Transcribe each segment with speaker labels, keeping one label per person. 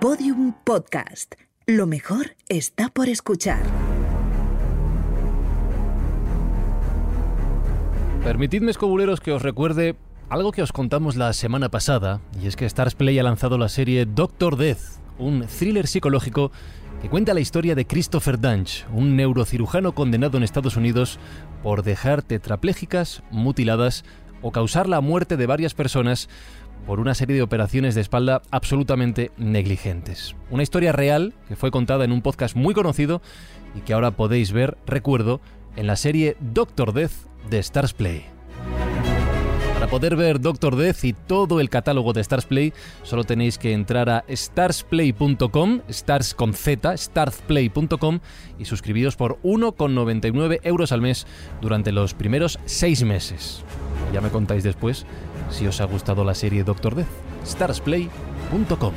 Speaker 1: Podium Podcast. Lo mejor está por escuchar.
Speaker 2: Permitidme, escobuleros, que os recuerde algo que os contamos la semana pasada, y es que Stars Play ha lanzado la serie Doctor Death, un thriller psicológico que cuenta la historia de Christopher Dunge, un neurocirujano condenado en Estados Unidos por dejar tetraplégicas, mutiladas o causar la muerte de varias personas por una serie de operaciones de espalda absolutamente negligentes. Una historia real que fue contada en un podcast muy conocido y que ahora podéis ver, recuerdo, en la serie Doctor Death de Stars Play. Para poder ver Doctor Death y todo el catálogo de Stars Play, solo tenéis que entrar a starsplay.com, stars con z, starsplay.com y suscribiros por 1,99 euros al mes durante los primeros seis meses. Ya me contáis después si os ha gustado la serie Doctor Death. starsplay.com.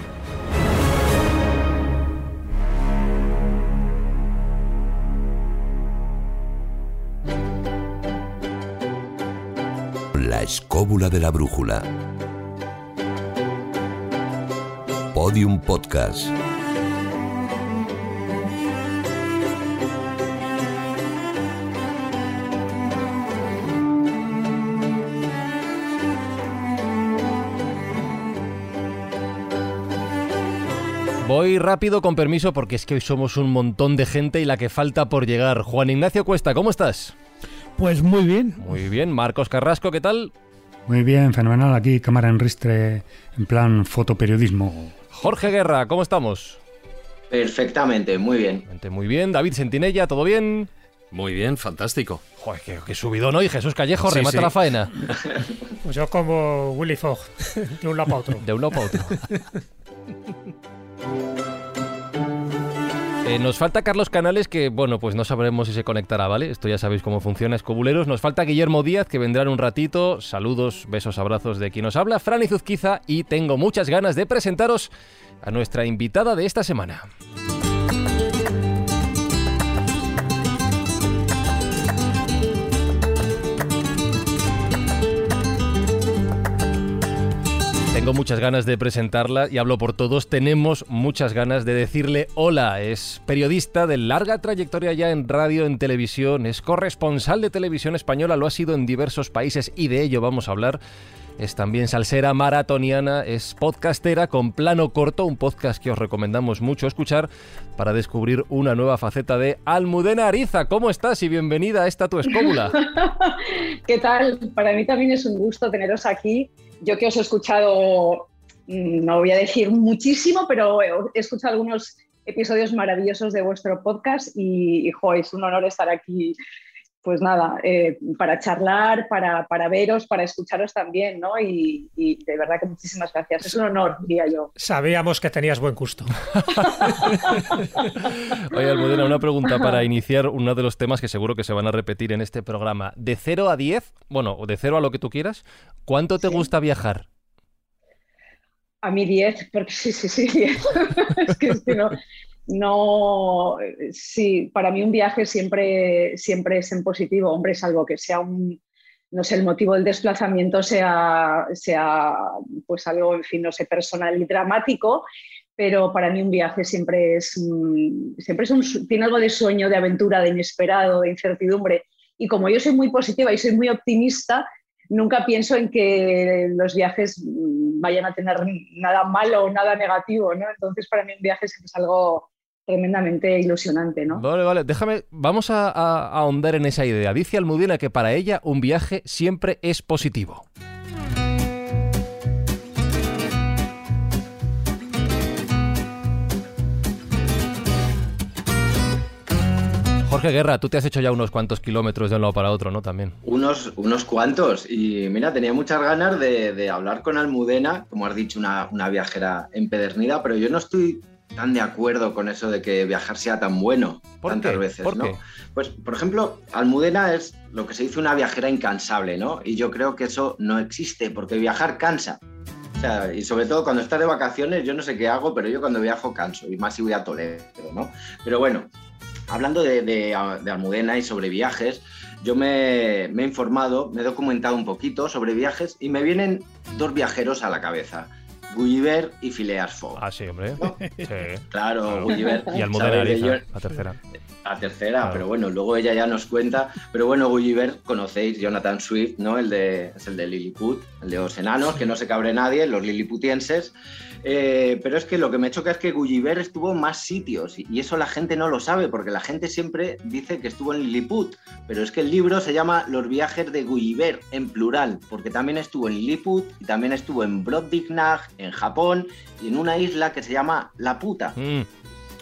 Speaker 3: La escóbula de la brújula. Podium Podcast.
Speaker 2: Voy rápido con permiso porque es que hoy somos un montón de gente y la que falta por llegar. Juan Ignacio Cuesta, ¿cómo estás?
Speaker 4: Pues muy bien.
Speaker 2: Muy bien. Marcos Carrasco, ¿qué tal?
Speaker 5: Muy bien, fenomenal. Aquí cámara en ristre en plan fotoperiodismo.
Speaker 2: Jorge Guerra, ¿cómo estamos?
Speaker 6: Perfectamente, muy bien.
Speaker 2: Muy bien. David Sentinella, ¿todo bien?
Speaker 7: Muy bien, fantástico.
Speaker 2: Joder, qué, qué subidón hoy. Jesús Callejo,
Speaker 7: Sí,
Speaker 2: remata
Speaker 7: sí.
Speaker 2: la faena.
Speaker 4: Pues yo como Willy Fogg, de un lado para otro.
Speaker 2: De un lado para otro. Eh, nos falta Carlos Canales, que bueno, pues no sabremos si se conectará, ¿vale? Esto ya sabéis cómo funciona, escobuleros. Nos falta Guillermo Díaz, que vendrá en un ratito. Saludos, besos, abrazos de quien nos habla, Fran Izuzquiza, y tengo muchas ganas de presentaros a nuestra invitada de esta semana. Tengo muchas ganas de presentarla y hablo por todos. Tenemos muchas ganas de decirle hola. Es periodista de larga trayectoria ya en radio, en televisión. Es corresponsal de televisión española. Lo ha sido en diversos países y de ello vamos a hablar. Es también salsera maratoniana, es podcastera con plano corto, un podcast que os recomendamos mucho escuchar para descubrir una nueva faceta de Almudena Ariza. ¿Cómo estás y bienvenida a esta tu escóbula?
Speaker 8: ¿Qué tal? Para mí también es un gusto teneros aquí. Yo que os he escuchado, mm, no voy a decir muchísimo, pero he escuchado algunos episodios maravillosos de vuestro podcast y, y, es un honor estar aquí. Pues nada, eh, para charlar, para, para, veros, para escucharos también, ¿no? Y, y, de verdad que muchísimas gracias. Es un honor, diría yo.
Speaker 4: Sabíamos que tenías buen gusto.
Speaker 2: Oye, Almudena, una pregunta para iniciar uno de los temas que seguro que se van a repetir en este programa. De 0 a 10, bueno, o de 0 a lo que tú quieras, ¿cuánto te sí. gusta viajar?
Speaker 8: A mí 10, porque sí, sí, sí, 10. es que, es que no, no, sí, para mí un viaje siempre, siempre es en positivo, hombre, salvo que sea un, no sé, el motivo del desplazamiento sea, sea pues algo, en fin, no sé, personal y dramático, pero para mí un viaje siempre es, siempre es un, tiene algo de sueño, de aventura, de inesperado, de incertidumbre. Y como yo soy muy positiva y soy muy optimista, nunca pienso en que los viajes vayan a tener nada malo o nada negativo, ¿no? Entonces para mí un viaje siempre es algo tremendamente ilusionante, ¿no?
Speaker 2: Vale, vale, déjame, vamos a, a, a ahondar en esa idea. Dice Almudena que para ella un viaje siempre es positivo. Jorge Guerra, tú te has hecho ya unos cuantos kilómetros de un lado para otro, ¿no? También.
Speaker 6: Unos, unos cuantos. Y mira, tenía muchas ganas de, de hablar con Almudena, como has dicho, una, una, viajera empedernida, pero yo no estoy tan de acuerdo con eso de que viajar sea tan bueno tantas
Speaker 2: qué?
Speaker 6: veces,
Speaker 2: ¿Por
Speaker 6: ¿no?
Speaker 2: Qué?
Speaker 6: Pues, por ejemplo, Almudena es lo que se dice una viajera incansable, ¿no? Y yo creo que eso no existe, porque viajar cansa. O sea, y sobre todo cuando estás de vacaciones, yo no sé qué hago, pero yo cuando viajo canso, y más si voy a Toledo, ¿no? Pero bueno, hablando de, de, de, Almudena y sobre viajes, yo me, me, he informado, me he documentado un poquito sobre viajes y me vienen dos viajeros a la cabeza. Gulliver y Phileas Fogg.
Speaker 2: Ah, sí, hombre.
Speaker 6: ¿No?
Speaker 2: Sí.
Speaker 6: Claro, Gulliver.
Speaker 2: Y Almudena. Ariza, la tercera.
Speaker 6: La tercera,
Speaker 2: Claro.
Speaker 6: pero bueno, luego ella ya nos cuenta. Pero bueno, Gulliver, conocéis Jonathan Swift, ¿no? El de, es el de Lilliput, el de los enanos, que no se cabre nadie, los liliputienses. Eh, pero es que lo que me choca es que Gulliver estuvo en más sitios y, eso la gente no lo sabe, porque la gente siempre dice que estuvo en Lilliput. Pero es que el libro se llama Los viajes de Gulliver, en plural, porque también estuvo en Lilliput y también estuvo en Brobdingnag, en Japón, y en una isla que se llama La Puta.
Speaker 2: Mm,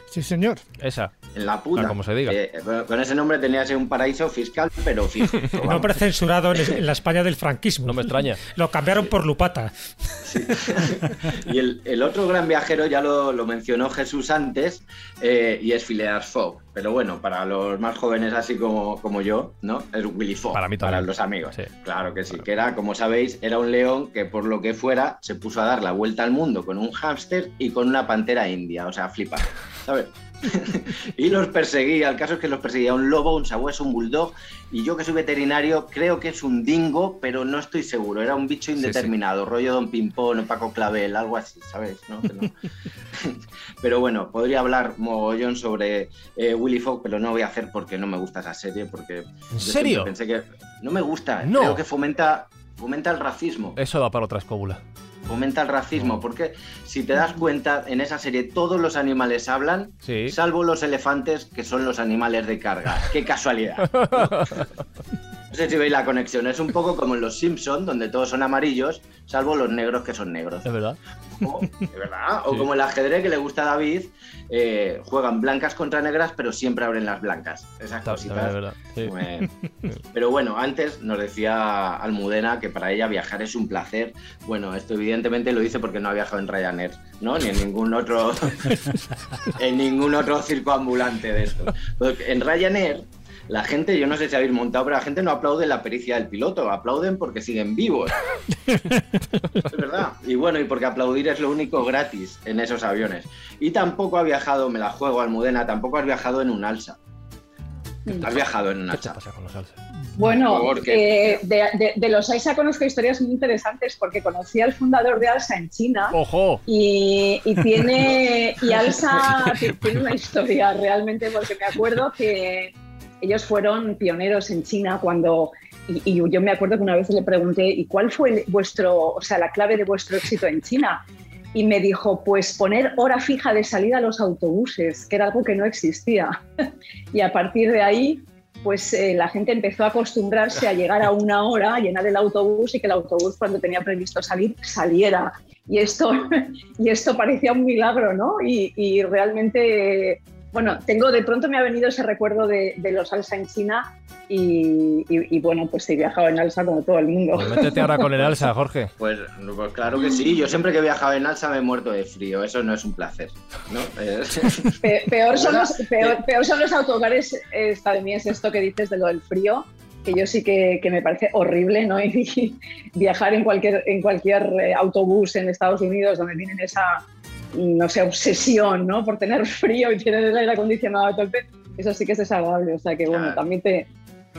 Speaker 4: Sí, señor.
Speaker 2: esa.
Speaker 6: En la puta.
Speaker 2: Ah, como se diga.
Speaker 6: Eh, con ese nombre tenía que ser un paraíso fiscal, pero fijo.
Speaker 4: Nombre censurado en, en la España del franquismo.
Speaker 2: No me extraña.
Speaker 4: Lo cambiaron por Lupata.
Speaker 6: Y el, el otro gran viajero ya lo, lo mencionó Jesús antes, eh, y es Phileas Fogg. Pero bueno, para los más jóvenes así como, como yo, ¿no? Es Willy Fogg.
Speaker 2: Para mí también.
Speaker 6: los amigos.
Speaker 2: Sí.
Speaker 6: Claro que sí. Que era, como sabéis, era un león que por lo que fuera se puso a dar la vuelta al mundo con un hámster y con una pantera india. O sea, flipa. ¿Sabes? y los perseguía. El caso es que los perseguía un lobo, un sabueso, un bulldog. Y yo que soy veterinario, creo que es un dingo, pero no estoy seguro. Era un bicho indeterminado, rollo Don Pimpón, Paco Clavel, algo así, ¿sabes? ¿No? Pero bueno, podría hablar mogollón sobre eh, Willy Fogg, pero no voy a hacer porque no me gusta esa serie. Porque
Speaker 2: ¿En serio?
Speaker 6: Pensé que no me gusta.
Speaker 2: No.
Speaker 6: Creo que fomenta, fomenta el racismo
Speaker 2: Eso da para otra escóbula.
Speaker 6: Fomenta el racismo, porque si te das cuenta, en esa serie todos los animales hablan,
Speaker 2: Sí.
Speaker 6: salvo los elefantes, que son los animales de carga. ¡Qué casualidad! No sé si veis la conexión, es un poco como en Los Simpson, donde todos son amarillos, salvo los negros que son negros.
Speaker 2: Es verdad.
Speaker 6: O, ¿de verdad? O
Speaker 2: Sí.
Speaker 6: como el ajedrez que le gusta a David, eh, juegan blancas contra negras, pero siempre abren las blancas. Esas
Speaker 2: Ta-
Speaker 6: cositas.
Speaker 2: Es verdad. Sí.
Speaker 6: Pero bueno, antes nos decía Almudena que para ella viajar es un placer. Bueno, esto evidentemente lo dice porque no ha viajado en Ryanair, ¿no? Ni en ningún otro en ningún otro circo ambulante de esto. En Ryanair la gente, yo no sé si habéis montado, pero la gente no aplaude la pericia del piloto, aplauden porque siguen vivos. Es verdad. Y bueno, y porque aplaudir es lo único gratis en esos aviones. Y tampoco ha viajado, me la juego Almudena, tampoco has viajado en un alsa. Has viajado en un
Speaker 2: ¿Qué te pasa con los salsa?
Speaker 8: Bueno, eh, de, de- de los AISA conozco historias muy interesantes porque conocí al fundador de ALSA en China
Speaker 2: ¡Ojo!
Speaker 8: y, y tiene y ALSA ti- tiene una historia realmente porque me acuerdo que ellos fueron pioneros en China cuando y, yo me acuerdo que una vez le pregunté ¿y cuál fue vuestro, o sea, la clave de vuestro éxito en China? Y me dijo, pues poner hora fija de salida a los autobuses, que era algo que no existía. y a partir de ahí, pues eh, la gente empezó a acostumbrarse a llegar a una hora, a llenar el autobús y que el autobús cuando tenía previsto salir, saliera. Y esto, y esto parecía un milagro, ¿no? Y realmente, bueno, tengo, de pronto me ha venido ese recuerdo de, de los alsa en China y, y- y, bueno, pues he viajado en alsa como todo el mundo.
Speaker 2: Pues métete ahora con el alsa, Jorge.
Speaker 6: Pues, pues claro que sí, yo siempre que he viajado en alsa me he muerto de frío, eso no es un placer, ¿no? Eh,
Speaker 8: Pe- Peor son, los, peor, peor son los autocares eh, estadounidenses, esto que dices de lo del frío, que yo sí que, que me parece horrible, ¿no? Y viajar en cualquier, en cualquier eh, autobús en Estados Unidos donde tienen esa, no sé, obsesión, ¿no? Por tener frío y tener el aire acondicionado a tope, eso sí que es desagradable. O sea que, bueno, también te...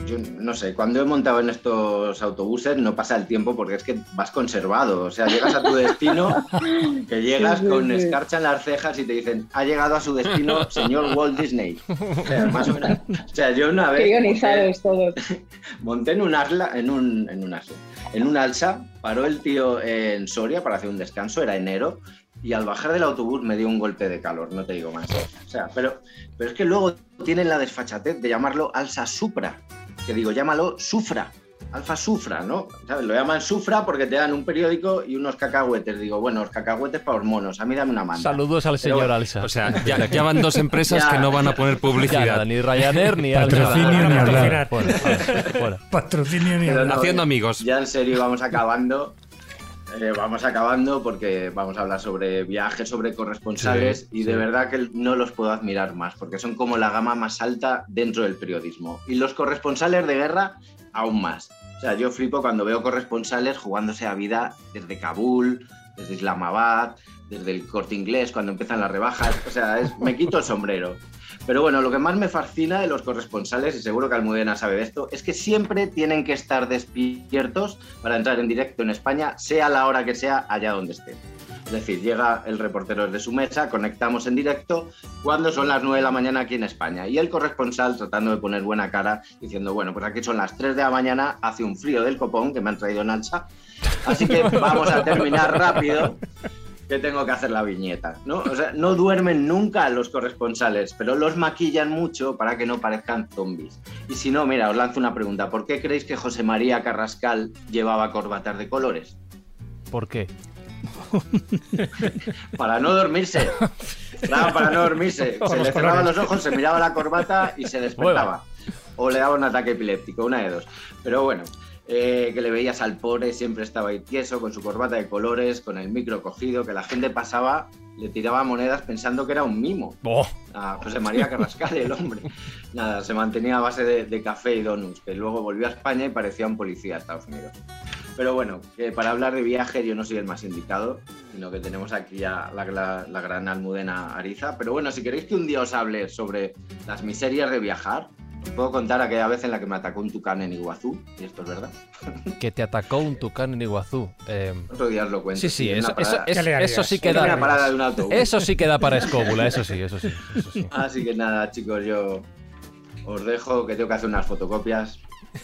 Speaker 6: Yo no sé, cuando he montado en estos autobuses no pasa el tiempo porque es que vas conservado. O sea, llegas a tu destino, que llegas
Speaker 8: Sí, sí,
Speaker 6: con
Speaker 8: sí.
Speaker 6: escarcha en las cejas y te dicen, ha llegado a su destino señor Walt Disney. O sea, más o menos. O sea, yo una vez monté,
Speaker 8: todos.
Speaker 6: monté en un asla, en un, en un asla, en un alza, paró el tío en Soria para hacer un descanso, era enero, y al bajar del autobús me dio un golpe de calor, no te digo más. O sea, pero, pero es que luego tienen la desfachatez de llamarlo alza supra, que digo, llámalo sufra, alfa sufra, ¿no? ¿Sabes? Lo llaman sufra porque te dan un periódico y unos cacahuetes. Digo, bueno, los cacahuetes para los monos, a mí dame una manta.
Speaker 2: Saludos al señor alsa.
Speaker 7: O sea, ya, ya van dos empresas
Speaker 6: Ya.
Speaker 7: que no van a poner publicidad.
Speaker 2: ni Ryanair ni alsa.
Speaker 5: Patrocinio ni hablar. Patrocinio ni
Speaker 7: Haciendo amigos.
Speaker 6: Ya en serio vamos acabando. Eh, vamos acabando porque vamos a hablar sobre viajes, sobre corresponsales
Speaker 7: Sí,
Speaker 6: y de
Speaker 7: sí.
Speaker 6: verdad que no los puedo admirar más porque son como la gama más alta dentro del periodismo. Y los corresponsales de guerra aún más. O sea, yo flipo cuando veo corresponsales jugándose a vida desde Kabul, desde Islamabad, desde el corte inglés, cuando empiezan las rebajas. O sea, es- me quito el sombrero. Pero bueno, lo que más me fascina de los corresponsales, y seguro que Almudena sabe de esto, es que siempre tienen que estar despiertos para entrar en directo en España, sea la hora que sea, allá donde estén. Es decir, llega el reportero desde su mesa, conectamos en directo cuando son las 9 de la mañana aquí en España. Y el corresponsal tratando de poner buena cara, diciendo, bueno, pues aquí son las 3 de la mañana, hace un frío del copón que me han traído en alza. Así que vamos a terminar rápido que tengo que hacer la viñeta. ¿no? O sea, no duermen nunca los corresponsales, pero los maquillan mucho para que no parezcan zombies. Y si no, mira, os lanzo una pregunta. ¿Por qué creéis que José María Carrascal llevaba corbatas de colores?
Speaker 2: ¿Por qué?
Speaker 6: para no dormirse. Claro, para no dormirse. se le cerraban los ojos, se miraba la corbata y se despertaba. O le daba un ataque epiléptico, una de dos. Pero bueno, eh, que le veías al pobre, siempre estaba ahí tieso, con su corbata de colores, con el micro cogido, que la gente pasaba, le tiraba monedas pensando que era un mimo.
Speaker 2: Oh.
Speaker 6: A José María Carrascal, el hombre. Nada, se mantenía a base de, de café y donuts, que luego volvió a España y parecía un policía de Estados Unidos. Pero bueno, que para hablar de viaje yo no soy el más indicado, sino que tenemos aquí a la, la, la, gran almudena Ariza. Pero bueno, si queréis que un día os hable sobre las miserias de viajar, puedo contar aquella vez en la que me atacó un tucán en Iguazú, y esto es verdad.
Speaker 2: Que te atacó un tucán en Iguazú. Eh...
Speaker 6: Otro día os lo cuento.
Speaker 2: Sí, sí, eso, eso, eso sí
Speaker 6: En una
Speaker 2: queda.
Speaker 6: parada de un autobús.
Speaker 2: Eso sí queda para escóbula, eso sí, eso sí. Eso sí.
Speaker 6: Así que nada, chicos, yo os dejo que tengo que hacer unas fotocopias.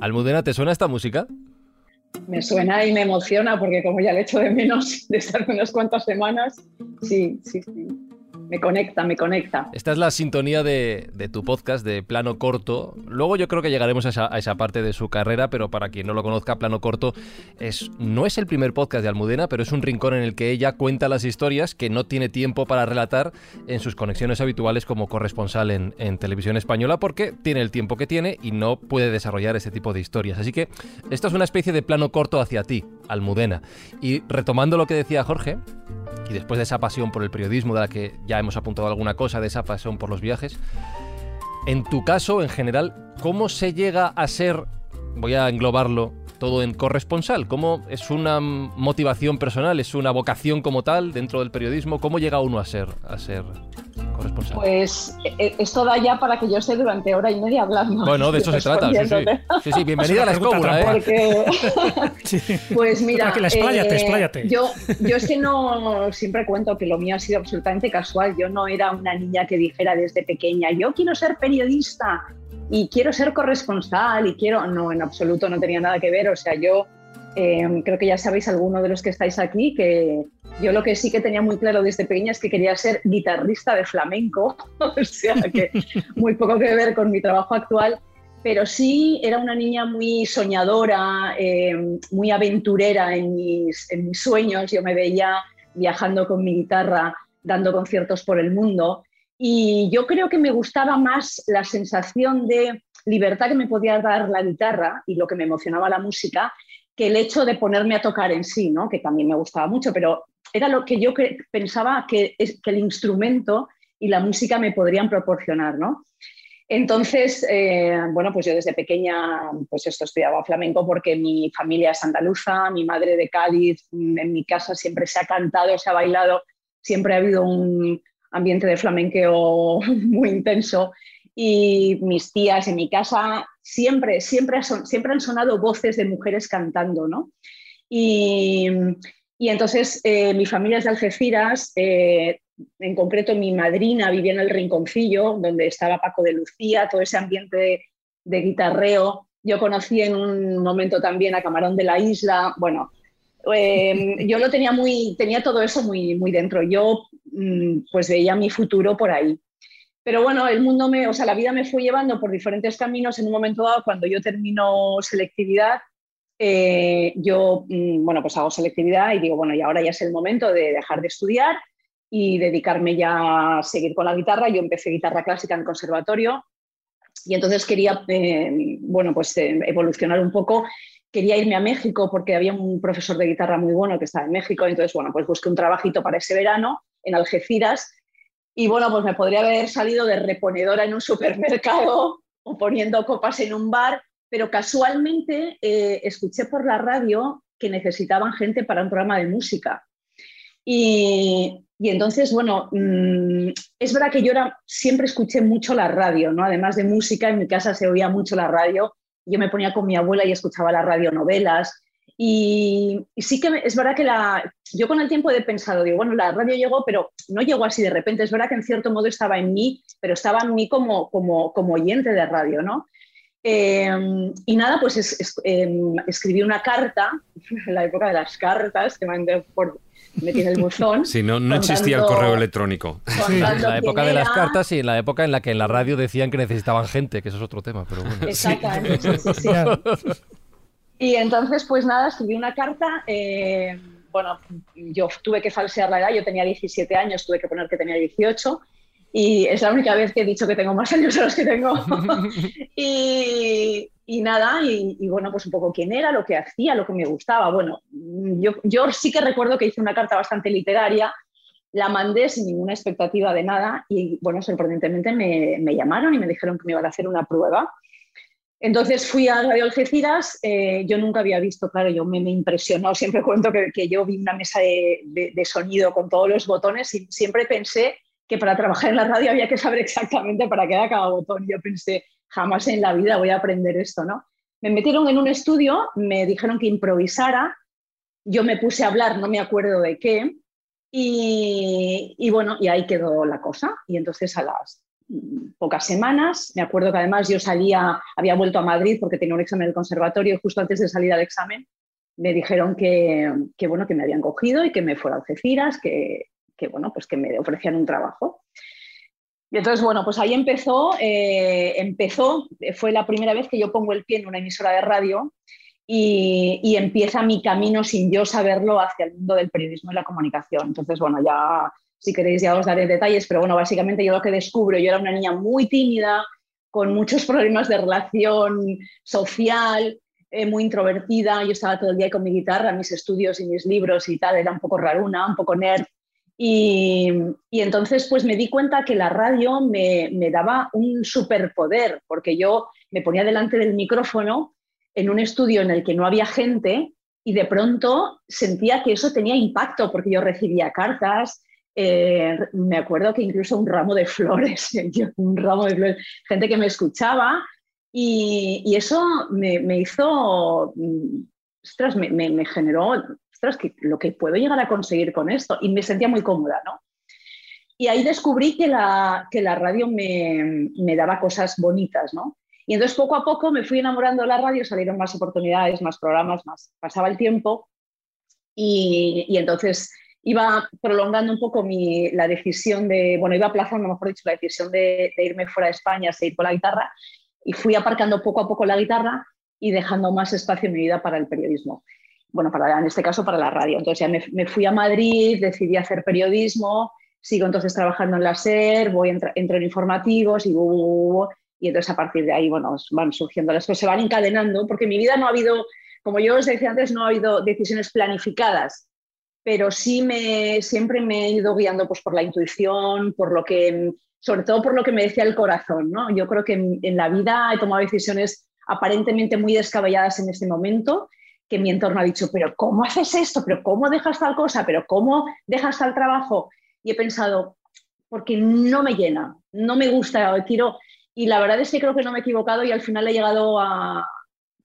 Speaker 2: Almudena, ¿te suena esta música?
Speaker 8: Me suena y me emociona porque como ya le echo de menos desde hace unas cuantas semanas, sí, sí, sí. Me conecta, me conecta.
Speaker 2: Esta es la sintonía de, de, tu podcast de Plano Corto. Luego yo creo que llegaremos a esa, a esa, parte de su carrera, pero para quien no lo conozca, Plano Corto es, no es el primer podcast de Almudena, pero es un rincón en el que ella cuenta las historias que no tiene tiempo para relatar en sus conexiones habituales como corresponsal en, en televisión española, porque tiene el tiempo que tiene y no puede desarrollar ese tipo de historias. Así que esto es una especie de plano corto hacia ti, Almudena. Y retomando lo que decía Jorge, y después de esa pasión por el periodismo, de la que ya hemos apuntado alguna cosa, de esa pasión por los viajes, en tu caso, en general, ¿cómo se llega a ser, voy a englobarlo todo en corresponsal? ¿Cómo es una motivación personal, es una vocación como tal dentro del periodismo? ¿Cómo llega uno a ser, a ser corresponsal?
Speaker 8: Pues esto da ya para que yo esté durante hora y media hablando.
Speaker 2: Bueno, de eso se trata. Sí, sí. sí, sí bienvenida a la escóbula, ¿eh?
Speaker 8: Porque... sí. Pues mira,
Speaker 4: que expláyate, eh, expláyate.
Speaker 8: Yo, yo es que no siempre cuento que lo mío ha sido absolutamente casual. Yo no era una niña que dijera desde pequeña, yo quiero ser periodista y quiero ser corresponsal y quiero... No, en absoluto no tenía nada que ver. O sea, yo eh, creo que ya sabéis, alguno de los que estáis aquí, que yo lo que sí que tenía muy claro desde pequeña es que quería ser guitarrista de flamenco, o sea que muy poco que ver con mi trabajo actual, pero sí era una niña muy soñadora, eh, muy aventurera en mis, en mis sueños. Yo me veía viajando con mi guitarra, dando conciertos por el mundo. Y yo creo que me gustaba más la sensación de libertad que me podía dar la guitarra y lo que me emocionaba la música que el hecho de ponerme a tocar en sí, ¿no? que también me gustaba mucho, pero era lo que yo pensaba que, es, que el instrumento y la música me podrían proporcionar. ¿no? Entonces, eh, bueno, pues yo desde pequeña, pues esto estudiaba flamenco porque mi familia es andaluza, mi madre de Cádiz, en mi casa siempre se ha cantado, se ha bailado, siempre ha habido un ambiente de flamenqueo muy intenso y mis tías en mi casa siempre, siempre, siempre han sonado voces de mujeres cantando, ¿no? Y, y entonces eh, mi familia es de Algeciras, eh, en concreto mi madrina vivía en el Rinconcillo, donde estaba Paco de Lucía, todo ese ambiente de, guitarreo. Yo conocí en un momento también a Camarón de la Isla, bueno, eh, yo lo tenía muy, tenía todo eso muy, muy dentro. Yo pues veía mi futuro por ahí. Pero bueno, el mundo me, o sea, la vida me fue llevando por diferentes caminos. En un momento dado, cuando yo termino selectividad, eh, yo, mm, bueno, pues hago selectividad y digo, bueno, y ahora ya es el momento de dejar de estudiar y dedicarme ya a seguir con la guitarra. Yo empecé guitarra clásica en el conservatorio y entonces quería, eh, bueno, pues eh, evolucionar un poco. Quería irme a México porque había un profesor de guitarra muy bueno que estaba en México. Entonces, bueno, pues busqué un trabajito para ese verano en Algeciras y bueno, pues me podría haber salido de reponedora en un supermercado o poniendo copas en un bar, pero casualmente eh, escuché por la radio que necesitaban gente para un programa de música. Y, y entonces, bueno, mm, es verdad que yo era, siempre escuché mucho la radio, ¿no? Además de música, en mi casa se oía mucho la radio. Yo me ponía con mi abuela y escuchaba las radionovelas. Y, y sí que es verdad que la, yo con el tiempo he pensado, digo, bueno, la radio llegó, pero no llegó así de repente. Es verdad que en cierto modo estaba en mí, pero estaba en mí como, como, como oyente de radio, ¿no? Eh, y nada, pues es, es, eh, escribí una carta, en la época de las cartas, que mandé por, metí en el buzón.
Speaker 7: Sí, no, no existía el correo electrónico.
Speaker 2: Sí, en la época de las cartas y en la época en la que en la radio decían que necesitaban gente, que eso es otro tema, pero bueno.
Speaker 8: Exactamente, sí, sí, sí. Y entonces, pues nada, escribí una carta. Eh, bueno, yo tuve que falsear la edad, yo tenía 17 años, tuve que poner que tenía 18 y es la única vez que he dicho que tengo más años de los que tengo. y, y, nada, y, y, bueno, pues un poco quién era, lo que hacía, lo que me gustaba. Bueno, yo, yo sí que recuerdo que hice una carta bastante literaria, la mandé sin ninguna expectativa de nada y bueno, sorprendentemente me, me llamaron y me dijeron que me iban a hacer una prueba. Entonces fui a Radio Algeciras, eh, yo nunca había visto, claro, yo me, impresionó, siempre cuento que, yo vi una mesa de sonido con todos los botones y siempre pensé que para trabajar en la radio había que saber exactamente para qué era cada botón. Yo pensé, jamás en la vida voy a aprender esto, ¿no? Me metieron en un estudio, me dijeron que improvisara, yo me puse a hablar, no me acuerdo de qué, y, y bueno, y ahí quedó la cosa. Y entonces a las pocas semanas, me acuerdo que además yo salía, había vuelto a Madrid porque tenía un examen del conservatorio, justo antes de salir al examen, me dijeron que, que bueno, que me habían cogido y que me fuera a Algeciras, que, que, bueno, pues que me ofrecían un trabajo. Y entonces, bueno, pues ahí empezó, eh, empezó, fue la primera vez que yo pongo el pie en una emisora de radio y, y, empieza mi camino sin yo saberlo hacia el mundo del periodismo y la comunicación. Entonces, bueno, ya si queréis ya os daré detalles, pero bueno, básicamente yo lo que descubro, yo era una niña muy tímida, con muchos problemas de relación social, eh, muy introvertida, yo estaba todo el día con mi guitarra, mis estudios y mis libros y tal, era un poco raruna, un poco nerd, y, y, entonces pues me di cuenta que la radio me, me, daba un superpoder, porque yo me ponía delante del micrófono en un estudio en el que no había gente y de pronto sentía que eso tenía impacto, porque yo recibía cartas, eh, me acuerdo que incluso un ramo de flores, un ramo de flores, gente que me escuchaba y, y eso me, me, hizo, mm, ostras, me, me generó ostras, que lo que puedo llegar a conseguir con esto. Y me sentía muy cómoda, ¿no? Y ahí descubrí que la, que la radio me, me, daba cosas bonitas, ¿no? Y entonces poco a poco me fui enamorando de la radio, salieron más oportunidades, más programas, más pasaba el tiempo y, y entonces iba prolongando un poco mi, la decisión de, bueno, iba aplazando, mejor dicho, la decisión de, irme fuera de España, seguir con la guitarra y fui aparcando poco a poco la guitarra y dejando más espacio en mi vida para el periodismo bueno, para, en este caso para la radio. Entonces ya me, fui a Madrid, decidí hacer periodismo, sigo entonces trabajando en la SER, voy entro, en informativos y, y entonces a partir de ahí, bueno, van surgiendo las cosas, se van encadenando, porque en mi vida no ha habido, como yo os decía antes, no ha habido decisiones planificadas, pero sí me, siempre me he ido guiando pues, por la intuición, por lo que, sobre todo por lo que me decía el corazón, ¿no? Yo creo que en, en la vida he tomado decisiones aparentemente muy descabelladas en este momento, que mi entorno ha dicho, pero ¿cómo haces esto? ¿Pero cómo dejas tal cosa? ¿Pero cómo dejas tal trabajo? Y he pensado, porque no me llena, no me gusta, quiero... Y la verdad es que creo que no me he equivocado y al final he llegado a,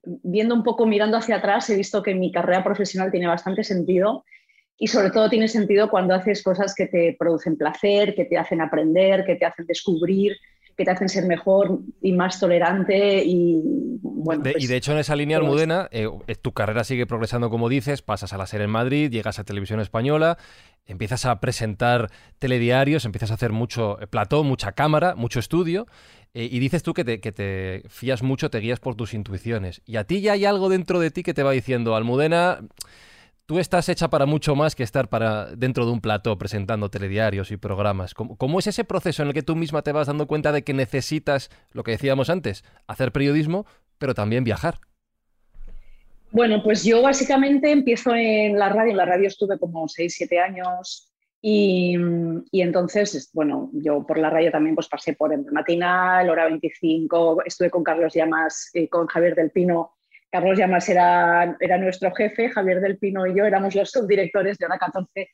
Speaker 8: viendo un poco, mirando hacia atrás, he visto que mi carrera profesional tiene bastante sentido y sobre todo tiene sentido cuando haces cosas que te producen placer, que te hacen aprender, que te hacen descubrir, que te hacen ser mejor y más tolerante y bueno.
Speaker 2: De,
Speaker 8: pues,
Speaker 2: y de hecho en esa línea, Almudena, eh, tu carrera sigue progresando como dices, pasas a la SER en Madrid, llegas a Televisión Española, empiezas a presentar telediarios, empiezas a hacer mucho plató, mucha cámara, mucho estudio. Eh, y dices tú que te, que te fías mucho, te guías por tus intuiciones. Y a ti ya hay algo dentro de ti que te va diciendo, Almudena, tú estás hecha para mucho más que estar para dentro de un plató presentando telediarios y programas. ¿Cómo, ¿Cómo, es ese proceso en el que tú misma te vas dando cuenta de que necesitas, lo que decíamos antes, hacer periodismo, pero también viajar?
Speaker 8: Bueno, pues yo básicamente empiezo en la radio. En la radio estuve como 6, 7 años y, y, entonces, bueno, yo por la radio también pues pasé por el matinal, hora 25, estuve con Carlos Llamas, eh, con Javier del Pino Carlos Llamas era, era nuestro jefe, Javier del Pino y yo éramos los subdirectores de hora 14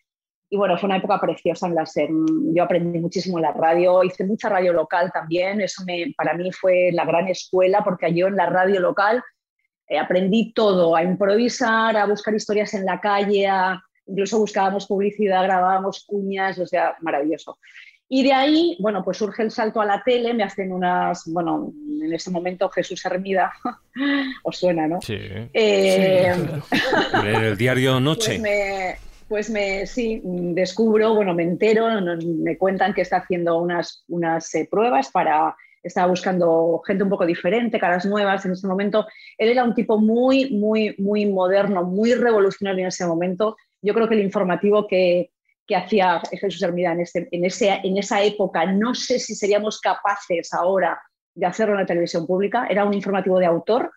Speaker 8: y bueno, fue una época preciosa en la SER. Yo aprendí muchísimo en la radio, hice mucha radio local también. Eso me, para mí fue la gran escuela porque yo en la radio local eh, aprendí todo, a improvisar, a buscar historias en la calle, incluso buscábamos publicidad, grabábamos cuñas, o sea, maravilloso. Y de ahí, bueno, pues surge el salto a la tele, me hacen unas, bueno, en ese momento Jesús Hermida, os suena, ¿no?
Speaker 7: Sí.
Speaker 8: Eh,
Speaker 7: el diario Noche.
Speaker 8: Pues me, pues me, sí, descubro, bueno, me entero, me cuentan que está haciendo unas, unas eh, pruebas para, estaba buscando gente un poco diferente, caras nuevas en ese momento. Él era un tipo muy, muy, muy moderno, muy revolucionario en ese momento. Yo creo que el informativo que, que hacía Jesús Hermida en, este, en, esa época, no sé si seríamos capaces ahora de hacerlo en la televisión pública, era un informativo de autor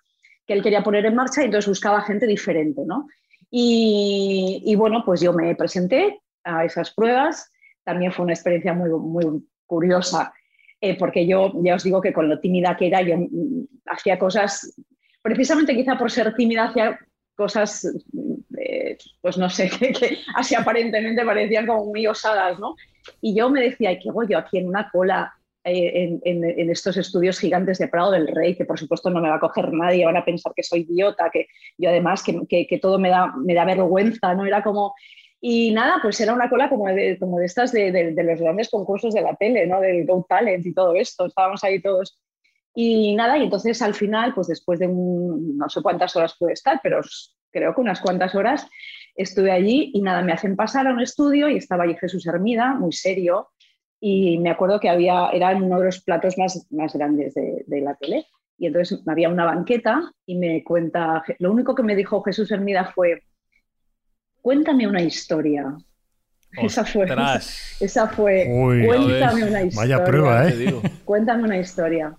Speaker 8: que él quería poner en marcha y entonces buscaba gente diferente, ¿no? Y, bueno, pues yo me presenté a esas pruebas. También fue una experiencia muy, muy curiosa, eh, porque yo ya os digo que con lo tímida que era, yo mm, hacía cosas, precisamente quizá por ser tímida, hacía cosas, eh, pues no sé, que, así aparentemente parecían como muy osadas, ¿no? Y yo me decía, ¿qué hago yo aquí en una cola? En, en, en, estos estudios gigantes de Prado del Rey, que por supuesto no me va a coger nadie, van a pensar que soy idiota, que yo además que, que, que todo me da, me da vergüenza, ¿no? Era como... Y nada, pues era una cola como de, como de estas de, de, de, los grandes concursos de la tele, ¿no? Del Go Talent y todo esto, estábamos ahí todos. Y nada, y entonces al final, pues después de un, no sé cuántas horas pude estar, pero creo que unas cuantas horas estuve allí y nada, me hacen pasar a un estudio y estaba allí Jesús Hermida, muy serio, y me acuerdo que había, era uno de los platos más, más grandes de, de, la tele. Y entonces había una banqueta y me cuenta, lo único que me dijo Jesús Hermida fue, cuéntame una historia. Esa fue, esa, esa fue,
Speaker 5: Uy,
Speaker 8: cuéntame una historia.
Speaker 5: Vaya prueba, ¿eh?
Speaker 8: Cuéntame una historia.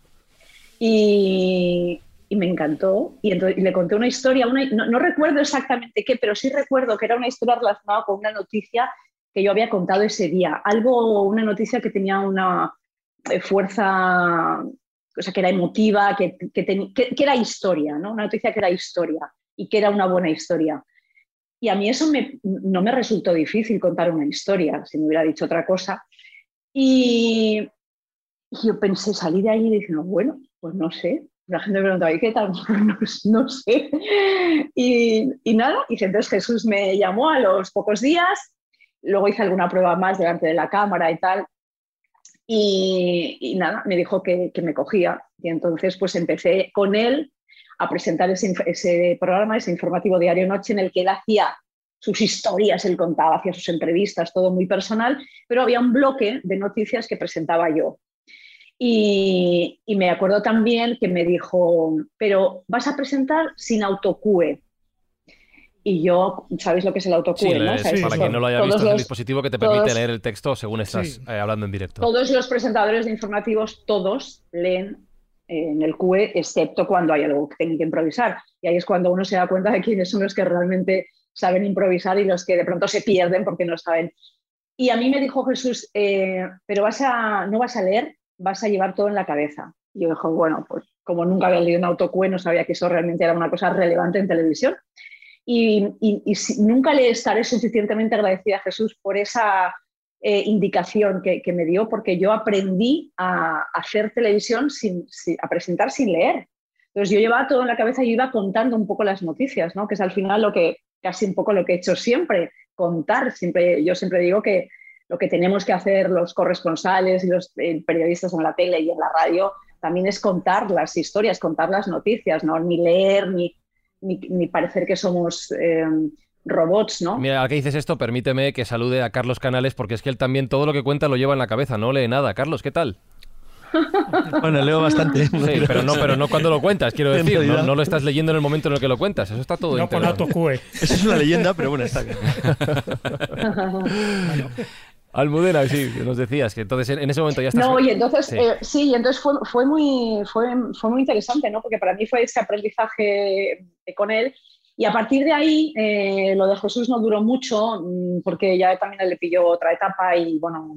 Speaker 8: Y, y me encantó. Y, entonces, y le conté una historia, una, no, no, recuerdo exactamente qué, pero sí recuerdo que era una historia relacionada con una noticia que yo había contado ese día. Algo, una noticia que tenía una eh, fuerza, o sea, que era emotiva, que, que, ten, que, que, era historia, ¿no? Una noticia que era historia y que era una buena historia. Y a mí eso me, no me resultó difícil contar una historia, si me hubiera dicho otra cosa. Y, y yo pensé, salí de ahí no, bueno, pues no sé. La gente me preguntaba, ¿y qué tal? No, no sé. Y, y, nada, y entonces Jesús me llamó a los pocos días, luego hice alguna prueba más delante de la cámara y tal. Y, y nada, me dijo que, que, me cogía. Y entonces pues empecé con él a presentar ese, ese programa, ese informativo diario noche en el que él hacía sus historias, él contaba, hacía sus entrevistas, todo muy personal, pero había un bloque de noticias que presentaba yo. Y, y, me acuerdo también que me dijo, pero vas a presentar sin autocue. Y yo, ¿sabéis lo que es el autocue?
Speaker 2: Sí,
Speaker 8: ¿no?
Speaker 2: sí, para quien no lo haya visto, es el dispositivo que te permite todos, leer el texto según estás sí. eh, hablando en directo.
Speaker 8: Todos los presentadores de informativos, todos leen en el QE, excepto cuando hay algo que tienen que improvisar. Y ahí es cuando uno se da cuenta de quiénes son los que realmente saben improvisar y los que de pronto se pierden porque no saben. Y a mí me dijo Jesús, eh, pero vas a, no vas a leer, vas a llevar todo en la cabeza. Y yo dije, bueno, pues como nunca había leído un autocue, no sabía que eso realmente era una cosa relevante en televisión. Y, nunca le estaré suficientemente agradecida a Jesús por esa eh, indicación que, me dio, porque yo aprendí a, hacer televisión, sin, sin, a presentar sin leer. Entonces yo llevaba todo en la cabeza y iba contando un poco las noticias, ¿no? que es al final lo que, casi un poco lo que he hecho siempre, contar. Siempre, yo siempre digo que lo que tenemos que hacer los corresponsales y los eh, periodistas en la tele y en la radio también es contar las historias, contar las noticias, ¿no? ni leer, ni, ni, ni parecer que somos... Eh, robots, ¿no?
Speaker 2: Mira, al que dices esto, permíteme que salude a Carlos Canales, porque es que él también todo lo que cuenta lo lleva en la cabeza, no lee nada. Carlos, ¿qué tal?
Speaker 9: Bueno, leo bastante.
Speaker 2: Sí, pero no, pero no cuando lo cuentas, quiero decir. No, no, lo estás leyendo en el momento en el que lo cuentas. Eso está todo
Speaker 4: No con autocue.
Speaker 9: Eso es una leyenda, pero bueno, está
Speaker 2: bueno. Almudena, sí, nos decías que entonces en ese momento ya estás...
Speaker 8: No, y entonces, sí, eh, sí y entonces fue, fue, muy, fue, fue muy interesante, ¿no? Porque para mí fue ese aprendizaje con él y a partir de ahí, eh, lo de Jesús no duró mucho, porque ya también le pilló otra etapa y, bueno,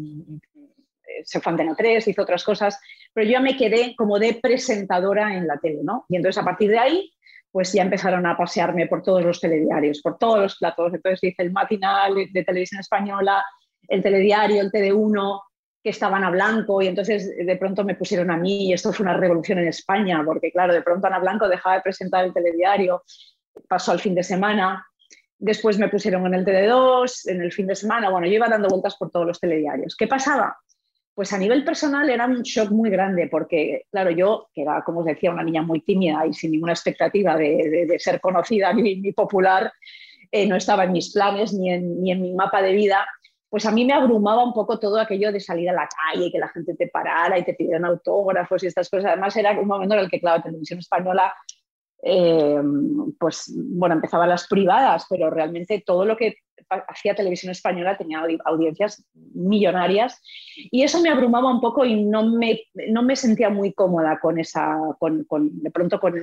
Speaker 8: se fue a Antena 3, hizo otras cosas, pero yo ya me quedé como de presentadora en la tele, ¿no? Y entonces a partir de ahí, pues ya empezaron a pasearme por todos los telediarios, por todos los platos. Entonces hice el matinal de televisión española, el telediario, el TD1, que estaban a Blanco y entonces de pronto me pusieron a mí y esto fue una revolución en España porque claro, de pronto Ana Blanco dejaba de presentar el telediario, pasó al fin de semana, después me pusieron en el TD2, en el fin de semana, bueno, yo iba dando vueltas por todos los telediarios. ¿Qué pasaba? Pues a nivel personal era un shock muy grande porque, claro, yo, que era, como os decía, una niña muy tímida y sin ninguna expectativa de, ser conocida ni, popular, eh, no estaba en mis planes ni ni en mi mapa de vida, pues a mí me abrumaba un poco todo aquello de salir a la calle y que la gente te parara y te pidieran autógrafos y estas cosas. Además era un momento en el que, claro, Televisión Española, eh, pues bueno, empezaba las privadas, pero realmente todo lo que hacía Televisión Española tenía audiencias millonarias y eso me abrumaba un poco y no me, no me sentía muy cómoda con esa, con, de pronto con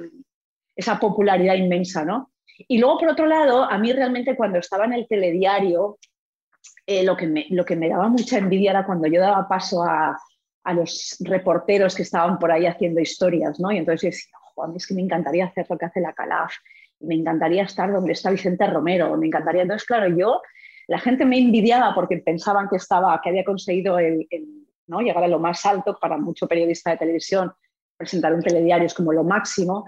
Speaker 8: esa popularidad inmensa, ¿no? Y luego, por otro lado, a mí realmente cuando estaba en el telediario, eh, lo, que me, lo que me daba mucha envidia era cuando yo daba paso a, a los reporteros que estaban por ahí haciendo historias, ¿no? Y entonces yo decía, a mí es que me encantaría hacer lo que hace la Calaf, me encantaría estar donde está Vicente Romero, me encantaría. Entonces, claro, yo, la gente me envidiaba porque pensaban que estaba, que había conseguido ¿no? llegar a lo más alto para mucho periodista de televisión, presentar un telediario es como lo máximo.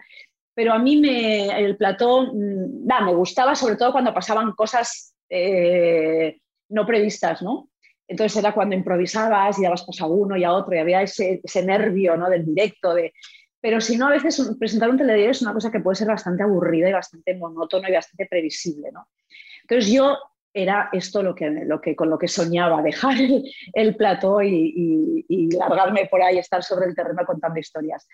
Speaker 8: Pero a mí me, el plató, mm, me gustaba sobre todo cuando pasaban cosas eh, no previstas, ¿no? Entonces era cuando improvisabas y dabas paso a uno y a otro y había ese, nervio ¿no? del directo. De... Pero si no, a veces presentar un telediario es una cosa que puede ser bastante aburrida y bastante monótono y bastante previsible. ¿no? Entonces yo era esto lo que, lo que, con lo que soñaba, dejar el, plató y, y, largarme por ahí, estar sobre el terreno contando historias.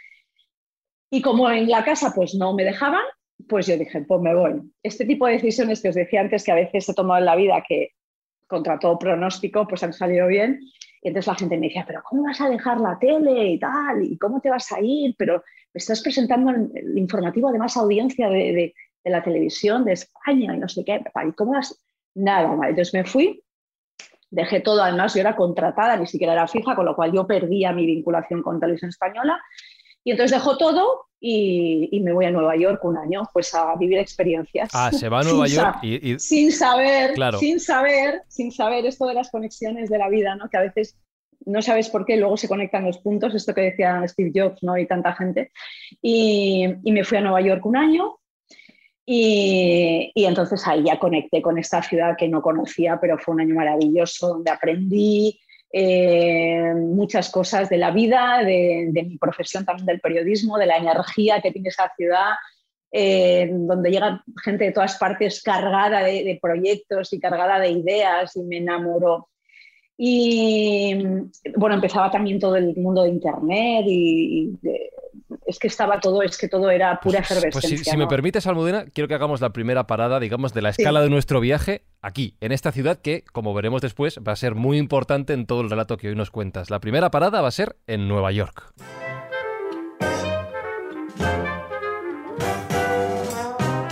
Speaker 8: Y como en la casa pues no me dejaban, pues yo dije, pues me voy. Este tipo de decisiones que os decía antes que a veces he tomado en la vida que contra todo pronóstico, pues han salido bien. Y entonces la gente me decía, pero ¿cómo vas a dejar la tele y tal? ¿Y cómo te vas a ir? Pero estás presentando el informativo de más audiencia de, la televisión de España y no sé qué. ¿Y cómo vas? Nada, entonces me fui, dejé todo, además yo era contratada, ni siquiera era fija, con lo cual yo perdía mi vinculación con Televisión Española. Y entonces dejo todo y, me voy a Nueva York un año, pues a vivir experiencias.
Speaker 2: Ah, se va a Nueva York
Speaker 8: y, Sin saber, sin saber, sin saber esto de las conexiones de la vida, ¿no? Que a veces no sabes por qué, luego se conectan los puntos, esto que decía Steve Jobs, ¿no? Y tanta gente. Y, me fui a Nueva York un año y, y, entonces ahí ya conecté con esta ciudad que no conocía, pero fue un año maravilloso donde aprendí, eh, muchas cosas de la vida, de, mi profesión también del periodismo, de la energía que tiene esa ciudad, eh, donde llega gente de todas partes cargada de, proyectos y cargada de ideas y me enamoró. Y bueno, empezaba también todo el mundo de Internet y, es que estaba todo, es que todo era pura pues, efervescencia.
Speaker 2: Pues si, me permites, Almudena, quiero que hagamos la primera parada, digamos, de la escala de nuestro viaje aquí, en esta ciudad que, como veremos después, va a ser muy importante en todo el relato que hoy nos cuentas. La primera parada va a ser en Nueva York.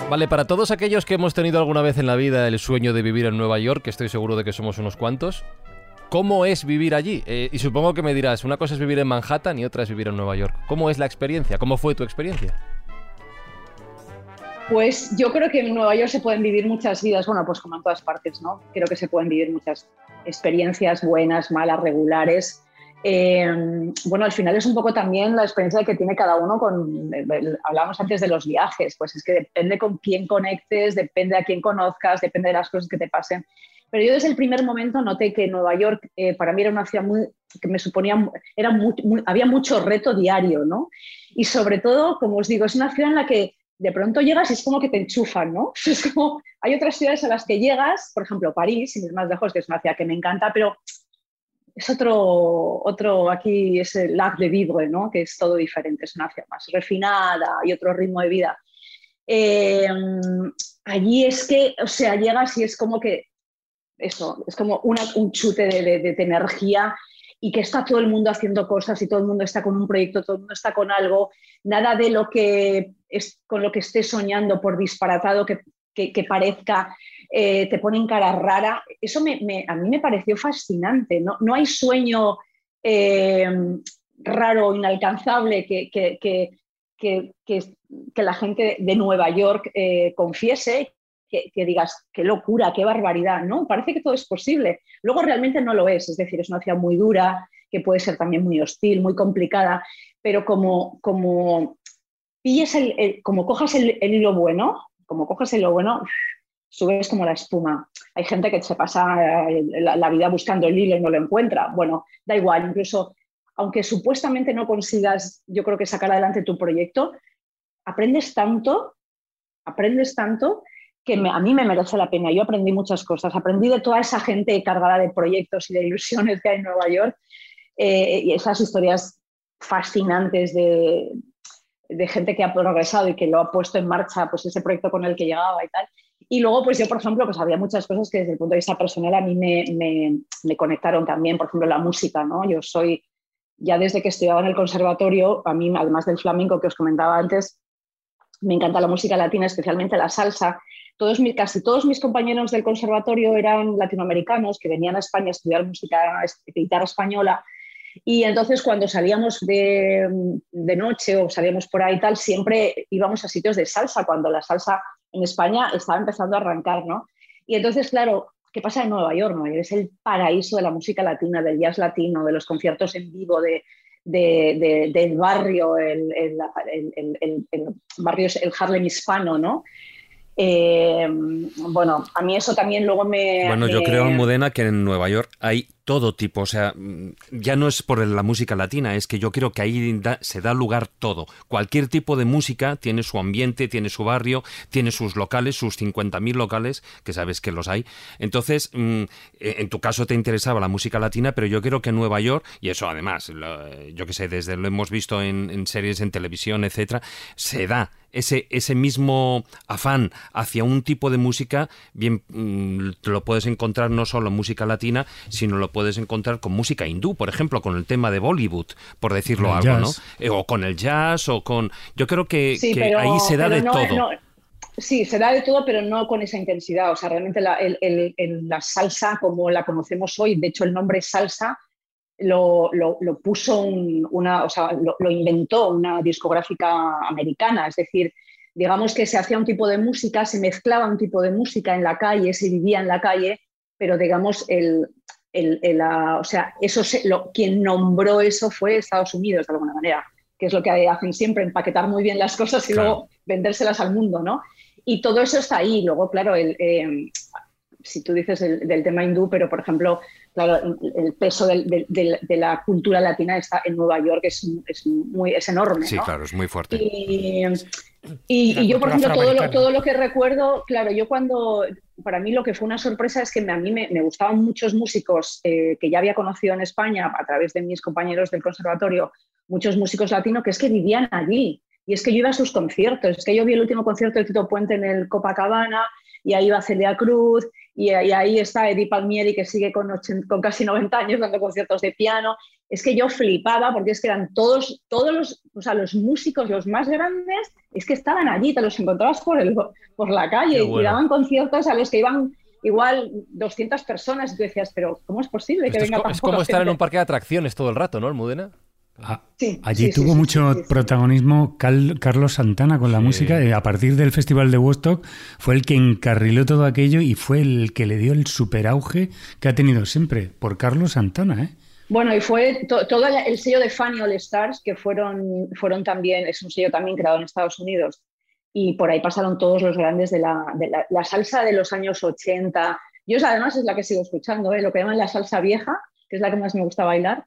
Speaker 2: Vale, para todos aquellos que hemos tenido alguna vez en la vida el sueño de vivir en Nueva York, que estoy seguro de que somos unos cuantos, ¿Cómo es vivir allí? Eh, y supongo que me dirás, una cosa es vivir en Manhattan y otra es vivir en Nueva York. ¿Cómo es la experiencia? ¿Cómo fue tu experiencia?
Speaker 8: Pues yo creo que en Nueva York se pueden vivir muchas vidas, bueno, pues como en todas partes, ¿no? Creo que se pueden vivir muchas experiencias buenas, malas, regulares. Eh, bueno, al final es un poco también la experiencia que tiene cada uno con, hablábamos antes de los viajes, pues es que depende con quién conectes, depende a quién conozcas, depende de las cosas que te pasen. Pero yo desde el primer momento noté que Nueva York eh, para mí era una ciudad muy, que me suponía, era había mucho reto diario, ¿no? Y sobre todo, como os digo, es una ciudad en la que de pronto llegas y es como que te enchufan, ¿no? Es como, hay otras ciudades a las que llegas, por ejemplo, París, sin ir más lejos, que es una ciudad que me encanta, pero es otro, otro aquí es el lac de vivre, ¿no? Que es todo diferente, es una ciudad más refinada y otro ritmo de vida. Eh, allí es que, o sea, llegas y es como que eso, es como un chute de, energía y que está todo el mundo haciendo cosas y todo el mundo está con un proyecto, todo el mundo está con algo, nada de lo que es con lo que estés soñando, por disparatado que, parezca, eh, te pone en cara rara. Eso a mí me pareció fascinante. No, no hay sueño eh, raro, inalcanzable que, que, la gente de Nueva York eh, confiese, que, digas, qué locura, qué barbaridad, ¿no? Parece que todo es posible. Luego realmente no lo es, es decir, es una ciudad muy dura, que puede ser también muy hostil, muy complicada, pero como, como pilles el, como cojas el, hilo bueno, como cojas el hilo bueno, subes como la espuma. Hay gente que se pasa eh, la, vida buscando el hilo y no lo encuentra. Bueno, da igual, incluso aunque supuestamente no consigas, yo creo que sacar adelante tu proyecto, aprendes tanto, aprendes tanto que a mí me merece la pena. Yo aprendí muchas cosas, aprendí de toda esa gente cargada de proyectos y de ilusiones que hay en Nueva York eh, y esas historias fascinantes de, de, gente que ha progresado y que lo ha puesto en marcha, pues ese proyecto con el que llegaba y tal. Y luego, pues yo, por ejemplo, pues había muchas cosas que desde el punto de vista personal a mí me, me, me conectaron también, por ejemplo, la música, ¿no? Yo soy, ya desde que estudiaba en el conservatorio, a mí, además del flamenco que os comentaba antes, me encanta la música latina, especialmente la salsa. Todos, casi todos mis compañeros del conservatorio eran latinoamericanos que venían a España a estudiar música, guitarra española y entonces cuando salíamos de, noche o salíamos por ahí tal, siempre íbamos a sitios de salsa, cuando la salsa en España estaba empezando a arrancar, ¿no? Y entonces, claro, ¿qué pasa en Nueva York? Nueva York es el paraíso de la música latina, del jazz latino, de los conciertos en vivo, de, del barrio, el, el, el, el, barrio, el Harlem hispano, ¿no? Eh, bueno, a mí eso también luego me...
Speaker 7: Bueno, yo creo, Almudena, que en Nueva York hay todo tipo, o sea, mm, ya no es por la música latina, es que yo creo que ahí se da lugar todo. Cualquier tipo de música tiene su ambiente, tiene su barrio, tiene sus locales, sus 50.000 locales, que sabes que los hay. Entonces, mm, e, en tu caso te interesaba la música latina, pero yo creo que en Nueva York, y eso además, yo que sé, desde lo hemos visto en, en series en televisión, etcétera, se da ese, ese mismo afán hacia un tipo de música, bien mm, lo puedes encontrar no solo en música latina, sino lo puedes encontrar con música hindú, por ejemplo, con el tema de Bollywood, por decirlo algo, ¿no? Eh, o con el jazz, o con... Yo creo que, ahí se da de todo.
Speaker 8: Sí, se da de todo, pero no con esa intensidad. O sea, realmente la, la salsa, como la conocemos hoy, de hecho el nombre salsa lo, puso una, o sea, lo, inventó una discográfica americana, es decir, digamos que se hacía un tipo de música, se mezclaba un tipo de música en la calle, se vivía en la calle, pero digamos, el, o sea, eso lo, quien nombró eso fue Estados Unidos de alguna manera, que es lo que hacen siempre, empaquetar muy bien las cosas y luego vendérselas al mundo, ¿no? Y todo eso está ahí. Luego, claro, el, eh, si tú dices del tema hindú, pero por ejemplo, claro, el peso de la cultura latina está en Nueva York es, es muy, es enorme.
Speaker 7: Sí, claro, es muy fuerte.
Speaker 8: Y, yo, por ejemplo, todo lo, todo lo, que recuerdo, claro, yo cuando, para mí lo que fue una sorpresa es que a mí me, gustaban muchos músicos eh, que ya había conocido en España a través de mis compañeros del conservatorio, muchos músicos latinos que es que vivían allí. Y es que yo iba a sus conciertos, es que yo vi el último concierto de Tito Puente en el Copacabana y ahí iba Celia Cruz y, ahí está Eddie Palmieri, que sigue con, con, casi 90 años dando conciertos de piano. Es que yo flipaba porque es que eran todos, todos los, o sea, los músicos, los más grandes, es que estaban allí, te los encontrabas por, el, por la calle y daban conciertos a los que iban igual 200 personas y tú decías, pero ¿cómo es posible que venga
Speaker 2: Es, es como estar en un parque de atracciones todo el rato, ¿no, Almudena?
Speaker 5: Ah, allí tuvo mucho protagonismo Carlos Santana con la música. Y a partir del Festival de Woodstock fue el que encarriló todo aquello y fue el que le dio el superauge que ha tenido siempre, por Carlos Santana. ¿eh?
Speaker 8: Bueno, y fue todo el sello de Funny All Stars, que fueron, fueron también, es un sello también creado en Estados Unidos, y por ahí pasaron todos los grandes de la, de la, salsa de los años 80. Yo además es la que sigo escuchando, ¿eh? lo que llaman la salsa vieja, que es la que más me gusta bailar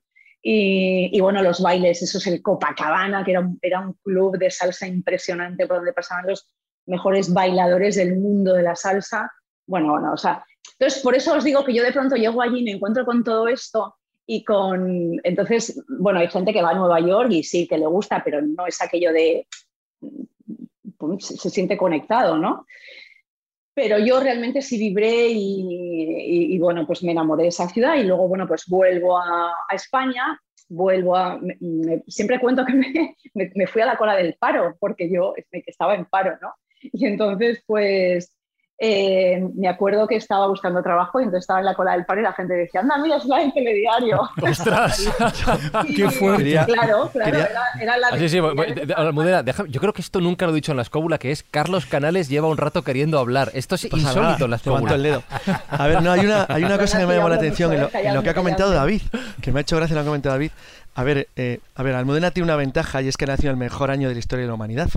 Speaker 8: y, bueno, los bailes, eso es el Copacabana, que era un, era un club de salsa impresionante por donde pasaban los mejores bailadores del mundo de la salsa. Bueno, bueno, o sea, entonces por eso os digo que yo de pronto llego allí y me encuentro con todo esto y con, entonces, bueno, hay gente que va a Nueva York y sí, que le gusta, pero no es aquello de, se siente conectado, ¿no? Pero yo realmente sí vibré y, bueno, pues me enamoré de esa ciudad y luego, bueno, pues vuelvo a, España, vuelvo a... siempre cuento que me, fui a la cola del paro, porque yo estaba en paro, ¿no? Y entonces, pues, eh, me acuerdo que estaba buscando trabajo y entonces estaba en la cola del paro y la gente decía, anda, mira, es la del telediario.
Speaker 2: ¡Ostras!
Speaker 5: ¡Qué fuerte!
Speaker 8: claro, claro, era, la
Speaker 2: ah, sí, sí, Almudena, yo creo que esto nunca lo he dicho en la escóbula, que es Carlos Canales lleva un rato queriendo hablar. Esto es insólito en la escóbula.
Speaker 9: el dedo. A ver, no, hay una, hay una cosa que me llamó la atención en lo, que ha comentado David, que me ha hecho gracia lo que ha comentado David. A ver, eh, a ver, Almudena tiene una ventaja y es que nació en el mejor año de la historia de la humanidad.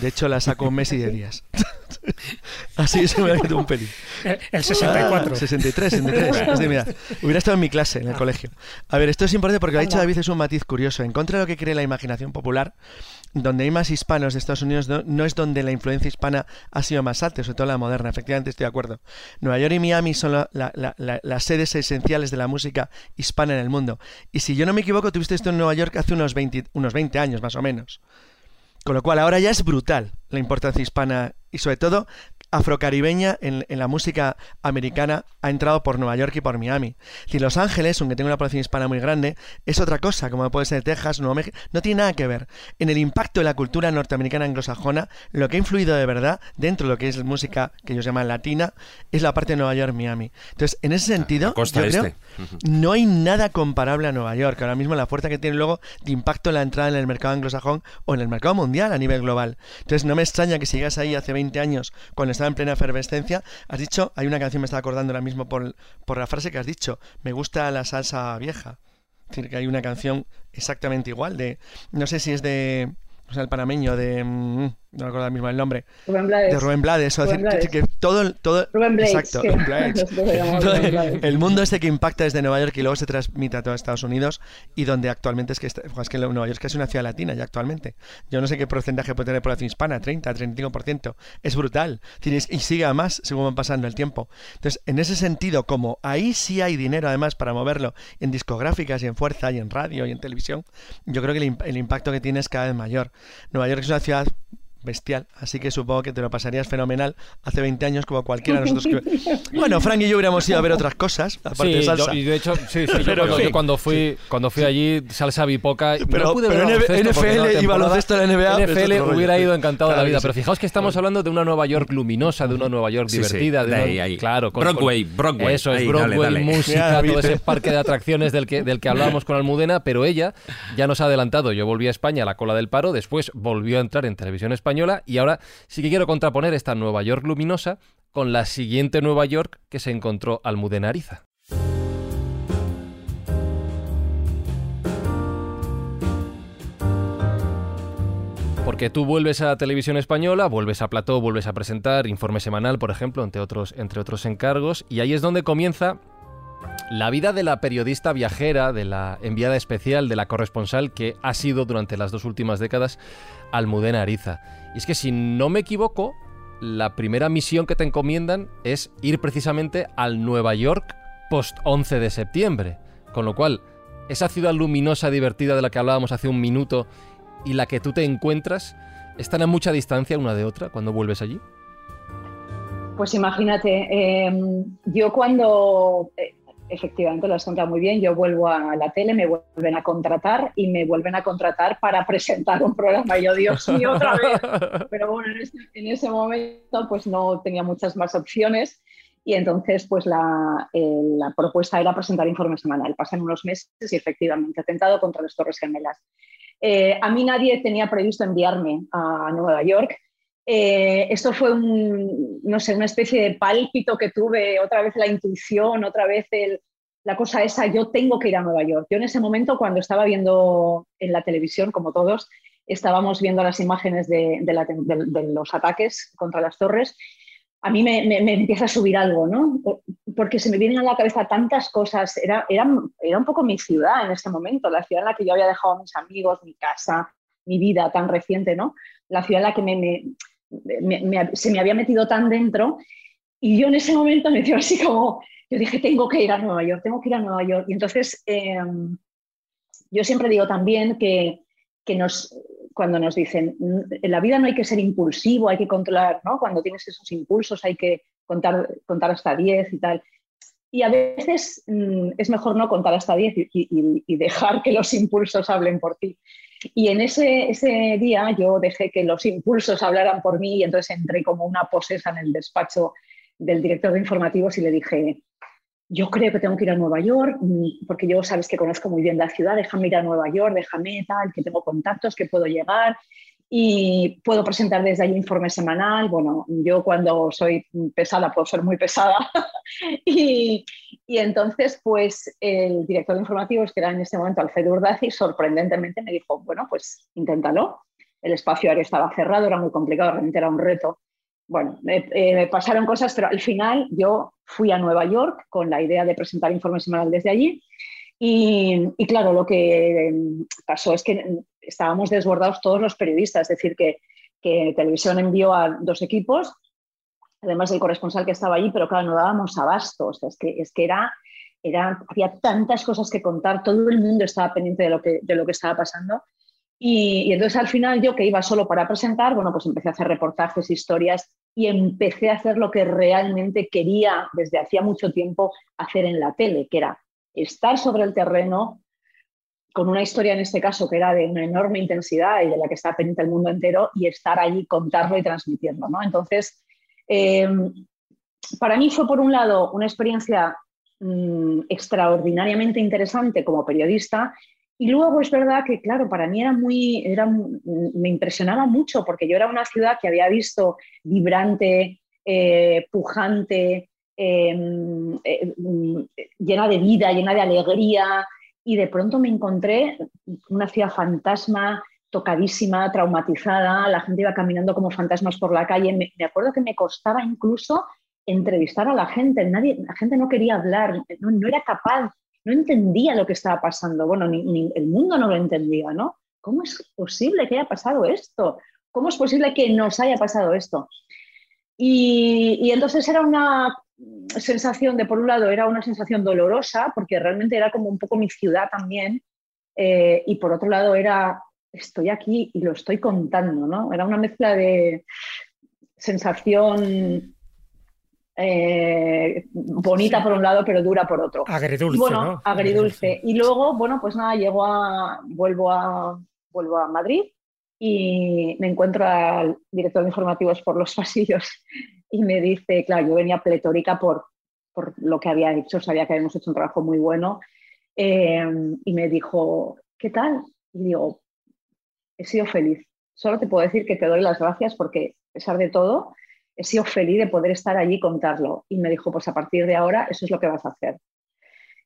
Speaker 9: De hecho, la sacó Messi de días. Así se me ha quedado un pelín.
Speaker 4: El, 64.
Speaker 9: 63, 63. mira, hubiera estado en mi clase, en el colegio. A ver, esto es importante porque lo ha dicho David, es un matiz curioso. En contra de lo que cree la imaginación popular, donde hay más hispanos de Estados Unidos, no, es donde la influencia hispana ha sido más alta, sobre todo la moderna. Efectivamente, estoy de acuerdo. Nueva York y Miami son las sedes esenciales de la música hispana en el mundo. Y si yo no me equivoco, tuviste esto en Nueva York hace unos 20, unos 20 años, más o menos. Con lo cual ahora ya es brutal la importancia hispana y sobre todo afrocaribeña en, en, la música americana ha entrado por Nueva York y por Miami. Si Los Ángeles, aunque tenga una población hispana muy grande, es otra cosa, como puede ser Texas, Nuevo México, no tiene nada que ver. En el impacto de la cultura norteamericana anglosajona, lo que ha influido de verdad dentro de lo que es música que ellos llaman latina, es la parte de Nueva York-Miami. Entonces, en ese sentido, yo creo, este. no hay nada comparable a Nueva York. Ahora mismo la fuerza que tiene luego de impacto en la entrada en el mercado anglosajón o en el mercado mundial a nivel global. Entonces, no me extraña que si llegas ahí hace 20 años, en plena efervescencia. Has dicho, hay una canción, me está acordando ahora mismo por, por la frase que has dicho, me gusta la salsa vieja. Es decir, que hay una canción exactamente igual de, no sé si es de, o sea, el panameño de... Mm, no recuerdo mismo el nombre.
Speaker 8: Rubén Blades.
Speaker 9: De Rubén Blades. decir, Que, todo, todo,
Speaker 8: Rubén Blades.
Speaker 9: Exacto. el mundo este que impacta desde Nueva York y luego se transmite a todo Estados Unidos y donde actualmente es que, es que Nueva York es una ciudad latina ya actualmente. Yo no sé qué porcentaje puede tener población hispana, 30, 35%. Es brutal. Y sigue a más según va pasando el tiempo. Entonces, en ese sentido, como ahí sí hay dinero además para moverlo en discográficas y en fuerza y en radio y en televisión, yo creo que el, el impacto que tiene es cada vez mayor. Nueva York es una ciudad bestial. Así que supongo que te lo pasarías fenomenal hace 20 años como cualquiera de nosotros. Que... Bueno, Frank y yo hubiéramos ido a ver otras cosas, aparte
Speaker 2: sí,
Speaker 9: de salsa.
Speaker 2: y de hecho, sí, sí, pero yo, cuando, fui, cuando fui allí, salsa bipoca.
Speaker 9: Pero,
Speaker 2: no pude
Speaker 9: pero NFL y baloncesto de la NBA.
Speaker 2: NFL hubiera ido encantado de la vida. Pero fijaos que estamos hablando de una Nueva York luminosa, de una Nueva York divertida. de,
Speaker 7: ahí, ahí.
Speaker 2: Claro,
Speaker 7: con, Broadway, Broadway.
Speaker 2: Eso es, Broadway, música, todo ese parque de atracciones del que, del que hablábamos con Almudena, pero ella ya nos ha adelantado. Yo volví a España a la cola del paro, después volvió a entrar en televisión española y ahora sí que quiero contraponer esta Nueva York luminosa con la siguiente Nueva York que se encontró Almudena Ariza. Porque tú vuelves a televisión española, vuelves a plató, vuelves a presentar informe semanal, por ejemplo, entre otros, entre otros encargos, y ahí es donde comienza la vida de la periodista viajera, de la enviada especial, de la corresponsal que ha sido durante las dos últimas décadas Almudena Ariza. Y es que si no me equivoco, la primera misión que te encomiendan es ir precisamente al Nueva York post 11 de septiembre. Con lo cual, esa ciudad luminosa, divertida de la que hablábamos hace un minuto y la que tú te encuentras, ¿están a mucha distancia una de otra cuando vuelves allí?
Speaker 8: Pues imagínate, em, yo cuando eh, efectivamente lo has contado muy bien. Yo vuelvo a la tele, me vuelven a contratar y me vuelven a contratar para presentar un programa. Y yo, Dios mío, otra vez. Pero bueno, en ese, momento pues no tenía muchas más opciones y entonces pues la, eh, la, propuesta era presentar informe semanal. Pasan unos meses y efectivamente, atentado contra las Torres Gemelas. Eh, a mí nadie tenía previsto enviarme a Nueva York. Eh, esto fue un, no sé, una especie de pálpito que tuve, otra vez la intuición, otra vez la cosa esa, yo tengo que ir a Nueva York. Yo en ese momento, cuando estaba viendo en la televisión, como todos, estábamos viendo las imágenes de, los ataques contra las torres, a mí me, empieza a subir algo, ¿no? Porque se me vienen a la cabeza tantas cosas. Era, era, era un poco mi ciudad en ese momento, la ciudad en la que yo había dejado a mis amigos, mi casa, mi vida tan reciente, ¿no? La ciudad en la que me, se me había metido tan dentro y yo en ese momento me dio así como, yo dije, tengo que ir a Nueva York, tengo que ir a Nueva York. Y entonces em, yo siempre digo también que, que nos, cuando nos dicen, en la vida no hay que ser impulsivo, hay que controlar, ¿no? Cuando tienes esos impulsos hay que contar, contar hasta 10 y tal. Y a veces mm, es mejor no contar hasta 10 y, y, dejar que los impulsos hablen por ti. Y en ese, ese día yo dejé que los impulsos hablaran por mí y entonces entré como una posesa en el despacho del director de informativos y le dije, yo creo que tengo que ir a Nueva York, mm, porque yo sabes que conozco muy bien la ciudad, déjame ir a Nueva York, déjame tal, que tengo contactos, que puedo llegar y puedo presentar desde allí informe semanal. Bueno, yo cuando soy pesada puedo ser muy pesada. y, y, entonces, pues el director de informativos, que era en ese momento Alfredo Urdazi, sorprendentemente me dijo, bueno, pues inténtalo. El espacio aéreo estaba cerrado, era muy complicado, realmente era un reto. Bueno, me, eh, pasaron cosas, pero al final yo fui a Nueva York con la idea de presentar informe semanal desde allí. Y, y, claro, lo que em, pasó es que estábamos desbordados todos los periodistas, es decir, que, que Televisión envió a dos equipos, además del corresponsal que estaba allí, pero claro, no dábamos abasto, o sea, es que, es que era, era, había tantas cosas que contar, todo el mundo estaba pendiente de lo que, de lo que estaba pasando. Y, y, entonces al final yo que iba solo para presentar, bueno, pues empecé a hacer reportajes, historias y empecé a hacer lo que realmente quería desde hacía mucho tiempo hacer en la tele, que era estar sobre el terreno, con una historia en este caso que era de una enorme intensidad y de la que está pendiente el mundo entero y estar allí, contarlo y transmitirlo. ¿no? Entonces, eh, para mí fue por un lado una experiencia mmm, extraordinariamente interesante como periodista y luego es verdad que, claro, para mí era muy, me impresionaba mucho porque yo era una ciudad que había visto vibrante, eh, pujante, eh, eh, llena de vida, llena de alegría, y de pronto me encontré una ciudad fantasma, tocadísima, traumatizada, la gente iba caminando como fantasmas por la calle. Me, acuerdo que me costaba incluso entrevistar a la gente, Nadie, la gente no quería hablar, no, no, era capaz, no entendía lo que estaba pasando. Bueno, ni, ni el mundo no lo entendía, ¿no? ¿Cómo es posible que haya pasado esto? ¿Cómo es posible que nos haya pasado esto? Y, y entonces era una sensación de, por un lado, era una sensación dolorosa, porque realmente era como un poco mi ciudad también, eh, y por otro lado era, estoy aquí y lo estoy contando, ¿no? Era una mezcla de sensación eh, bonita por un lado, pero dura por otro.
Speaker 4: Agridulce,
Speaker 8: bueno,
Speaker 4: ¿no?
Speaker 8: agridulce. Y luego, bueno, pues nada, llego a, vuelvo a, vuelvo a Madrid y me encuentro al director de informativos por los pasillos y me dice, claro, yo venía pletórica por, por lo que había hecho, sabía que habíamos hecho un trabajo muy bueno, eh, y me dijo, ¿qué tal? Y digo, he sido feliz. Solo te puedo decir que te doy las gracias porque, a pesar de todo, he sido feliz de poder estar allí y contarlo. Y me dijo, pues a partir de ahora eso es lo que vas a hacer.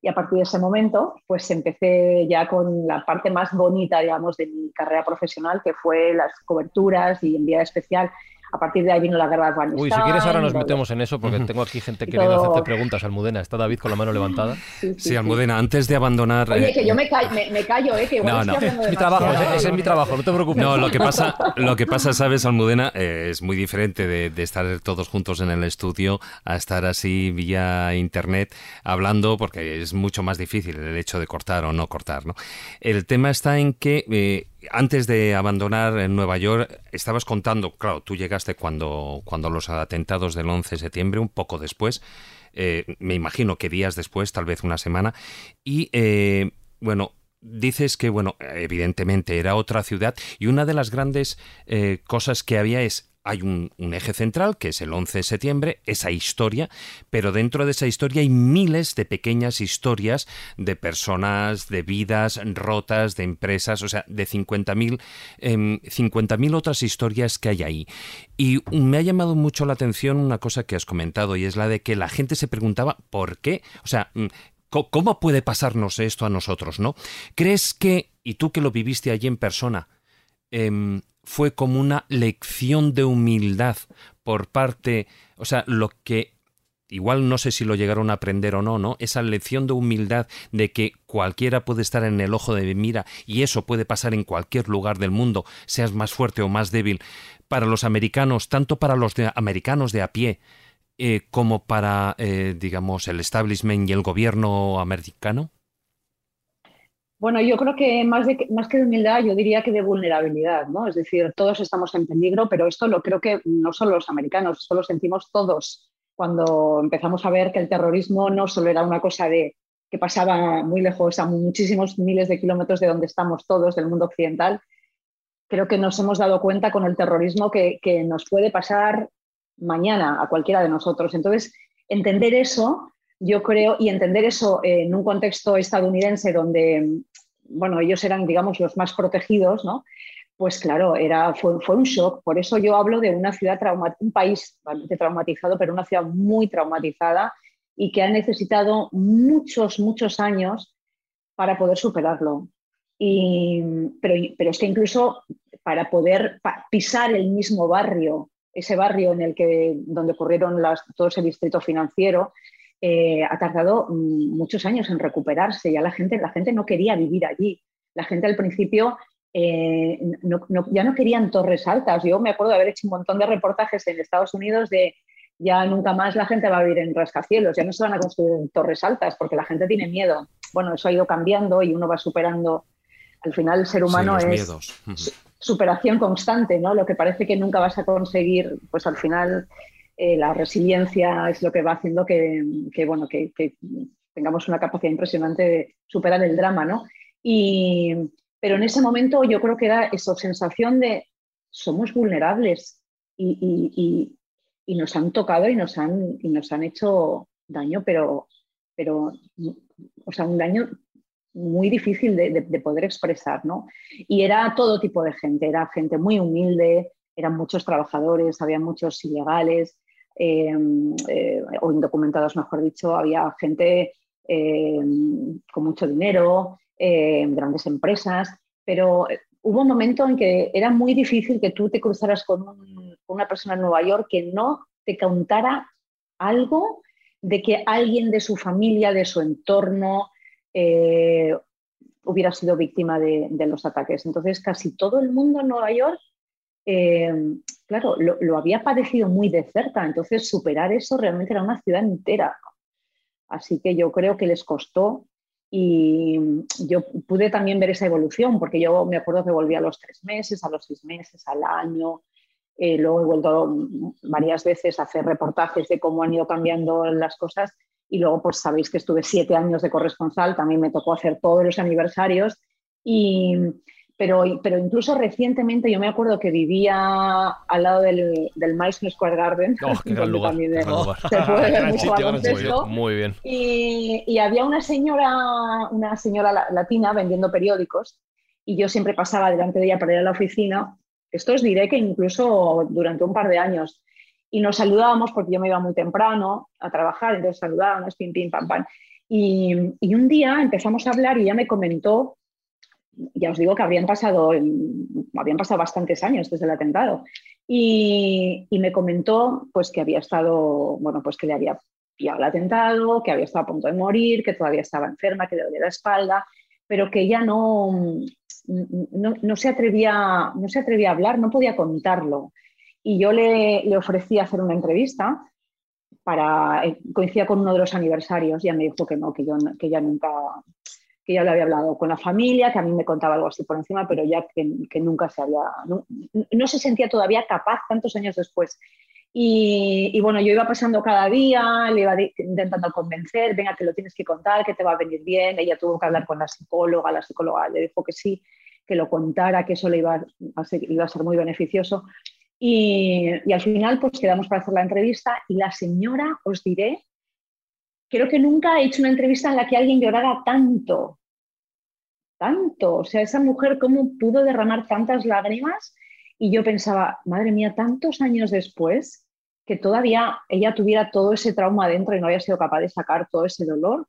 Speaker 8: Y a partir de ese momento, pues empecé ya con la parte más bonita, digamos, de mi carrera profesional, que fue las coberturas y enviada especial a partir de ahí vino la guerra de Afganistán.
Speaker 2: Uy, si quieres ahora nos metemos en eso, porque tengo aquí gente queriendo hacerte preguntas, Almudena. ¿Está David con la mano levantada?
Speaker 7: Sí, sí, sí Almudena, antes de abandonar...
Speaker 8: Oye, que yo me, ca me, me callo, ¿eh? Que
Speaker 7: no, no.
Speaker 2: Es mi trabajo, ese, ese, es mi trabajo, no te preocupes.
Speaker 7: No, lo que pasa, lo que pasa sabes, Almudena, eh, es muy diferente de, de, estar todos juntos en el estudio a estar así vía internet hablando, porque es mucho más difícil el hecho de cortar o no cortar, ¿no? El tema está en que... Eh, antes de abandonar Nueva York, estabas contando, claro, tú llegaste cuando, cuando los atentados del 11 de septiembre, un poco después, eh, me imagino que días después, tal vez una semana, y eh, bueno, dices que, bueno, evidentemente era otra ciudad y una de las grandes eh, cosas que había es hay un, eje central, que es el 11 de septiembre, esa historia, pero dentro de esa historia hay miles de pequeñas historias de personas, de vidas rotas, de empresas, o sea, de 50.000 eh, 50 otras historias que hay ahí. Y me ha llamado mucho la atención una cosa que has comentado, y es la de que la gente se preguntaba por qué, o sea, ¿cómo puede pasarnos esto a nosotros, no? ¿Crees que, y tú que lo viviste allí en persona, eh, fue como una lección de humildad por parte, o sea, lo que igual no sé si lo llegaron a aprender o no, ¿no? Esa lección de humildad de que cualquiera puede estar en el ojo de mira y eso puede pasar en cualquier lugar del mundo, seas más fuerte o más débil. Para los americanos, tanto para los de, americanos de a pie, eh, como para, eh, digamos, el establishment y el gobierno americano?
Speaker 8: Bueno, yo creo que más, de, más que de humildad, yo diría que de vulnerabilidad, ¿no? Es decir, todos estamos en peligro, pero esto lo creo que no solo los americanos, esto lo sentimos todos cuando empezamos a ver que el terrorismo no solo era una cosa de que pasaba muy lejos, a muchísimos miles de kilómetros de donde estamos todos, del mundo occidental, creo que nos hemos dado cuenta con el terrorismo que, que nos puede pasar mañana a cualquiera de nosotros. Entonces, entender eso, yo creo, y entender eso en un contexto estadounidense donde, bueno, ellos eran, digamos, los más protegidos, ¿no? Pues claro, era, fue, fue un shock. Por eso yo hablo de una ciudad traumatizada, un país bastante traumatizado, pero una ciudad muy traumatizada y que ha necesitado muchos, muchos años para poder superarlo. Y, pero, pero es que incluso para poder pisar el mismo barrio, ese barrio en el que, donde ocurrieron las, todo ese distrito financiero, eh, ha tardado mm, muchos años en recuperarse. Ya la gente, la gente no quería vivir allí. La gente al principio eh, ya no querían torres altas. Yo me acuerdo de haber hecho un montón de reportajes en Estados Unidos de ya nunca más la gente va a vivir en rascacielos, ya no se van a construir torres altas porque la gente tiene miedo. Bueno, eso ha ido cambiando y uno va superando. Al final el ser humano es superación constante, ¿no? Lo que parece que nunca vas a conseguir, pues al final eh, la resiliencia es lo que va haciendo que, bueno, que, tengamos una capacidad impresionante de superar el drama, ¿no? Y, pero en ese momento yo creo que era esa sensación de somos vulnerables y, nos han tocado y nos han, y nos han hecho daño, pero, pero, o sea, un daño muy difícil de, poder expresar, ¿no? Y era todo tipo de gente, era gente muy humilde, eran muchos trabajadores, había muchos ilegales em, eh, o indocumentados, mejor dicho, había gente em, con mucho dinero, em, grandes empresas, pero hubo un momento en que era muy difícil que tú te cruzaras con, una persona en Nueva York que no te contara algo de que alguien de su familia, de su entorno, eh, hubiera sido víctima de, los ataques. Entonces, casi todo el mundo en Nueva York, eh, claro, lo, había padecido muy de cerca. Entonces, superar eso realmente era una ciudad entera. Así que yo creo que les costó y yo pude también ver esa evolución, porque yo me acuerdo que volví a los tres meses, a los seis meses, al año. Eh, luego he vuelto varias veces a hacer reportajes de cómo han ido cambiando las cosas. Y luego, pues sabéis que estuve siete años de corresponsal, también me tocó hacer todos los aniversarios. Y, pero, pero incluso recientemente yo me acuerdo que vivía al lado del, del Madison Square Garden.
Speaker 2: Oh, qué gran lugar, Muy bien.
Speaker 8: Y, y, había una señora, una señora latina vendiendo periódicos y yo siempre pasaba delante de ella para ir a la oficina. Esto os diré que incluso durante un par de años. Y nos saludábamos porque yo me iba muy temprano a trabajar, entonces saludábamos, pim, pim, pam, pam. Y, y un día empezamos a hablar y ella me comentó ya os digo que habrían pasado, habían pasado bastantes años desde el atentado. Y, me comentó pues, que había estado, bueno, pues que le había pillado el atentado, que había estado a punto de morir, que todavía estaba enferma, que le dolía la espalda, pero que ella no, no, se atrevía, no se atrevía a hablar, no podía contarlo. Y yo le, le ofrecí hacer una entrevista para, eh, coincidía con uno de los aniversarios y ella me dijo que no, que, yo, que ella nunca, que ya le había hablado con la familia, que a mí me contaba algo así por encima, pero ya que, nunca se había, no, se sentía todavía capaz tantos años después. Y, bueno, yo iba pasando cada día, le iba intentando convencer, venga, que lo tienes que contar, que te va a venir bien. Ella tuvo que hablar con la psicóloga, la psicóloga le dijo que sí, que lo contara, que eso le iba a ser, iba a ser muy beneficioso. Y, y al final, pues quedamos para hacer la entrevista y la señora, os diré, creo que nunca he hecho una entrevista en la que alguien llorara tanto, tanto. O sea, esa mujer, ¿cómo pudo derramar tantas lágrimas? Y yo pensaba, madre mía, tantos años después, que todavía ella tuviera todo ese trauma dentro y no había sido capaz de sacar todo ese dolor.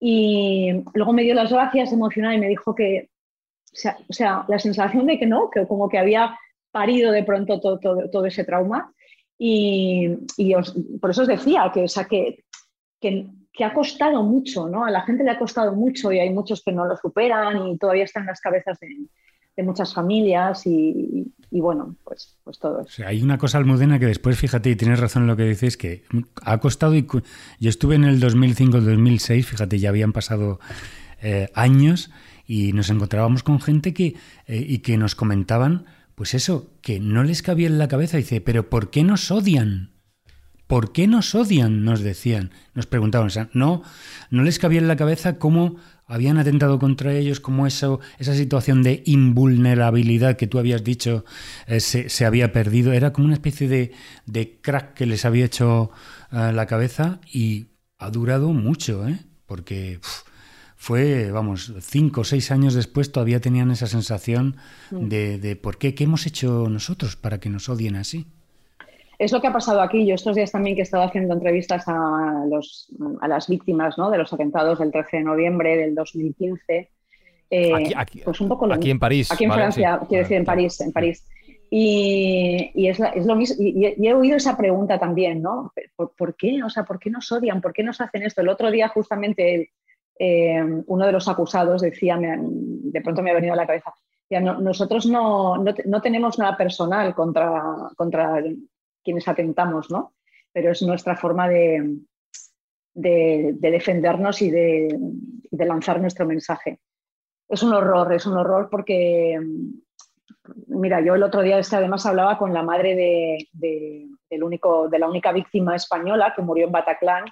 Speaker 8: Y luego me dio las gracias emocional y me dijo que, o sea, la sensación de que no, que como que había parido de pronto todo, ese trauma. Y, por eso os decía que, o que, que ha costado mucho, ¿no? A la gente le ha costado mucho y hay muchos que no lo superan y todavía están en las cabezas de, muchas familias y, bueno, pues, pues todo eso.
Speaker 5: hay una cosa, Almudena, que después, fíjate, y tienes razón en lo que dices, que ha costado, y yo estuve en el 2005-2006, fíjate, ya habían pasado eh, años y nos encontrábamos con gente que, eh, y que nos comentaban, pues eso, que no les cabía en la cabeza, dice, pero ¿por qué nos odian? ¿Por qué nos odian? Nos decían, nos preguntaban. no, no les cabía en la cabeza cómo habían atentado contra ellos, cómo eso, esa situación de invulnerabilidad que tú habías dicho eh, se, había perdido. Era como una especie de, de crack que les había hecho eh, la cabeza y ha durado mucho, ¿eh? porque fue, vamos, cinco o seis años después todavía tenían esa sensación de, de por qué, qué hemos hecho nosotros para que nos odien así.
Speaker 8: Es lo que ha pasado aquí. Yo estos días también que he estado haciendo entrevistas a, los, a las víctimas ¿no? de los atentados del 13 de noviembre del 2015.
Speaker 2: Eh, aquí, pues un poco aquí en París.
Speaker 8: Aquí en Francia, quiero decir, en París. En París. Y, y es, es, lo mismo. Y, he oído esa pregunta también, ¿no? ¿Por, qué? O sea, ¿por qué nos odian? ¿Por qué nos hacen esto? El otro día, justamente, eh, uno de los acusados decía, de pronto me ha venido a la cabeza, nosotros no, no, no, tenemos nada personal contra, contra quienes atentamos, ¿no? Pero es nuestra forma de, de, defendernos y de, lanzar nuestro mensaje. Es un horror, es un horror porque, mira, yo el otro día además hablaba con la madre de, único, de la única víctima española que murió en Bataclan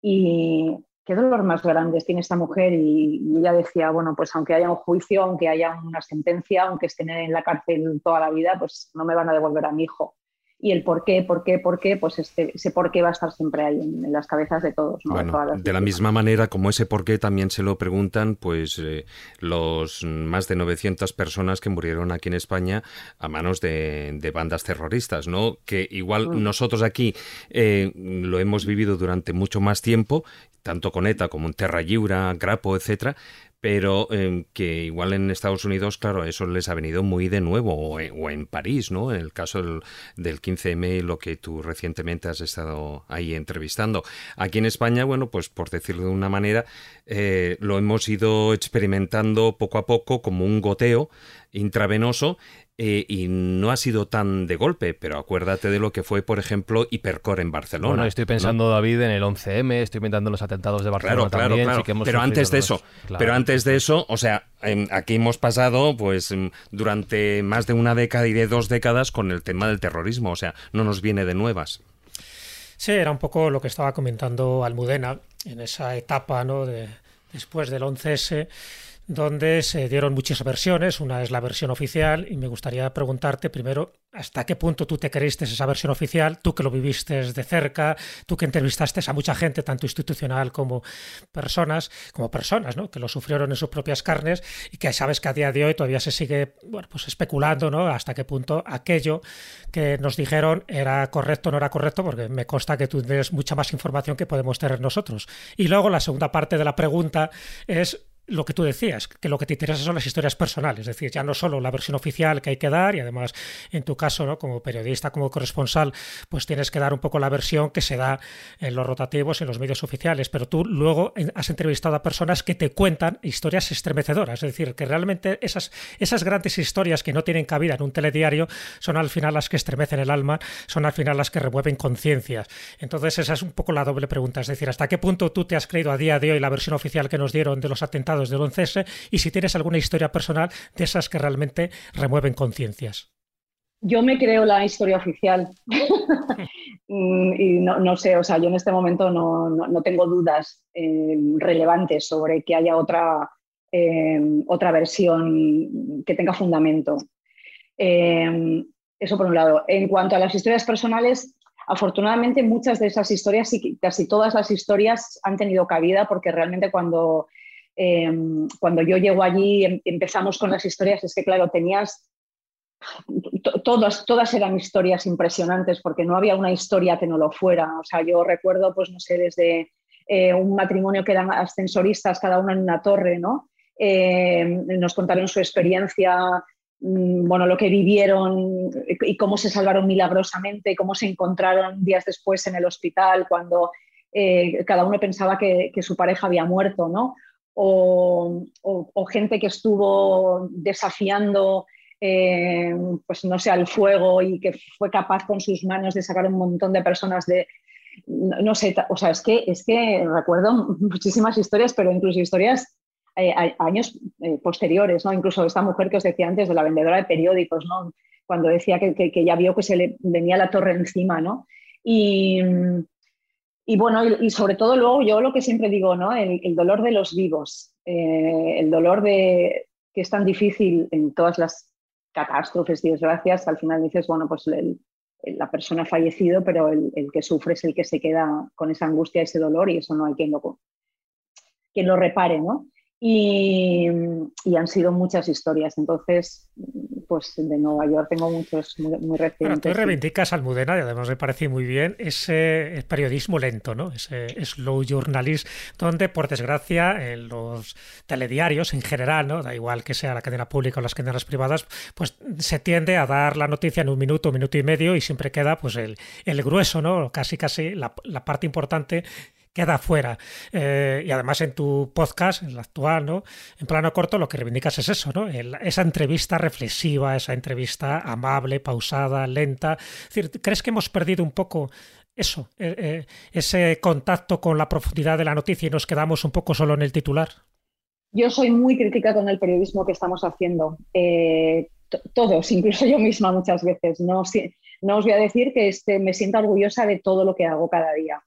Speaker 8: y qué dolor más grande tiene esta mujer y, y, ella decía, bueno, pues aunque haya un juicio, aunque haya una sentencia, aunque estén en la cárcel toda la vida, pues no me van a devolver a mi hijo y el por qué, por qué, por qué, pues este, ese por qué va a estar siempre ahí en, las cabezas de todos.
Speaker 7: de, la misma manera como ese por qué también se lo preguntan pues eh, los más de 900 personas que murieron aquí en España a manos de, bandas terroristas, ¿no? Que igual mm. nosotros aquí eh, lo hemos vivido durante mucho más tiempo, tanto con ETA como en Terra Lliura, Grapo, etcétera, pero em, que igual en Estados Unidos, claro, eso les ha venido muy de nuevo, o, en París, ¿no? En el caso del, 15M, lo que tú recientemente has estado ahí entrevistando. Aquí en España, bueno, pues por decirlo de una manera, eh, lo hemos ido experimentando poco a poco como un goteo intravenoso eh, y no ha sido tan de golpe, pero acuérdate de lo que fue, por ejemplo, Hipercore en Barcelona.
Speaker 2: Bueno, estoy pensando, David, en el 11M, estoy pensando en los atentados de Barcelona
Speaker 7: claro,
Speaker 2: también.
Speaker 7: Claro, claro. pero antes de eso, pero antes de eso, o sea, aquí hemos pasado, pues, durante más de una década y de dos décadas con el tema del terrorismo, o sea, no nos viene de nuevas.
Speaker 4: Sí, era un poco lo que estaba comentando Almudena en esa etapa, ¿no? De, después del 11S donde se dieron muchas versiones. Una es la versión oficial y me gustaría preguntarte primero hasta qué punto tú te creíste esa versión oficial, tú que lo viviste de cerca, tú que entrevistaste a mucha gente, tanto institucional como personas, como personas, ¿no? que lo sufrieron en sus propias carnes y que sabes que a día de hoy todavía se sigue bueno, pues especulando ¿no? hasta qué punto aquello que nos dijeron era correcto o no era correcto, porque me consta que tú tienes mucha más información que podemos tener nosotros. Y luego la segunda parte de la pregunta es lo que tú decías, que lo que te interesa son las historias personales, es decir, ya no solo la versión oficial que hay que dar, y además en tu caso, ¿no? como periodista, como corresponsal, pues tienes que dar un poco la versión que se da en los rotativos, en los medios oficiales, pero tú luego has entrevistado a personas que te cuentan historias estremecedoras, es decir, que realmente esas, esas grandes historias que no tienen cabida en un telediario son al final las que estremecen el alma, son al final las que remueven conciencias. Entonces esa es un poco la doble pregunta, es decir, ¿hasta qué punto tú te has creído a día de hoy la versión oficial que nos dieron de los atentados del 11 y si tienes alguna historia personal de esas que realmente remueven conciencias.
Speaker 8: Yo me creo la historia oficial mm, y no, sé, o sea, yo en este momento no, tengo dudas eh, relevantes sobre que haya otra, eh, otra versión que tenga fundamento. Eh, eso por un lado. En cuanto a las historias personales, afortunadamente muchas de esas historias y casi todas las historias han tenido cabida porque realmente cuando Em, cuando yo llego allí, em, empezamos con las historias, es que claro, tenías, todas, todas eran historias impresionantes porque no había una historia que no lo fuera. O sea, yo recuerdo, pues no sé, desde eh, un matrimonio que eran ascensoristas, cada uno en una torre, ¿no? Em, nos contaron su experiencia, mm, bueno, lo que vivieron y cómo se salvaron milagrosamente, cómo se encontraron días después en el hospital cuando eh, cada uno pensaba que, que, su pareja había muerto, ¿no? O, gente que estuvo desafiando, eh, pues no sé, al fuego y que fue capaz con sus manos de sacar un montón de personas de, no, sé, o sea, es que, es que recuerdo muchísimas historias, pero incluso historias eh, años eh, posteriores, ¿no? Incluso esta mujer que os decía antes de la vendedora de periódicos, ¿no? Cuando decía que, que, ya vio que se le venía la torre encima, ¿no? Y, y bueno, y, sobre todo luego yo lo que siempre digo, ¿no? El, dolor de los vivos, eh, el dolor de que es tan difícil en todas las catástrofes y desgracias, al final dices, bueno, pues la persona ha fallecido, pero el, que sufre es el que se queda con esa angustia, ese dolor, y eso no hay quien lo, quien lo repare, ¿no? Y, han sido muchas historias. Entonces, pues de Nueva York tengo muchos muy, muy recientes.
Speaker 4: Bueno, tú reivindicas Almudena y además me parece muy bien ese periodismo lento, ¿no? Ese slow journalism, donde por desgracia en los telediarios en general, ¿no? Da igual que sea la cadena pública o las cadenas privadas, pues se tiende a dar la noticia en un minuto, un minuto y medio y siempre queda pues el, el grueso, ¿no? Casi casi la, la parte importante queda fuera. Eh, y además en tu podcast, en el actual, ¿no? En plano corto, lo que reivindicas es eso, ¿no? esa entrevista reflexiva, esa entrevista amable, pausada, lenta. ¿crees que hemos perdido un poco eso, eh, eh, ese contacto con la profundidad de la noticia y nos quedamos un poco solo en el titular?
Speaker 8: Yo soy muy crítica con el periodismo que estamos haciendo. todos, incluso yo misma muchas veces. No, no os voy a decir que este, me siento orgullosa de todo lo que hago cada día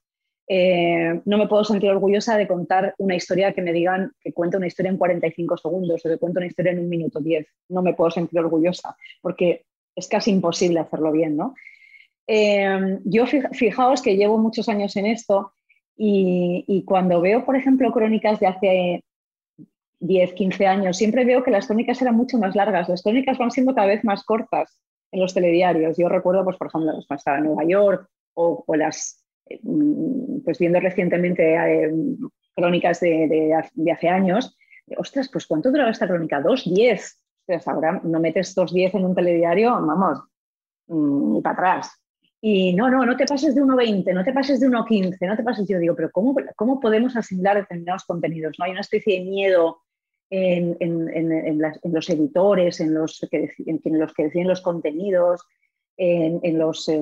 Speaker 8: eh, no me puedo sentir orgullosa de contar una historia que me digan que cuente una historia en 45 segundos o que cuente una historia en un minuto 10. No me puedo sentir orgullosa porque es casi imposible hacerlo bien, ¿no? Eh, yo fijaos que llevo muchos años en esto y, cuando veo, por ejemplo, crónicas de hace 10, 15 años, siempre veo que las crónicas eran mucho más largas. Las crónicas van siendo cada vez más cortas en los telediarios. Yo recuerdo, pues, por ejemplo, cuando estaba en Nueva York o, las pues viendo recientemente eh, crónicas de, hace años, ostras, pues ¿cuánto duraba esta crónica? ¿Dos, diez? ahora no metes dos diez en un telediario, vamos, mm, ni para atrás. Y no, no, no te pases de 1,20, no te pases de 1,15, no te pases. Yo digo, pero ¿cómo, ¿cómo podemos asimilar determinados contenidos? ¿no? Hay una especie de miedo en, los editores, en los que, en los que deciden los contenidos, en, los eh,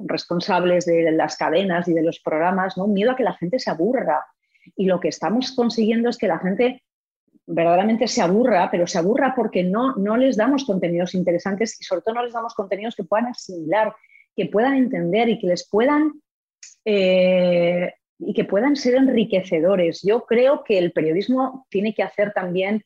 Speaker 8: responsables de las cadenas y de los programas, ¿no? miedo a que la gente se aburra. Y lo que estamos consiguiendo es que la gente verdaderamente se aburra, pero se aburra porque no, no les damos contenidos interesantes y sobre todo no les damos contenidos que puedan asimilar, que puedan entender y que les puedan eh, y que puedan ser enriquecedores. Yo creo que el periodismo tiene que hacer también,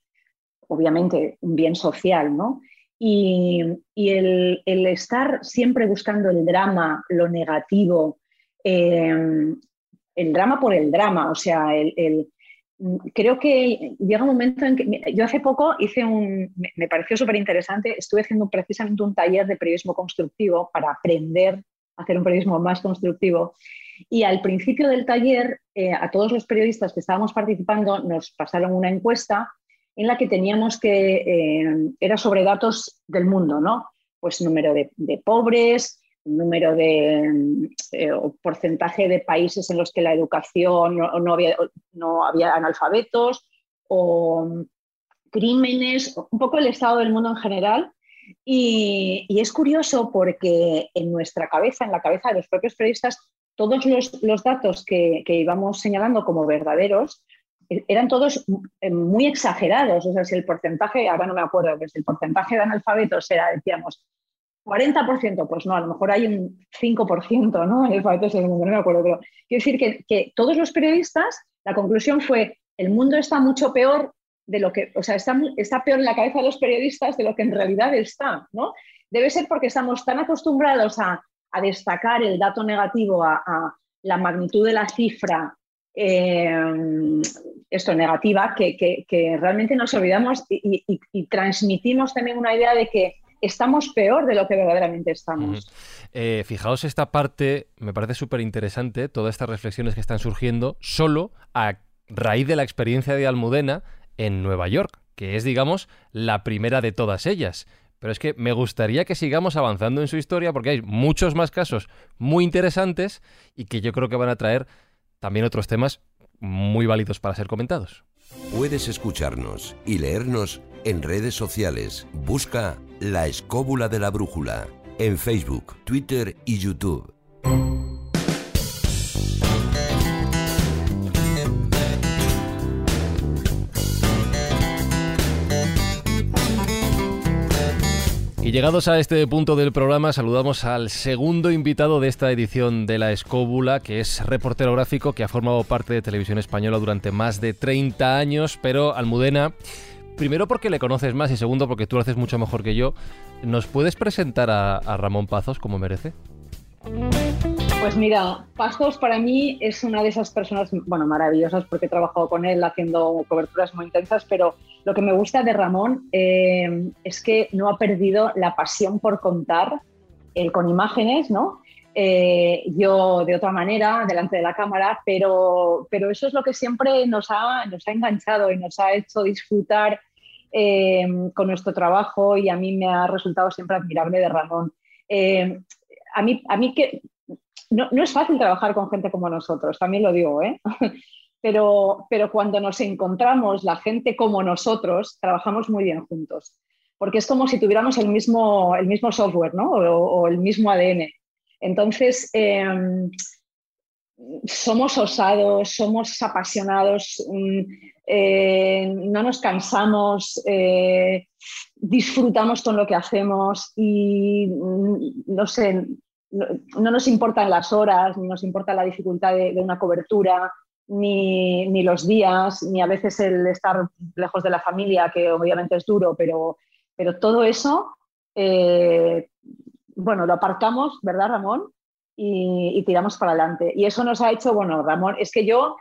Speaker 8: obviamente, un bien social, ¿no? Y, el, estar siempre buscando el drama, lo negativo, em, el drama por el drama, o sea, el, creo que llega un momento en que yo hace poco hice un, me, pareció súper interesante, estuve haciendo precisamente un taller de periodismo constructivo para aprender a hacer un periodismo más constructivo. Y al principio del taller, eh, a todos los periodistas que estábamos participando nos pasaron una encuesta en la que teníamos que, eh, era sobre datos del mundo, ¿no? Pues número de, pobres, número de eh, porcentaje de países en los que la educación no, había, no había analfabetos, o crímenes, un poco el estado del mundo en general. Y, es curioso porque en nuestra cabeza, en la cabeza de los propios periodistas, todos los, datos que íbamos señalando como verdaderos eran todos eh, muy exagerados. O sea, si el porcentaje, ahora no me acuerdo, que si el porcentaje de analfabetos era, decíamos, 40%, pues no, a lo mejor hay un 5%, ¿no? Analfabetos en el mundo, no me acuerdo, pero quiero decir que, que, todos los periodistas, la conclusión fue, el mundo está mucho peor de lo que, o sea, está, está peor en la cabeza de los periodistas de lo que en realidad está, ¿no? Debe ser porque estamos tan acostumbrados a, a destacar el dato negativo, a la magnitud de la cifra, eh, esto negativa, que, realmente nos olvidamos y, transmitimos también una idea de que estamos peor de lo que verdaderamente estamos.
Speaker 2: Eh, fijaos esta parte, me parece súper interesante, todas estas reflexiones que están surgiendo solo a raíz de la experiencia de Almudena en Nueva York, que es, digamos, la primera de todas ellas. Pero es que me gustaría que sigamos avanzando en su historia porque hay muchos más casos muy interesantes y que yo creo que van a traer también otros temas muy válidos para ser comentados.
Speaker 3: Puedes escucharnos y leernos en redes sociales. Busca La Escóbula de la Brújula en Facebook, Twitter y YouTube.
Speaker 2: Y llegados a este punto del programa, saludamos al segundo invitado de esta edición de La Escóbula, que es reportero gráfico, que ha formado parte de Televisión Española durante más de 30 años, pero Almudena, primero porque le conoces más y segundo porque tú lo haces mucho mejor que yo, ¿nos puedes presentar a, a Ramón Pazos como merece?
Speaker 8: Pues mira, Pazos para mí es una de esas personas, bueno, maravillosas porque he trabajado con él haciendo coberturas muy intensas, pero lo que me gusta de Ramón eh, es que no ha perdido la pasión por contar eh, con imágenes, ¿no? Eh, yo de otra manera, delante de la cámara, pero, pero eso es lo que siempre nos ha, nos ha enganchado y nos ha hecho disfrutar con nuestro trabajo y a mí me ha resultado siempre admirable de Ramón. a, mí, a mí que no, no, es fácil trabajar con gente como nosotros, también lo digo, ¿eh? pero, pero cuando nos encontramos la gente como nosotros, trabajamos muy bien juntos, porque es como si tuviéramos el mismo, el mismo software ¿no? o, el mismo ADN. Entonces, em, somos osados, somos apasionados, mm, eh, no nos cansamos, eh, disfrutamos con lo que hacemos y, mm, no sé, no, nos importan las horas, ni nos importa la dificultad de, una cobertura, ni, ni, los días, ni a veces el estar lejos de la familia, que obviamente es duro, pero, pero todo eso, eh, bueno, lo aparcamos, ¿verdad, Ramón? Y, y, tiramos para adelante. Y eso nos ha hecho, bueno, Ramón, es que yo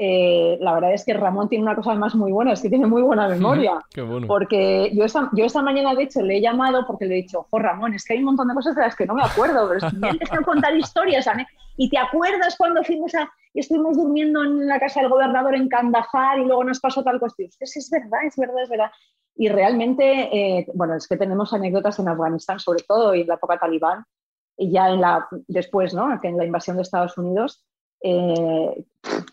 Speaker 8: eh, la verdad es que Ramón tiene una cosa más muy buena, es que tiene muy buena memoria. Porque yo esta, yo esta mañana, de hecho, le he llamado porque le he dicho, ojo, Ramón, es que hay un montón de cosas de las que no me acuerdo, pero es que contar historias, Y te acuerdas cuando fuimos a, y estuvimos durmiendo en la casa del gobernador en Kandahar y luego nos pasó tal. Es, es verdad, es verdad, es verdad. Y realmente, eh, bueno, es que tenemos anécdotas en Afganistán, sobre todo, y en la época talibán, y ya en la, después, ¿no? Que en la invasión de Estados Unidos, eh,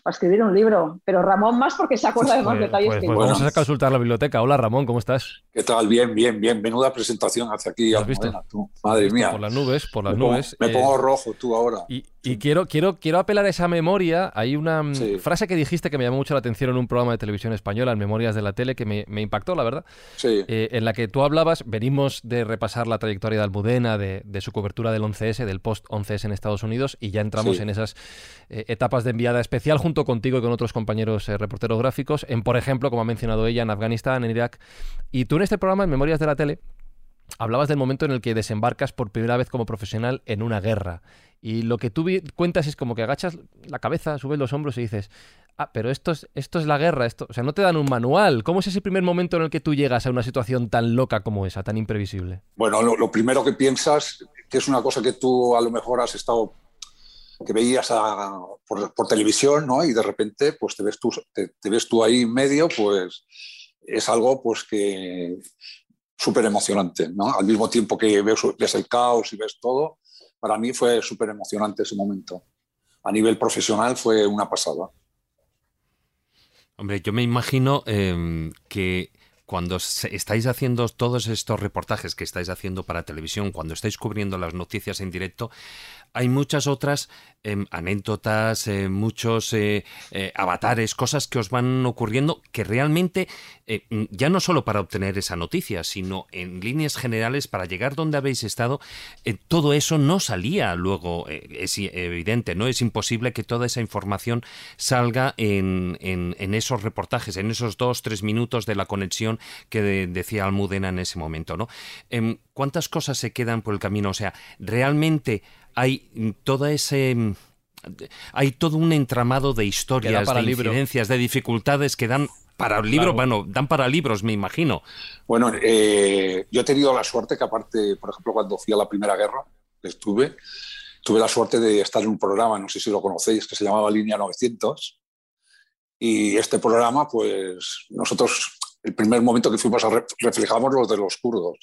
Speaker 8: para escribir un libro, pero Ramón más porque se acuerda de más pues, detalles
Speaker 2: pues, que pues vamos a consultar la biblioteca. Hola Ramón, ¿cómo estás?
Speaker 10: ¿Qué tal? Bien, bien, bien. Menuda presentación hacia aquí.
Speaker 2: ¿Has visto?
Speaker 10: Madre mía.
Speaker 2: Por las nubes, por las
Speaker 10: me
Speaker 2: nubes.
Speaker 10: me pongo eh, rojo tú ahora.
Speaker 2: Y, quiero, quiero, quiero apelar a esa memoria. Hay una mm, frase que dijiste que me llamó mucho la atención en un programa de televisión española, en Memorias de la Tele, que me, impactó, la verdad.
Speaker 10: Sí.
Speaker 2: Eh, en la que tú hablabas, venimos de repasar la trayectoria de Almudena, de, su cobertura del 11S, del post-11S en Estados Unidos, y ya entramos en esas eh, etapas de enviada especial junto contigo y con otros compañeros eh, reporteros gráficos, en, por ejemplo, como ha mencionado ella, en Afganistán, en Irak. Y tú en este programa, en Memorias de la Tele, hablabas del momento en el que desembarcas por primera vez como profesional en una guerra. Y lo que tú cuentas es como que agachas la cabeza, subes los hombros y dices, ah, pero esto es, esto es la guerra, esto, o sea, no te dan un manual. ¿Cómo es ese primer momento en el que tú llegas a una situación tan loca como esa, tan imprevisible?
Speaker 10: Bueno, lo primero que piensas, que es una cosa que tú a lo mejor has estado que veías por, televisión, ¿no? Y de repente, pues te ves tú, te, ves tú ahí en medio, pues es algo, pues que súper emocionante, ¿no? Al mismo tiempo que ves, ves, el caos y ves todo, para mí fue súper emocionante ese momento. A nivel profesional fue una pasada.
Speaker 7: Hombre, yo me imagino em, que cuando estáis haciendo todos estos reportajes que estáis haciendo para televisión, cuando estáis cubriendo las noticias en directo, hay muchas otras em, anécdotas, eh, muchos eh, eh, avatares, cosas que os van ocurriendo que realmente, ya no solo para obtener esa noticia, sino en líneas generales para llegar donde habéis estado, todo eso no salía luego, es evidente, ¿no? Es imposible que toda esa información salga en, en, esos reportajes, en esos dos, tres minutos de la conexión que decía Almudena en ese momento, ¿no? Em, ¿Cuántas cosas se quedan por el camino? O sea, realmente hay toda ese hay todo un entramado de historias, de incidencias, de dificultades que dan para libros, bueno, dan para libros, me imagino.
Speaker 10: Bueno, eh, yo he tenido la suerte que aparte, por ejemplo, cuando fui a la Primera Guerra, estuve, tuve la suerte de estar en un programa, no sé si lo conocéis, que se llamaba Línea 900. Y este programa, pues nosotros, el primer momento que fuimos a reflejamos los de los kurdos.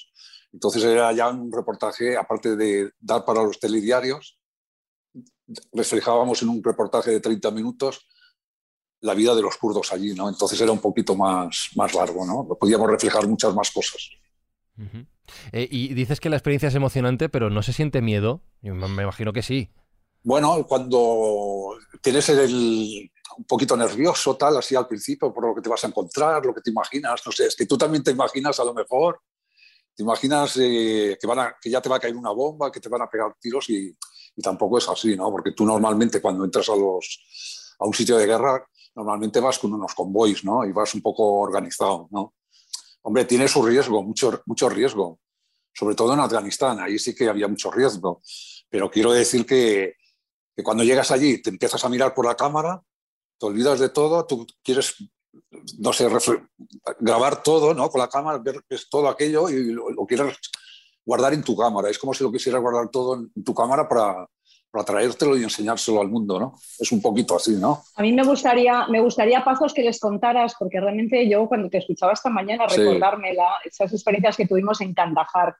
Speaker 10: Entonces era ya un reportaje, aparte de dar para los telediarios, reflejábamos en un reportaje de 30 minutos la vida de los kurdos allí, ¿no? Entonces era un poquito más, más largo, ¿no? Podíamos reflejar muchas más cosas.
Speaker 2: Eh, y dices que la experiencia es emocionante, pero ¿no se siente miedo? me imagino que sí.
Speaker 10: Bueno, cuando tienes el, un poquito nervioso, tal, así al principio, por lo que te vas a encontrar, lo que te imaginas, no sé, es que tú también te imaginas a lo mejor te imaginas eh, que, ya te va a caer una bomba, que te van a pegar tiros y, tampoco es así, ¿no? Porque tú normalmente cuando entras a un sitio de guerra, normalmente vas con unos convoys, ¿no? Y vas un poco organizado, ¿no? Hombre, tiene su riesgo, mucho, mucho riesgo, sobre todo en Afganistán, ahí sí que había mucho riesgo, pero quiero decir que, que cuando llegas allí te empiezas a mirar por la cámara, te olvidas de todo, tú quieres, no sé, grabar todo, ¿no? Con la cámara, ver todo aquello y lo, lo quieres guardar en tu cámara. Es como si lo quisieras guardar todo en tu cámara para, para traértelo y enseñárselo al mundo, ¿no? Es un poquito así, ¿no?
Speaker 8: A mí me gustaría, me gustaría, Pazos, que les contaras, porque realmente yo cuando te escuchaba esta mañana
Speaker 10: Sí.
Speaker 8: recordarme la- esas experiencias que tuvimos en Kandahar,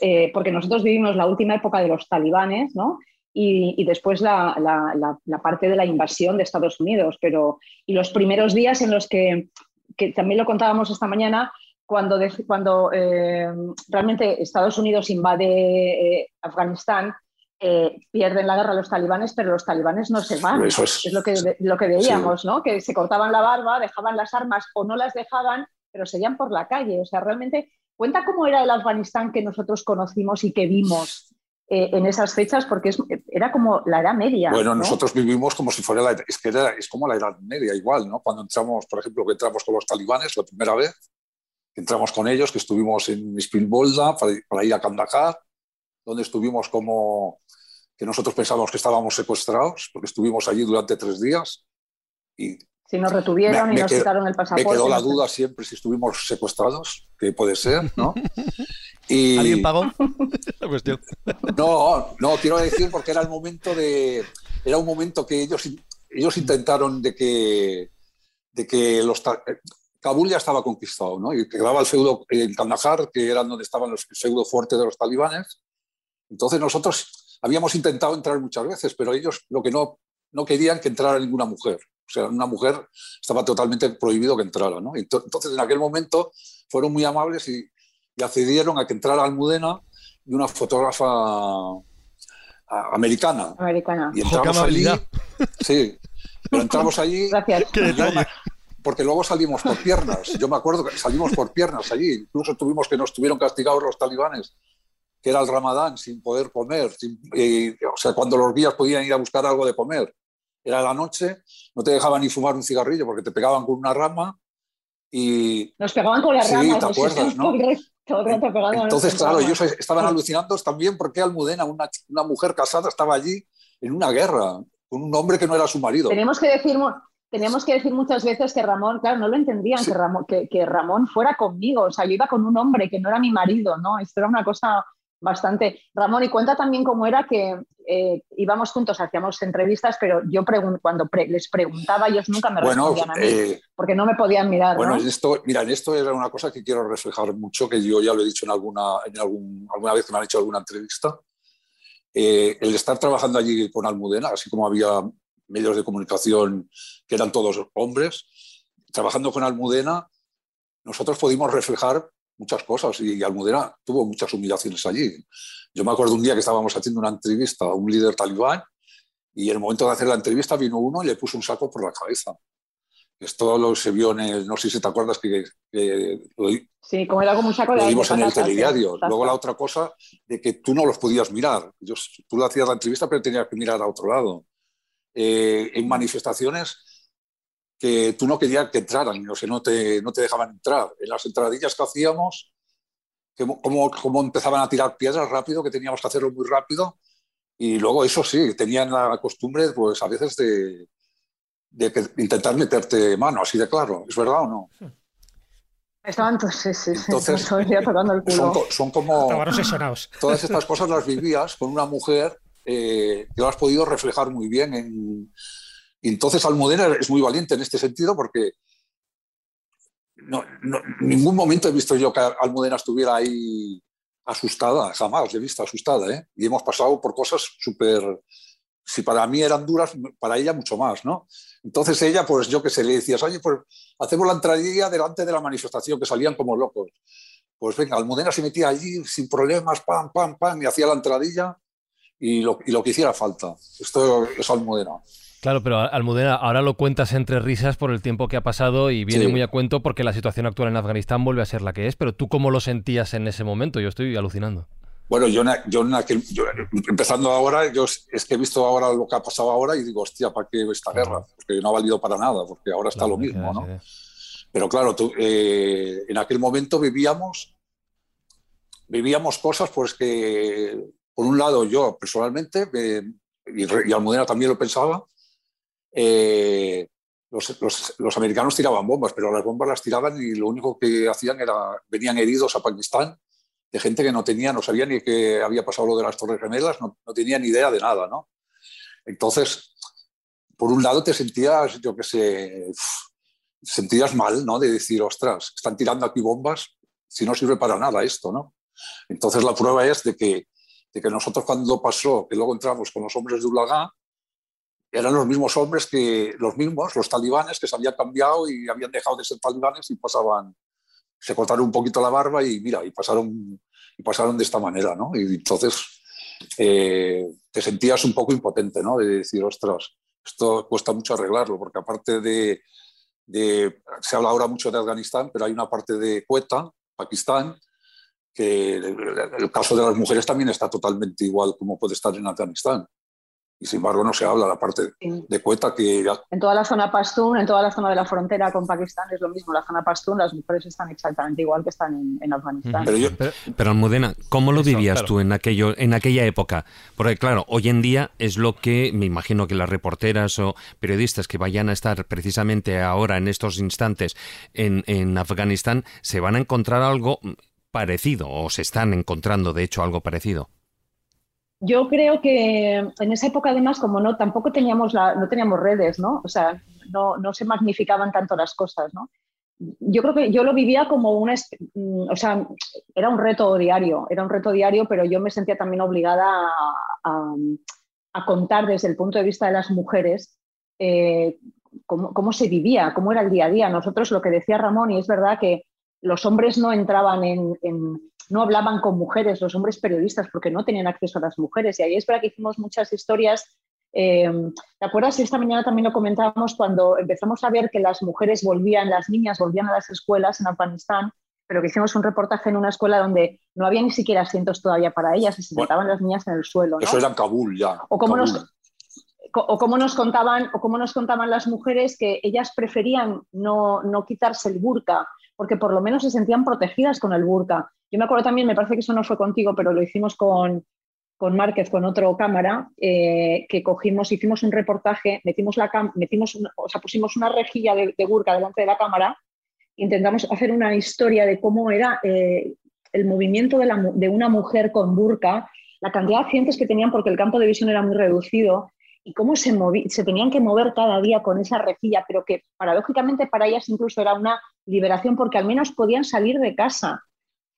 Speaker 8: eh, porque nosotros vivimos la última época de los talibanes, ¿no? Y, y después la, la- la- la parte de la invasión de Estados Unidos, pero y los primeros días en los que, que también lo contábamos esta mañana, cuando, de- cuando eh, realmente Estados Unidos invade eh, Afganistán, eh, pierden la guerra los talibanes, pero los talibanes no se van.
Speaker 10: Eso es.
Speaker 8: lo, que, lo que veíamos, ¿no? Que se cortaban la barba, dejaban las armas o no las dejaban, pero seguían por la calle. O sea, realmente cuenta cómo era el Afganistán que nosotros conocimos y que vimos eh, en esas fechas, porque es- era como la Edad Media.
Speaker 10: Bueno,
Speaker 8: ¿no?
Speaker 10: nosotros vivimos como si fuera la es que era- es como la Edad Media igual, ¿no? Cuando entramos, por ejemplo, que entramos con los talibanes la primera vez, entramos con ellos, que estuvimos en Spilbolda para, para ir a Kandahar, donde estuvimos como que nosotros pensábamos que estábamos secuestrados, porque estuvimos allí durante tres días y
Speaker 8: Si nos retuvieron
Speaker 10: Me-
Speaker 8: y
Speaker 10: me
Speaker 8: nos
Speaker 10: qued-
Speaker 8: quitaron el
Speaker 10: me
Speaker 8: pasaporte.
Speaker 10: quedó la duda siempre si estuvimos secuestrados, que puede ser, ¿no? Y,
Speaker 9: ¿Alguien pagó? La cuestión.
Speaker 10: No, no, quiero decir porque era el momento de. Era un momento que ellos, ellos intentaron de que, de que los. Kabul ya estaba conquistado, ¿no? Y quedaba el feudo en Kandahar, que era donde estaban los feudo fuerte de los talibanes. Entonces nosotros habíamos intentado entrar muchas veces, pero ellos lo que no, no querían que entrara ninguna mujer. O sea, una mujer estaba totalmente prohibido que entrara, ¿no? Ento- Entonces en aquel momento fueron muy amables y, y accedieron a que entrara Almudena y una fotógrafa americana.
Speaker 8: Americana.
Speaker 10: Y entramos allí. Sí, pero entramos allí.
Speaker 8: Gracias.
Speaker 9: Qué detalle.
Speaker 10: Porque luego salimos por piernas. Yo me acuerdo que salimos por piernas allí. Incluso tuvimos que nos tuvieron castigados los talibanes, que era el ramadán, sin poder comer. sin- y, o sea, cuando los guías podían ir a buscar algo de comer. Era la noche, no te dejaban ni fumar un cigarrillo porque te pegaban con una rama. Y
Speaker 8: Nos pegaban con las
Speaker 10: Sí,
Speaker 8: ramas.
Speaker 10: ¿te acuerdas, no?
Speaker 8: todo el rato-
Speaker 10: entonces, claro, ellos estaban alucinando también porque Almudena, una, una mujer casada, estaba allí en una guerra con un hombre que no era su marido.
Speaker 8: Tenemos que decir, tenemos que decir muchas veces que Ramón, claro, no lo entendían,
Speaker 10: Sí.
Speaker 8: que, Ramón, que, que Ramón fuera conmigo. O sea, yo iba con un hombre que no era mi marido, ¿no? Esto era una cosa bastante. Ramón, y cuenta también cómo era que eh, íbamos juntos, hacíamos entrevistas, pero yo pregun- cuando pre- les preguntaba, ellos nunca me
Speaker 10: Bueno,
Speaker 8: respondían a mí,
Speaker 10: eh,
Speaker 8: porque no me podían mirar,
Speaker 10: Bueno,
Speaker 8: ¿no?
Speaker 10: esto, mira, esto era una cosa que quiero reflejar mucho, que yo ya lo he dicho en alguna, en algún, alguna vez que me han hecho alguna entrevista. Eh, el estar trabajando allí con Almudena, así como había medios de comunicación que eran todos hombres, trabajando con Almudena, nosotros pudimos reflejar muchas cosas y Almudena tuvo muchas humillaciones allí. Yo me acuerdo un día que estábamos haciendo una entrevista a un líder talibán y en el momento de hacer la entrevista vino uno y le puso un saco por la cabeza. Esto lo se vio en el, no sé si te acuerdas que, que lo,
Speaker 8: Sí, como era como un saco de
Speaker 10: lo vimos en el telediario. Luego la otra cosa de que tú no los podías mirar. Ellos- tú le hacías la entrevista pero tenías que mirar a otro lado. Eh, en manifestaciones que tú no querías que entraran, o sea, no te, no te dejaban entrar. En las entradillas que hacíamos, que mo- como, como empezaban a tirar piedras rápido, que teníamos que hacerlo muy rápido. Y luego, eso sí, tenían la costumbre, pues a veces de, de que- intentar meterte mano, así de claro. ¿Es verdad o no?
Speaker 8: Estaban sí, sí,
Speaker 10: Entonces,
Speaker 8: tocando el
Speaker 10: Son,
Speaker 8: culo.
Speaker 10: co- son como... Todas estas cosas las vivías con una mujer eh, que lo has podido reflejar muy bien. En... Y entonces Almudena es muy valiente en este sentido porque no, no- ningún momento he visto yo que Almudena estuviera ahí asustada, jamás he visto asustada. ¿eh? Y hemos pasado por cosas súper... Si para mí eran duras, para ella mucho más, ¿no? Entonces ella, pues yo que sé, le decías, oye, pues hacemos la entradilla delante de la manifestación, que salían como locos. Pues venga, Almudena se metía allí sin problemas, pam, pam, pam, y hacía la entradilla y lo, y lo que hiciera falta. Esto es Almudena.
Speaker 2: Claro, pero Almudena, ahora lo cuentas entre risas por el tiempo que ha pasado y viene muy a cuento porque la situación actual en Afganistán vuelve a ser la que es, pero tú cómo lo sentías en ese momento, yo estoy alucinando.
Speaker 10: Bueno, yo, yo, empezando ahora, yo es que he visto ahora lo que ha pasado ahora y digo, hostia, ¿para qué esta guerra? Porque no ha valido para nada, porque ahora está lo mismo, ¿no? Pero claro, eh, en aquel momento vivíamos, vivíamos cosas pues que, por un lado, yo personalmente, y, Almudena también lo pensaba, eh, los, americanos tiraban bombas, pero las bombas las tiraban y lo único que hacían era, venían heridos a Pakistán de gente que no tenía, no sabía ni que había pasado lo de las Torres Gemelas, no, no tenía ni idea de nada, ¿no? Entonces, por un lado te sentías, yo qué sé, sentías mal, ¿no? De decir, ostras, están tirando aquí bombas, si no sirve para nada esto, ¿no? Entonces la prueba es de que, de que nosotros cuando pasó, que luego entramos con los hombres de Ulagá, eran los mismos hombres que los mismos, los talibanes que se habían cambiado y habían dejado de ser talibanes y pasaban, se cortaron un poquito la barba y mira, y pasaron, y pasaron de esta manera, ¿no? Y entonces eh, te sentías un poco impotente, ¿no? De decir, ostras, esto cuesta mucho arreglarlo, porque aparte de, se habla ahora mucho de Afganistán, pero hay una parte de Quetta, Pakistán, que el caso de las mujeres también está totalmente igual como puede estar en Afganistán y sin embargo no se habla la parte de Cueta que...
Speaker 8: En toda la zona Pashtun, en toda la zona de la frontera con Pakistán es lo mismo. La zona Pashtun, las mujeres están exactamente igual que están en, Afganistán.
Speaker 7: Pero, Almudena, ¿cómo lo vivías tú en, aquello, en aquella época? Porque claro, hoy en día es lo que me imagino que las reporteras o periodistas que vayan a estar precisamente ahora en estos instantes en, en Afganistán se van a encontrar algo parecido o se están encontrando de hecho algo parecido.
Speaker 8: Yo creo que en esa época, además, como no, tampoco teníamos, la, no teníamos redes, ¿no? O sea, no, no, se magnificaban tanto las cosas, ¿no? Yo creo que yo lo vivía como una, mm, o sea, era un reto diario, era un reto diario, pero yo me sentía también obligada a, a, contar desde el punto de vista de las mujeres eh, cómo, cómo, se vivía, cómo era el día a día. Nosotros, lo que decía Ramón, y es verdad que los hombres no entraban en no hablaban con mujeres, los hombres periodistas, porque no tenían acceso a las mujeres. Y ahí es verdad que hicimos muchas historias. Eh, ¿Te acuerdas? Esta mañana también lo comentábamos cuando empezamos a ver que las mujeres volvían, las niñas volvían a las escuelas en Afganistán, pero que hicimos un reportaje en una escuela donde no había ni siquiera asientos todavía para ellas y se sentaban las niñas en el suelo.
Speaker 10: Eso era en Kabul ya.
Speaker 8: O cómo nos o cómo nos contaban o cómo nos contaban las mujeres que ellas preferían no, no quitarse el burka porque por lo menos se sentían protegidas con el burka. Yo me acuerdo también, me parece que eso no fue contigo, pero lo hicimos con, con Márquez, con otro cámara, eh, que cogimos, hicimos un reportaje, metimos la metimos o sea, pusimos una rejilla de, burka delante de la cámara, intentamos hacer una historia de cómo era eh, el movimiento de, de, una mujer con burka, la cantidad de accidentes que tenían porque el campo de visión era muy reducido y cómo se, se tenían que mover cada día con esa rejilla, pero que paradójicamente para ellas incluso era una liberación porque al menos podían salir de casa.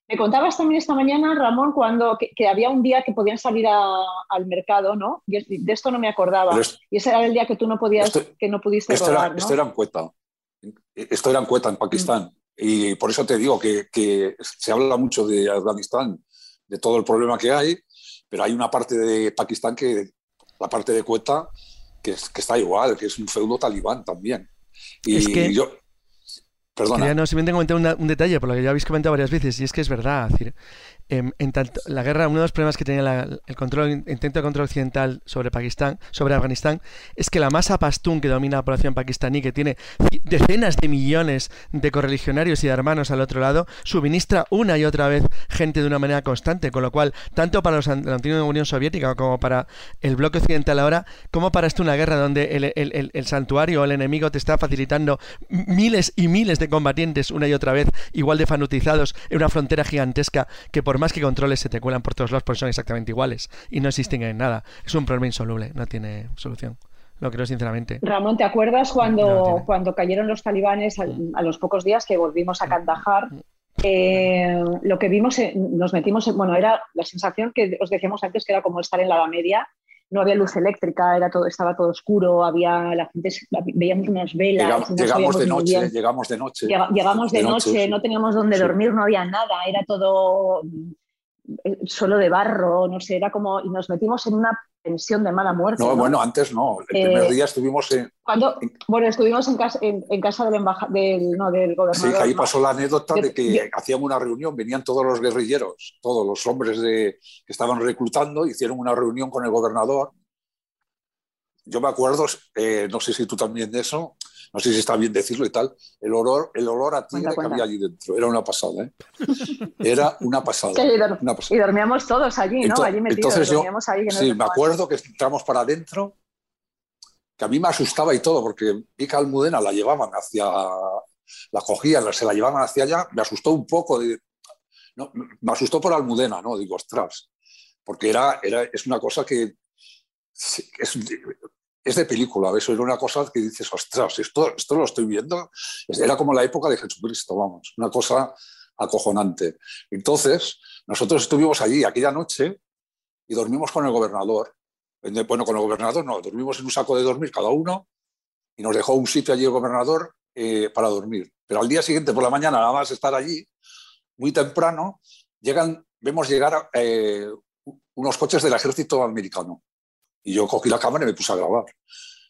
Speaker 8: Me contabas también esta mañana, Ramón, cuando que, había un día que podían salir al mercado, ¿no? Y de esto no me acordaba. y ese era el día que tú no podías, que no pudiste
Speaker 10: esto
Speaker 8: era,
Speaker 10: Esto era en Cueta. Esto era en Cueta, en Pakistán. Mm. Y por eso te digo que, que, se habla mucho de Afganistán, de todo el problema que hay, pero hay una parte de Pakistán que la parte de Cueta, que, que está igual, que es un feudo talibán también. Y
Speaker 9: es que...
Speaker 10: yo, Perdona.
Speaker 9: Quería no, simplemente comentar un detalle, por lo que ya habéis comentado varias veces, y es que es verdad. decir, Em, en, tanto, la guerra, uno de los problemas que tenía el control, intento de control occidental sobre Pakistán, sobre Afganistán, es que la masa pastún que domina la población pakistaní, que tiene decenas de millones de correligionarios y de hermanos al otro lado, suministra una y otra vez gente de una manera constante, con lo cual, tanto para los, la antigua Unión Soviética como para el bloque occidental ahora, como para esto una guerra donde el, el, el santuario el enemigo te está facilitando miles y miles de combatientes una y otra vez, igual de fanutizados, en una frontera gigantesca que por más que controles se te cuelan por todos lados porque son exactamente iguales y no existen en nada. Es un problema insoluble, no tiene solución. Lo creo sinceramente.
Speaker 8: Ramón, ¿te acuerdas cuando, cuando cayeron los talibanes a, los pocos días que volvimos a Kandahar? Eh, lo que vimos, eh, nos metimos, en, bueno, era la sensación que os decíamos antes que era como estar en la Edad Media, no había luz eléctrica, era todo, estaba todo oscuro, había la gente, veíamos unas velas.
Speaker 10: Llegamos, de noche, llegamos de noche.
Speaker 8: Llegamos de, noche, no teníamos dónde dormir, no había nada, era todo eh, solo de barro, no sé, era como, y nos metimos en una, pensión de mala muerte.
Speaker 10: No, bueno, antes no. El primer eh, día estuvimos en,
Speaker 8: cuando, Bueno, estuvimos en casa, en, casa del, del, no, del gobernador.
Speaker 10: Sí, ahí pasó la anécdota de, que hacían una reunión, venían todos los guerrilleros, todos los hombres de, que estaban reclutando, hicieron una reunión con el gobernador. Yo me acuerdo, eh, no sé si tú también de eso, no sé si está bien decirlo y tal, el olor, el olor a tigre que había allí dentro, era una pasada, ¿eh? Era una pasada,
Speaker 8: y, dormíamos todos allí, ¿no? allí metidos, entonces yo,
Speaker 10: sí, me acuerdo que entramos para adentro, que a mí me asustaba y todo, porque vi que Almudena la llevaban hacia, la cogían, se la llevaban hacia allá, me asustó un poco, de, no, me asustó por Almudena, ¿no? Digo, ostras, porque era, era, es una cosa que es, es de película, eso era una cosa que dices, ostras, esto, lo estoy viendo. Era como la época de Jesucristo, vamos, una cosa acojonante. Entonces, nosotros estuvimos allí aquella noche y dormimos con el gobernador. Bueno, con el gobernador no, dormimos en un saco de dormir cada uno y nos dejó un sitio allí el gobernador eh, para dormir. Pero al día siguiente, por la mañana, nada más estar allí, muy temprano, llegan, vemos llegar eh, unos coches del ejército americano. Y yo cogí la cámara y me puse a grabar.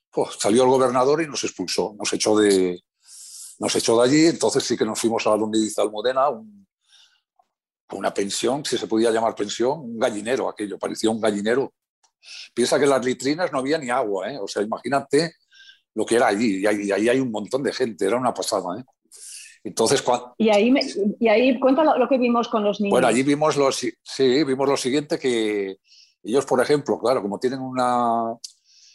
Speaker 10: Pues, salió el gobernador y nos expulsó, nos echó de, nos echó de allí, entonces sí que nos fuimos a donde dice Almudena, una pensión, si se podía llamar pensión, un gallinero aquello, parecía un gallinero. Piensa que en las litrinas no había ni agua, ¿eh? o sea, imagínate lo que era allí, y ahí, hay un montón de gente, era una pasada. ¿eh? Entonces, cuando...
Speaker 8: y, ahí y ahí cuenta lo, que vimos con los niños.
Speaker 10: Bueno, allí vimos, los, sí, vimos lo siguiente que ellos, por ejemplo, claro, como tienen una...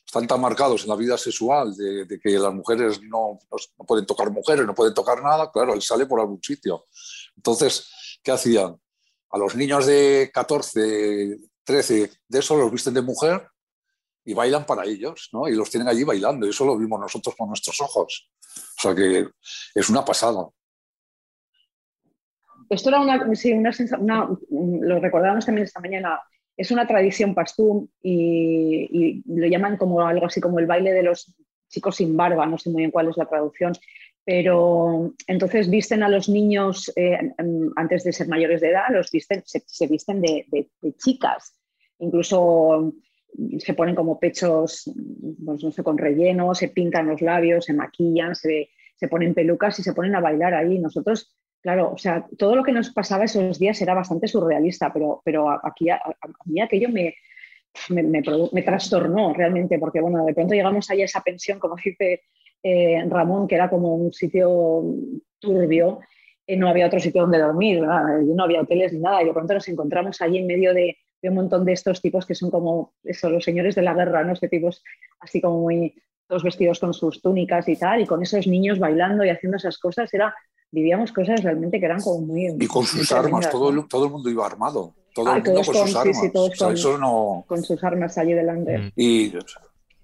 Speaker 10: Están tan marcados en la vida sexual de, que las mujeres no, no, pueden tocar mujeres, no pueden tocar nada, claro, él sale por algún sitio. Entonces, ¿qué hacían? A los niños de 14, 13, de eso los visten de mujer y bailan para ellos, ¿no? Y los tienen allí bailando, y eso lo vimos nosotros con nuestros ojos. O sea que es una pasada.
Speaker 8: Esto era una, sí, una, una, lo recordábamos también esta mañana, es una tradición pastún y, lo llaman como algo así como el baile de los chicos sin barba, no sé muy bien cuál es la traducción, pero entonces visten a los niños eh, antes de ser mayores de edad, los visten, se, visten de, chicas, incluso se ponen como pechos, pues no sé, con relleno, se pintan los labios, se maquillan, se, se ponen pelucas y se ponen a bailar ahí. Nosotros Claro, o sea, todo lo que nos pasaba esos días era bastante surrealista, pero, pero aquí a, mí aquello me, me, trastornó realmente, porque bueno, de pronto llegamos ahí a esa pensión, como dice eh, Ramón, que era como un sitio turbio, y no había otro sitio donde dormir, no había hoteles ni nada, y de pronto nos encontramos allí en medio de, un montón de estos tipos que son como eso, los señores de la guerra, ¿no? Este tipos así como muy, todos vestidos con sus túnicas y tal, y con esos niños bailando y haciendo esas cosas, era vivíamos cosas realmente que eran como muy...
Speaker 10: Y con sus armas, todo el, todo el mundo iba armado. Todo el mundo con, sus armas.
Speaker 8: con, sus armas allí delante.
Speaker 10: Mm. Y...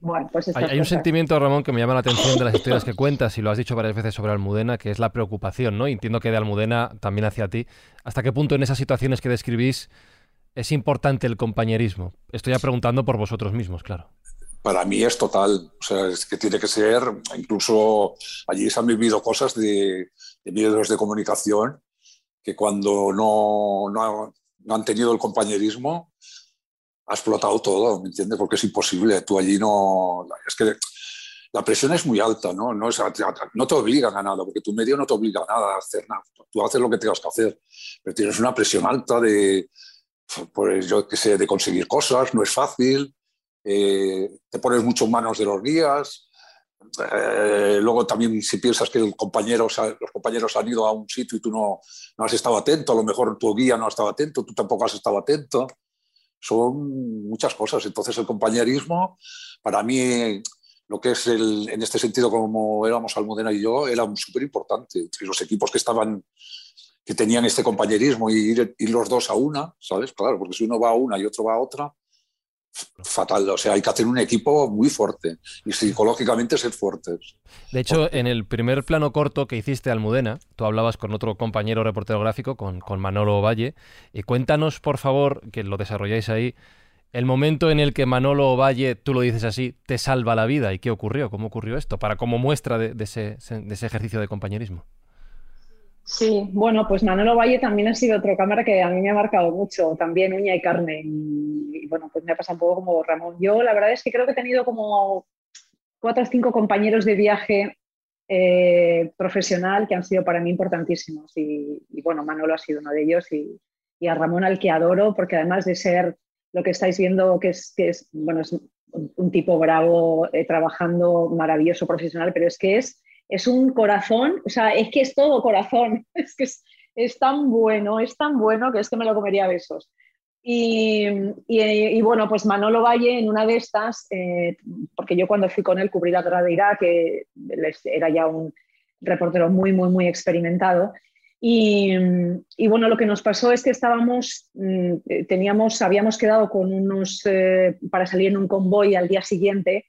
Speaker 2: Bueno, pues hay, hay, un sentimiento, Ramón, que me llama la atención de las historias que cuentas, y lo has dicho varias veces sobre Almudena, que es la preocupación, ¿no? entiendo que de Almudena también hacia ti. ¿Hasta qué punto en esas situaciones que describís es importante el compañerismo? Estoy ya preguntando por vosotros mismos, claro
Speaker 10: para mí es total. O sea, es que tiene que ser, incluso allí se han vivido cosas de, de medios de comunicación que cuando no, no, han tenido el compañerismo ha explotado todo, ¿me entiendes? Porque es imposible. Tú allí no. Es que la presión es muy alta, ¿no? No, es, no te obligan a nada, porque tu medio no te obliga a nada a hacer nada. Tú haces lo que tengas que hacer, pero tienes una presión alta de, pues yo qué sé, de conseguir cosas, no es fácil. Eh, te pones mucho en manos de los guías. Eh, luego también si piensas que el compañero, los compañeros han ido a un sitio y tú no, no, has estado atento, a lo mejor tu guía no ha estado atento, tú tampoco has estado atento. Son muchas cosas. Entonces el compañerismo, para mí, lo que es el, en este sentido como éramos Almudena y yo, era súper importante. Los equipos que estaban que tenían este compañerismo y ir, ir, los dos a una, ¿sabes? Claro, porque si uno va a una y otro va a otra, fatal. O sea, hay que hacer un equipo muy fuerte y psicológicamente ser fuertes.
Speaker 2: De hecho, en el primer plano corto que hiciste Almudena, tú hablabas con otro compañero reportero gráfico, con, con Manolo Valle, y cuéntanos, por favor, que lo desarrolláis ahí, el momento en el que Manolo Valle, tú lo dices así, te salva la vida y qué ocurrió, cómo ocurrió esto, para como muestra de, ese, de ese ejercicio de compañerismo.
Speaker 8: Sí, bueno, pues Manolo Valle también ha sido otro cámara que a mí me ha marcado mucho, también uña y carne. Y, bueno, pues me ha pasado un poco como Ramón. Yo la verdad es que creo que he tenido como cuatro o cinco compañeros de viaje eh, profesional que han sido para mí importantísimos. Y, bueno, Manolo ha sido uno de ellos y, a Ramón al que adoro, porque además de ser lo que estáis viendo, que es, que es, bueno, es un tipo bravo, eh, trabajando, maravilloso profesional, pero es que es es un corazón, o sea, es que es todo corazón, es que es, tan bueno, es tan bueno que es que me lo comería a besos. Y, bueno, pues Manolo Valle en una de estas, eh, porque yo cuando fui con él cubrí la guerra de Irak, que era ya un reportero muy, muy, muy experimentado. Y, bueno, lo que nos pasó es que estábamos, mm, teníamos, habíamos quedado con unos, eh, para salir en un convoy al día siguiente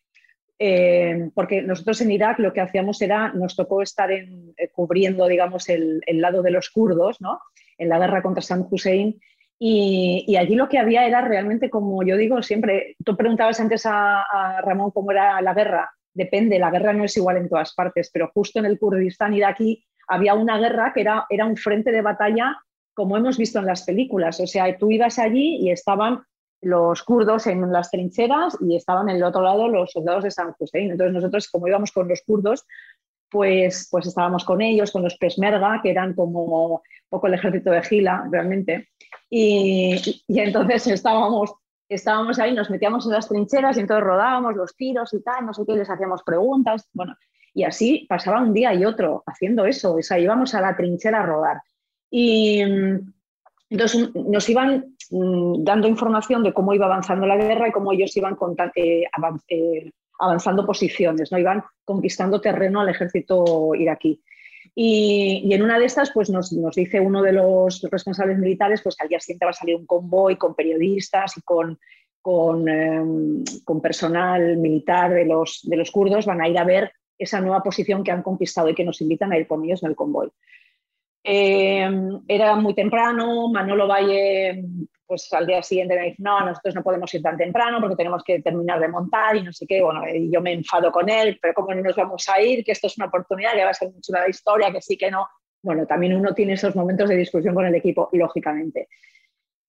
Speaker 8: eh, porque nosotros en Irak lo que hacíamos era, nos tocó estar eh, cubriendo, digamos, el, lado de los kurdos, ¿no? En la guerra contra Saddam Hussein. Y, allí lo que había era realmente, como yo digo siempre, tú preguntabas antes a, Ramón cómo era la guerra. Depende, la guerra no es igual en todas partes, pero justo en el Kurdistán iraquí había una guerra que era, era un frente de batalla como hemos visto en las películas. O sea, tú ibas allí y estaban los kurdos en las trincheras y estaban en el otro lado los soldados de San Hussein. Entonces nosotros, como íbamos con los kurdos, pues, pues estábamos con ellos, con los Pesmerga, que eran como un poco el ejército de Gila, realmente. Y, y, entonces estábamos, estábamos ahí, nos metíamos en las trincheras y entonces rodábamos los tiros y tal, no sé qué, les hacíamos preguntas. Bueno, y así pasaba un día y otro haciendo eso. O sea, íbamos a la trinchera a rodar. Y entonces nos iban mm, dando información de cómo iba avanzando la guerra y cómo ellos iban eh, eh, avanzando posiciones, ¿no? iban conquistando terreno al ejército iraquí. Y, en una de estas, pues nos, dice uno de los responsables militares, pues al día siguiente va a salir un convoy con periodistas y con, con, em, personal militar de los, de los kurdos, van a ir a ver esa nueva posición que han conquistado y que nos invitan a ir con ellos en el convoy. Eh, era muy temprano, Manolo Valle, pues al día siguiente me dice, no, nosotros no podemos ir tan temprano porque tenemos que terminar de montar y no sé qué. Bueno, y yo me enfado con él, pero ¿cómo no nos vamos a ir? Que esto es una oportunidad, que va a ser mucho la historia, que sí, que no. Bueno, también uno tiene esos momentos de discusión con el equipo, lógicamente.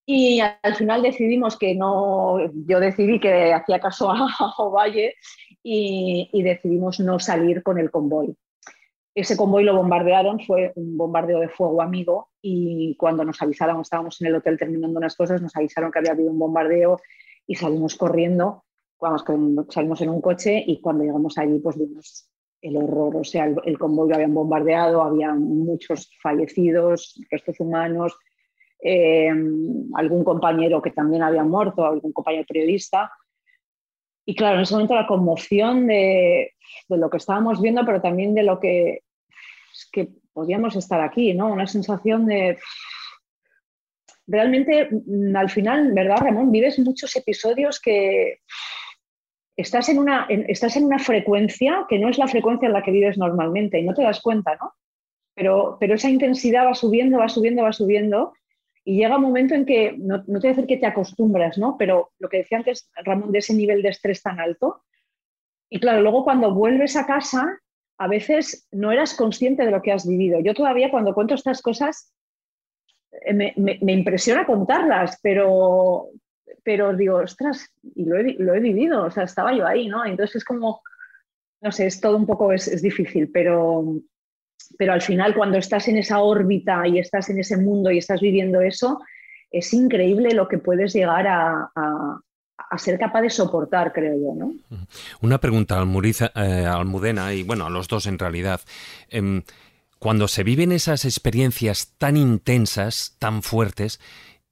Speaker 8: Y al final decidimos que no, yo decidí que hacía caso a, Ovalle y decidimos no salir con el convoy. Ese convoy lo bombardearon, fue un bombardeo de fuego amigo y cuando nos avisaron, estábamos en el hotel terminando unas cosas, nos avisaron que había habido un bombardeo y salimos corriendo, salimos en un coche y cuando llegamos allí pues vimos el horror, o sea, el, convoy lo habían bombardeado, había muchos fallecidos, restos humanos, eh, algún compañero que también había muerto, algún compañero periodista. Y claro, en ese momento la conmoción de, de lo que estábamos viendo, pero también de lo que, que podíamos estar aquí, ¿no? Una sensación de... Realmente, mm, al final, ¿verdad, Ramón? Vives muchos episodios que estás en, una, estás en una frecuencia que no es la frecuencia en la que vives normalmente y no te das cuenta, ¿no? Pero, pero esa intensidad va subiendo, va subiendo, va subiendo y llega un momento en que, no, te voy a decir que te acostumbras, ¿no? Pero lo que decía antes, Ramón, de ese nivel de estrés tan alto, y claro, luego cuando vuelves a casa, a veces no eras consciente de lo que has vivido. Yo todavía cuando cuento estas cosas eh, me, impresiona contarlas, pero, pero digo, ostras, y lo he, vivido, o sea, estaba yo ahí, ¿no? Entonces es como, no sé, es todo un poco, es, difícil, pero, pero al final cuando estás en esa órbita y estás en ese mundo y estás viviendo eso, es increíble lo que puedes llegar a, a ser capaz de soportar, creo yo. ¿no?
Speaker 7: Una pregunta al eh, Almudena y bueno, a los dos en realidad. Em, cuando se viven esas experiencias tan intensas, tan fuertes,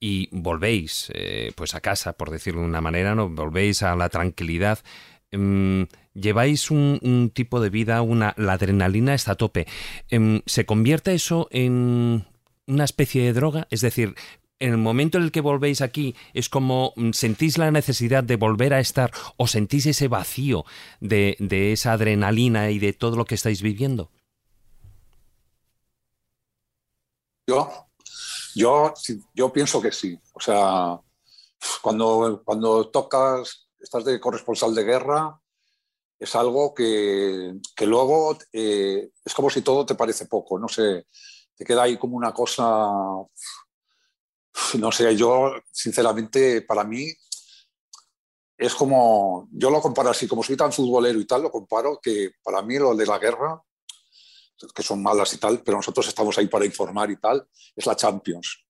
Speaker 7: y volvéis eh, pues a casa, por decirlo de una manera, ¿no? volvéis a la tranquilidad, em, lleváis un, tipo de vida, una, la adrenalina está a tope. Em, ¿Se convierte eso en una especie de droga? Es decir, en el momento en el que volvéis aquí, es como mm, sentís la necesidad de volver a estar o sentís ese vacío de, esa adrenalina y de todo lo que estáis viviendo?
Speaker 10: Yo, yo, yo pienso que sí. O sea, cuando, cuando tocas, estás de corresponsal de guerra, es algo que, luego eh, es como si todo te parece poco. No sé, te queda ahí como una cosa, no sé, yo sinceramente para mí es como, yo lo comparo así, como soy tan futbolero y tal, lo comparo que para mí lo de la guerra, que son malas y tal, pero nosotros estamos ahí para informar y tal, es la Champions.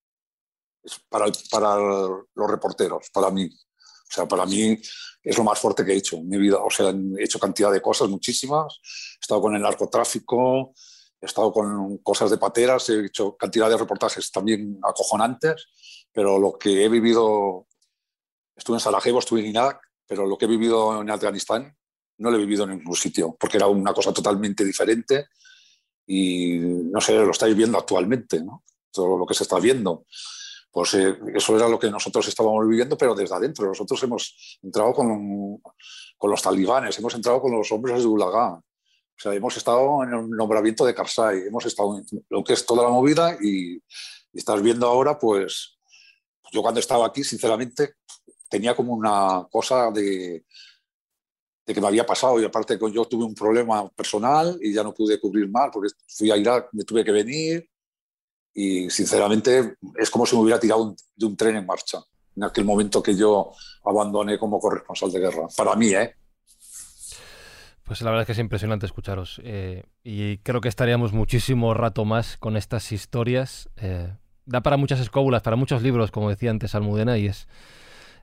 Speaker 10: Es para, para los reporteros, para mí. O sea, para mí es lo más fuerte que he hecho en mi vida. O sea, he hecho cantidad de cosas, muchísimas. He estado con el narcotráfico, he estado con cosas de pateras, he hecho cantidad de reportajes también acojonantes, pero lo que he vivido, estuve en Sarajevo, estuve en Irak, pero lo que he vivido en Afganistán no lo he vivido en ningún sitio, porque era una cosa totalmente diferente y no sé, lo estáis viendo actualmente, ¿no? Todo lo que se está viendo. Pues eh, eso era lo que nosotros estábamos viviendo, pero desde adentro. Nosotros hemos entrado con, con los talibanes, hemos entrado con los hombres de Ulagá, o sea, hemos estado en el nombramiento de Karzai, hemos estado en lo que es toda la movida y, estás viendo ahora, pues, yo cuando estaba aquí, sinceramente, tenía como una cosa de, de que me había pasado y aparte yo tuve un problema personal y ya no pude cubrir más porque fui a Irak, me tuve que venir y sinceramente es como si me hubiera tirado de un tren en marcha en aquel momento que yo abandoné como corresponsal de guerra. Para mí, ¿eh?
Speaker 2: Pues la verdad es que es impresionante escucharos eh, y creo que estaríamos muchísimo rato más con estas historias. Eh, da para muchas escóbulas, para muchos libros, como decía antes Almudena, y es,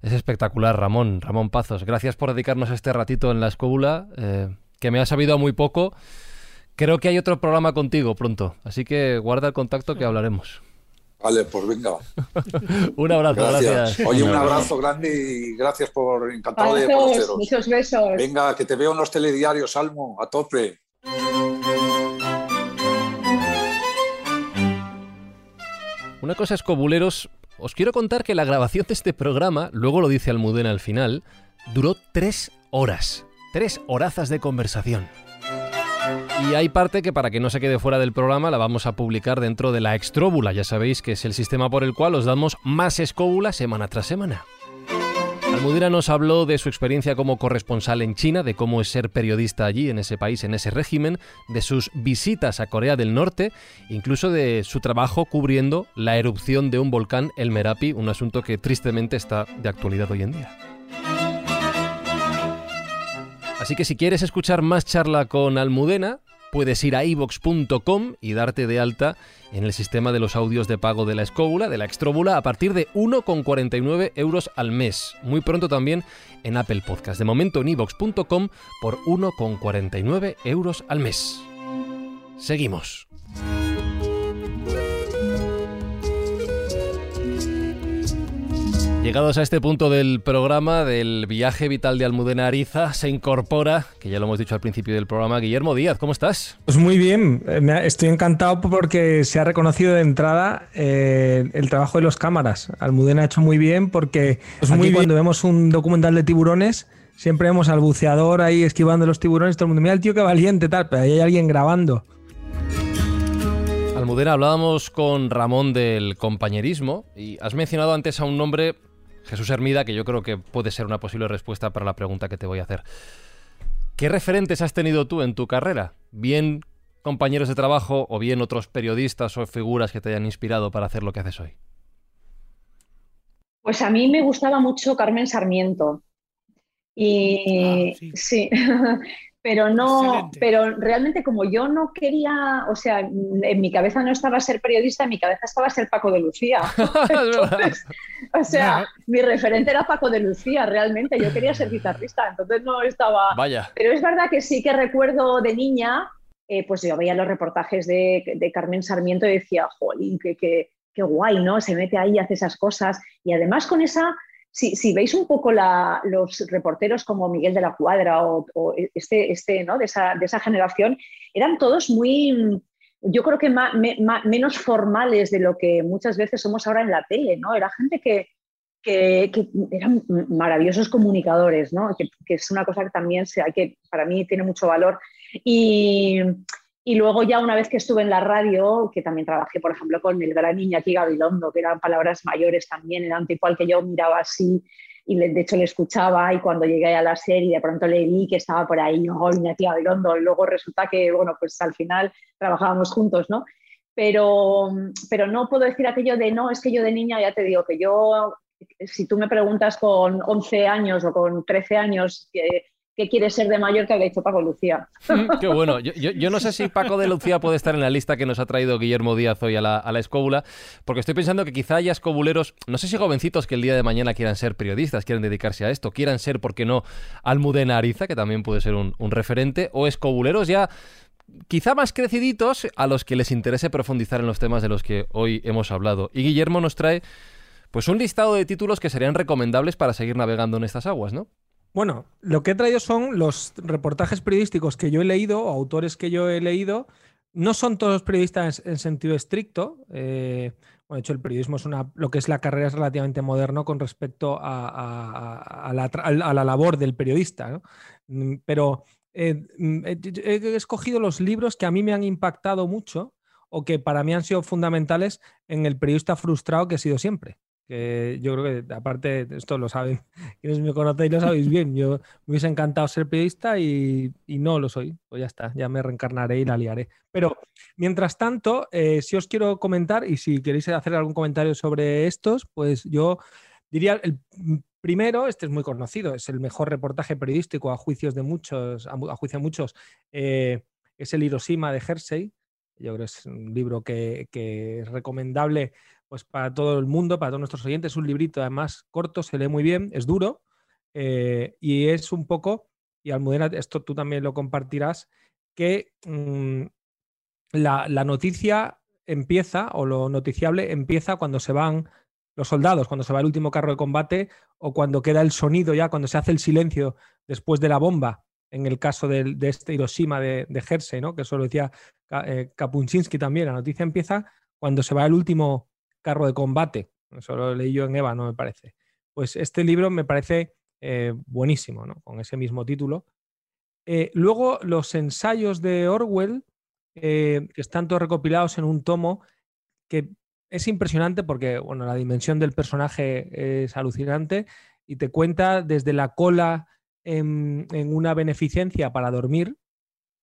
Speaker 2: es espectacular, Ramón, Ramón Pazos. Gracias por dedicarnos este ratito en la escóbula, eh, que me ha sabido muy poco Creo que hay otro programa contigo pronto, así que guarda el contacto que hablaremos.
Speaker 10: Vale, pues venga.
Speaker 2: un abrazo, gracias.
Speaker 10: Oye, un abrazo grande y gracias por encantado de conoceros.
Speaker 8: Muchos besos.
Speaker 10: Venga, que te veo en los telediarios, Salmo, a tope.
Speaker 2: Una cosa es cobuleros, os quiero contar que la grabación de este programa, luego lo dice Almudena al final, duró tres horas. Tres horazas de conversación. Y hay parte que para que no se quede fuera del programa la vamos a publicar dentro de la extróbula, ya sabéis que es el sistema por el cual os damos más escóbula semana tras semana. Almudena nos habló de su experiencia como corresponsal en China, de cómo es ser periodista allí, en ese país, en ese régimen, de sus visitas a Corea del Norte, incluso de su trabajo cubriendo la erupción de un volcán, el Merapi, un asunto que tristemente está de actualidad hoy en día. Así que si quieres escuchar más charla con Almudena, puedes ir a ivox.com y darte de alta en el sistema de los audios de pago de la escóbula, de la extróbula, a partir de 1,49 euros al mes. Muy pronto también en Apple Podcast. De momento en ivox.com por 1,49 euros al mes. Seguimos. Llegados a este punto del programa del viaje vital de Almudena Ariza, se incorpora, que ya lo hemos dicho al principio del programa, Guillermo Díaz. ¿Cómo estás?
Speaker 11: Pues muy bien, eh, estoy encantado porque se ha reconocido de entrada eh, el trabajo de los cámaras. Almudena ha hecho muy bien porque pues muy cuando vemos un documental de tiburones, siempre vemos al buceador ahí esquivando los tiburones, todo el mundo, mira el tío que valiente, tal, pero ahí hay alguien grabando.
Speaker 2: Almudena, hablábamos con Ramón del compañerismo y has mencionado antes a un nombre Jesús Hermida, que yo creo que puede ser una posible respuesta para la pregunta que te voy a hacer. ¿Qué referentes has tenido tú en tu carrera? Bien compañeros de trabajo o bien otros periodistas o figuras que te hayan inspirado para hacer lo que haces hoy.
Speaker 8: Pues a mí me gustaba mucho Carmen Sarmiento. Y ah, sí, pero no, pero realmente como yo no quería, o sea, en mi cabeza no estaba ser periodista, en mi cabeza estaba ser Paco de Lucía. o sea, mi referente era Paco de Lucía, realmente, yo quería ser guitarrista, entonces no estaba...
Speaker 2: Vaya.
Speaker 8: Pero es verdad que sí que recuerdo de niña, eh, pues yo veía los reportajes de, de Carmen Sarmiento y decía, jolín, qué, qué, qué guay, ¿no? Se mete ahí y hace esas cosas. Y además con esa si, veis un poco los reporteros como Miguel de la Cuadra o, este, este ¿no? de, esa, de, esa, generación, eran todos muy, yo creo que menos formales de lo que muchas veces somos ahora en la tele, ¿no? Era gente que, que, eran maravillosos comunicadores, ¿no? Que, que, es una cosa que también se, que, para mí tiene mucho valor. Y, y luego ya una vez que estuve en la radio, que también trabajé, por ejemplo, con el gran Iñaki Gabilondo, que eran palabras mayores también, era tipo que yo miraba así y de hecho le escuchaba y cuando llegué a la serie de pronto le vi que estaba por ahí, oh, Iñaki Gabilondo, luego resulta que, bueno, pues al final trabajábamos juntos, ¿no? pero, pero no puedo decir aquello de no, es que yo de niña ya te digo que yo, si tú me preguntas con 11 años o con 13 años, qué quiere ser de mayor que ha dicho Paco Lucía.
Speaker 2: Qué bueno. Yo, no sé si Paco de Lucía puede estar en la lista que nos ha traído Guillermo Díaz hoy a la, a escóbula, porque estoy pensando que quizá haya escobuleros, no sé si jovencitos que el día de mañana quieran ser periodistas, quieran dedicarse a esto, quieran ser, ¿por qué no?, Almudena Ariza, que también puede ser un, referente, o escobuleros ya quizá más creciditos a los que les interese profundizar en los temas de los que hoy hemos hablado. Y Guillermo nos trae pues un listado de títulos que serían recomendables para seguir navegando en estas aguas, ¿no?
Speaker 11: Bueno, lo que he traído son los reportajes periodísticos que yo he leído, o autores que yo he leído. No son todos periodistas en sentido estricto. Eh, bueno, de hecho, el periodismo es una, lo que es la carrera es relativamente moderno con respecto a, la, labor del periodista. Mm, pero eh, mm, he escogido los libros que a mí me han impactado mucho o que para mí han sido fundamentales en el periodista frustrado que he sido siempre que yo creo que aparte, esto lo saben, quienes me conocéis lo sabéis bien, yo me hubiese encantado ser periodista y, no lo soy, pues ya está, ya me reencarnaré y la liaré. Pero mientras tanto, eh, si os quiero comentar y si queréis hacer algún comentario sobre estos, pues yo diría el primero, este es muy conocido, es el mejor reportaje periodístico a juicios de muchos, a, juicio de muchos, eh, es el Hiroshima de Hersey. Yo creo que es un libro que, que es recomendable pues para todo el mundo, para todos nuestros oyentes. Es un librito además corto, se lee muy bien, es duro eh, y es un poco, y Almudena, esto tú también lo compartirás, que mm, la, noticia empieza o lo noticiable empieza cuando se van los soldados, cuando se va el último carro de combate o cuando queda el sonido ya, cuando se hace el silencio después de la bomba, en el caso de, este Hiroshima de, Jersey, ¿no? que eso lo decía eh, también, la noticia empieza cuando se va el último carro de combate. Eso lo leí yo en Eva, no me parece. Pues este libro me parece eh, buenísimo, ¿no? con ese mismo título. Eh, luego los ensayos de Orwell, eh, que están todos recopilados en un tomo, que es impresionante porque bueno, la dimensión del personaje es alucinante y te cuenta desde la cola en, una beneficencia para dormir,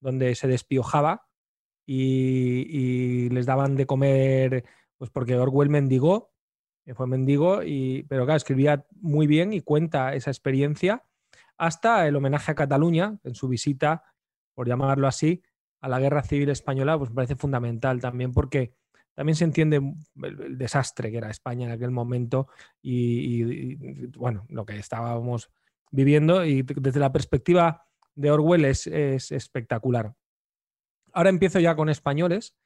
Speaker 11: donde se despiojaba y les daban de comer pues porque Orwell mendigó, eh, fue mendigo, y, pero claro, escribía muy bien y cuenta esa experiencia, hasta el homenaje a Cataluña, en su visita, por llamarlo así, a la guerra civil española, pues me parece fundamental también porque también se entiende el, desastre que era España en aquel momento y, bueno, lo que estábamos viviendo y desde la perspectiva de Orwell es espectacular. Ahora empiezo ya con españoles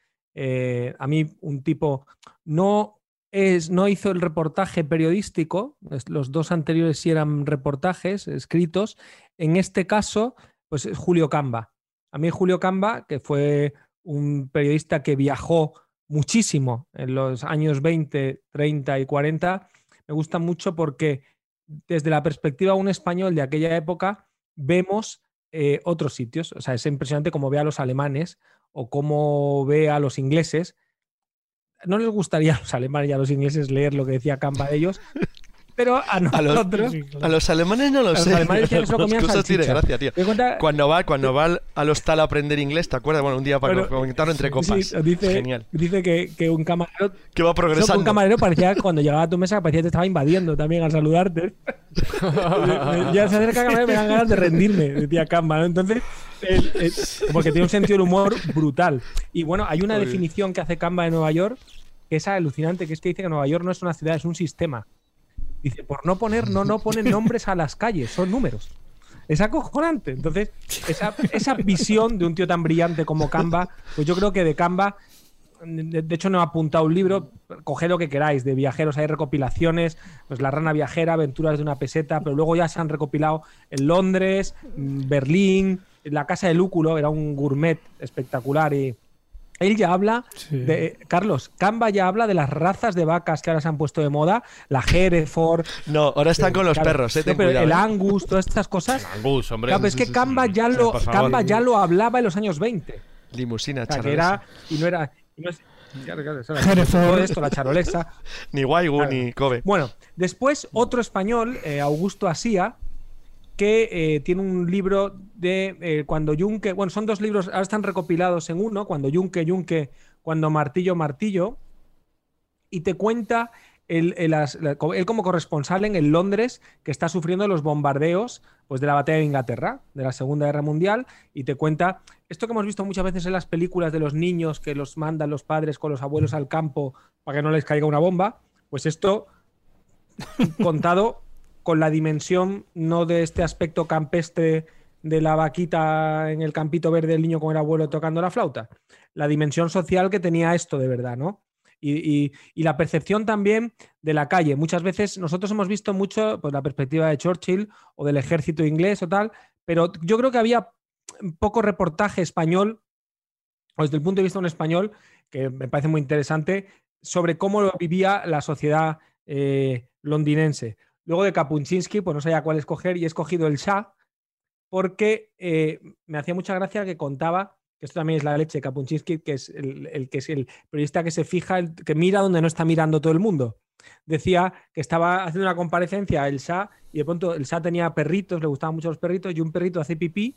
Speaker 11: eh, a mí un tipo no, es, no hizo el reportaje periodístico, los dos anteriores sí eran reportajes escritos, en este caso, pues es Julio Camba. A mí Julio Camba, que fue un periodista que viajó muchísimo en los años 20, 30 y 40, me gusta mucho porque desde la perspectiva de un español de aquella época vemos eh, otros sitios. O sea, es impresionante como ve a los alemanes o cómo ve a los ingleses. No les gustaría a los alemanes y a los ingleses leer lo que decía Campa de ellos, pero a nosotros.
Speaker 9: A los, alemanes no lo sé. Los alemanes que comían tiene gracia, tío. Cuando va, cuando va al hostal a aprender inglés, ¿te acuerdas? Bueno, un día para comentarlo entre copas.
Speaker 11: dice,
Speaker 9: Genial.
Speaker 11: Dice que, que, un camarero.
Speaker 9: Que va progresando.
Speaker 11: un camarero parecía, cuando llegaba a tu mesa, parecía que te estaba invadiendo también al saludarte. ya se acerca a camarero me dan ganas de rendirme, decía Camba. Entonces, porque tiene un sentido del humor brutal. Y bueno, hay una definición que hace Camba de Nueva York que es alucinante, que es que dice que Nueva York no es una ciudad, es un sistema. Dice, por no poner, no, no ponen nombres a las calles, son números. Es acojonante. Entonces, esa, esa visión de un tío tan brillante como Canva, pues yo creo que de Canva, de, hecho no he apuntado un libro, coged lo que queráis, de viajeros, hay recopilaciones, pues La rana viajera, aventuras de una peseta, pero luego ya se han recopilado en Londres, Berlín, la casa de Lúculo, era un gourmet espectacular y él ya habla de. Carlos, Camba ya habla de las razas de vacas que ahora se han puesto de moda, la Hereford.
Speaker 9: No, ahora están con los perros, eh,
Speaker 11: El eh. Angus, todas estas cosas.
Speaker 2: Angus, hombre.
Speaker 11: es que Camba ya lo, Camba ya lo hablaba en los años 20.
Speaker 9: Limusina,
Speaker 11: o y no era. Hereford. esto, la charolesa.
Speaker 9: ni Waigu ni Kobe.
Speaker 11: Bueno, después otro español, eh, Augusto Asía, que eh, tiene un libro de eh, cuando Junque, bueno, son dos libros, ahora están recopilados en uno, cuando Junque, Junque, cuando martillo, martillo, y te cuenta él, como corresponsal en Londres que está sufriendo los bombardeos pues, de la batalla de Inglaterra, de la Segunda Guerra Mundial, y te cuenta esto que hemos visto muchas veces en las películas de los niños que los mandan los padres con los abuelos al campo para que no les caiga una bomba, pues esto contado con la dimensión no de este aspecto campestre de la vaquita en el campito verde del niño con el abuelo tocando la flauta, la dimensión social que tenía esto de verdad, ¿no? Y, la percepción también de la calle. Muchas veces nosotros hemos visto mucho pues, la perspectiva de Churchill o del ejército inglés o tal, pero yo creo que había poco reportaje español, o desde el punto de vista de un español, que me parece muy interesante, sobre cómo vivía la sociedad eh, londinense. Luego de Kapuczynski, pues no sabía cuál escoger y he escogido el Shah porque eh, me hacía mucha gracia que contaba que esto también es la leche de Kapuczynski, que es el, que es el periodista que se fija, el, que mira donde no está mirando todo el mundo. Decía que estaba haciendo una comparecencia el Shah y de pronto el Shah tenía perritos, le gustaban mucho los perritos, y un perrito hace pipí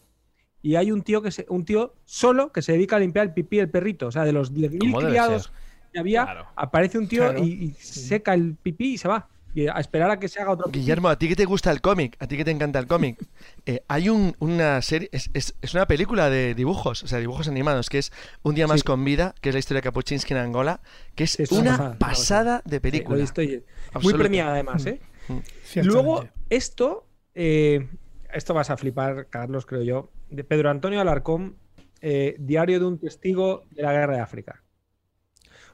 Speaker 11: y hay un tío que se, un tío solo que se dedica a limpiar el pipí del perrito. O sea, de los 10.000 criados que había, aparece un tío y, seca el pipí y se va. Y a esperar a que se haga otro.
Speaker 9: Guillermo, a ti que te gusta el cómic, a ti que te encanta el cómic, eh, hay una serie, es, es, una película de dibujos, o sea, dibujos animados, que es Un día más con vida, que es la historia de Kapuczynski en Angola, que es una pasada de película.
Speaker 11: muy premiada además, ¿eh? Mm. Luego, esto, eh, esto vas a flipar, Carlos, creo yo, de Pedro Antonio Alarcón, eh, Diario de un testigo de la guerra de África.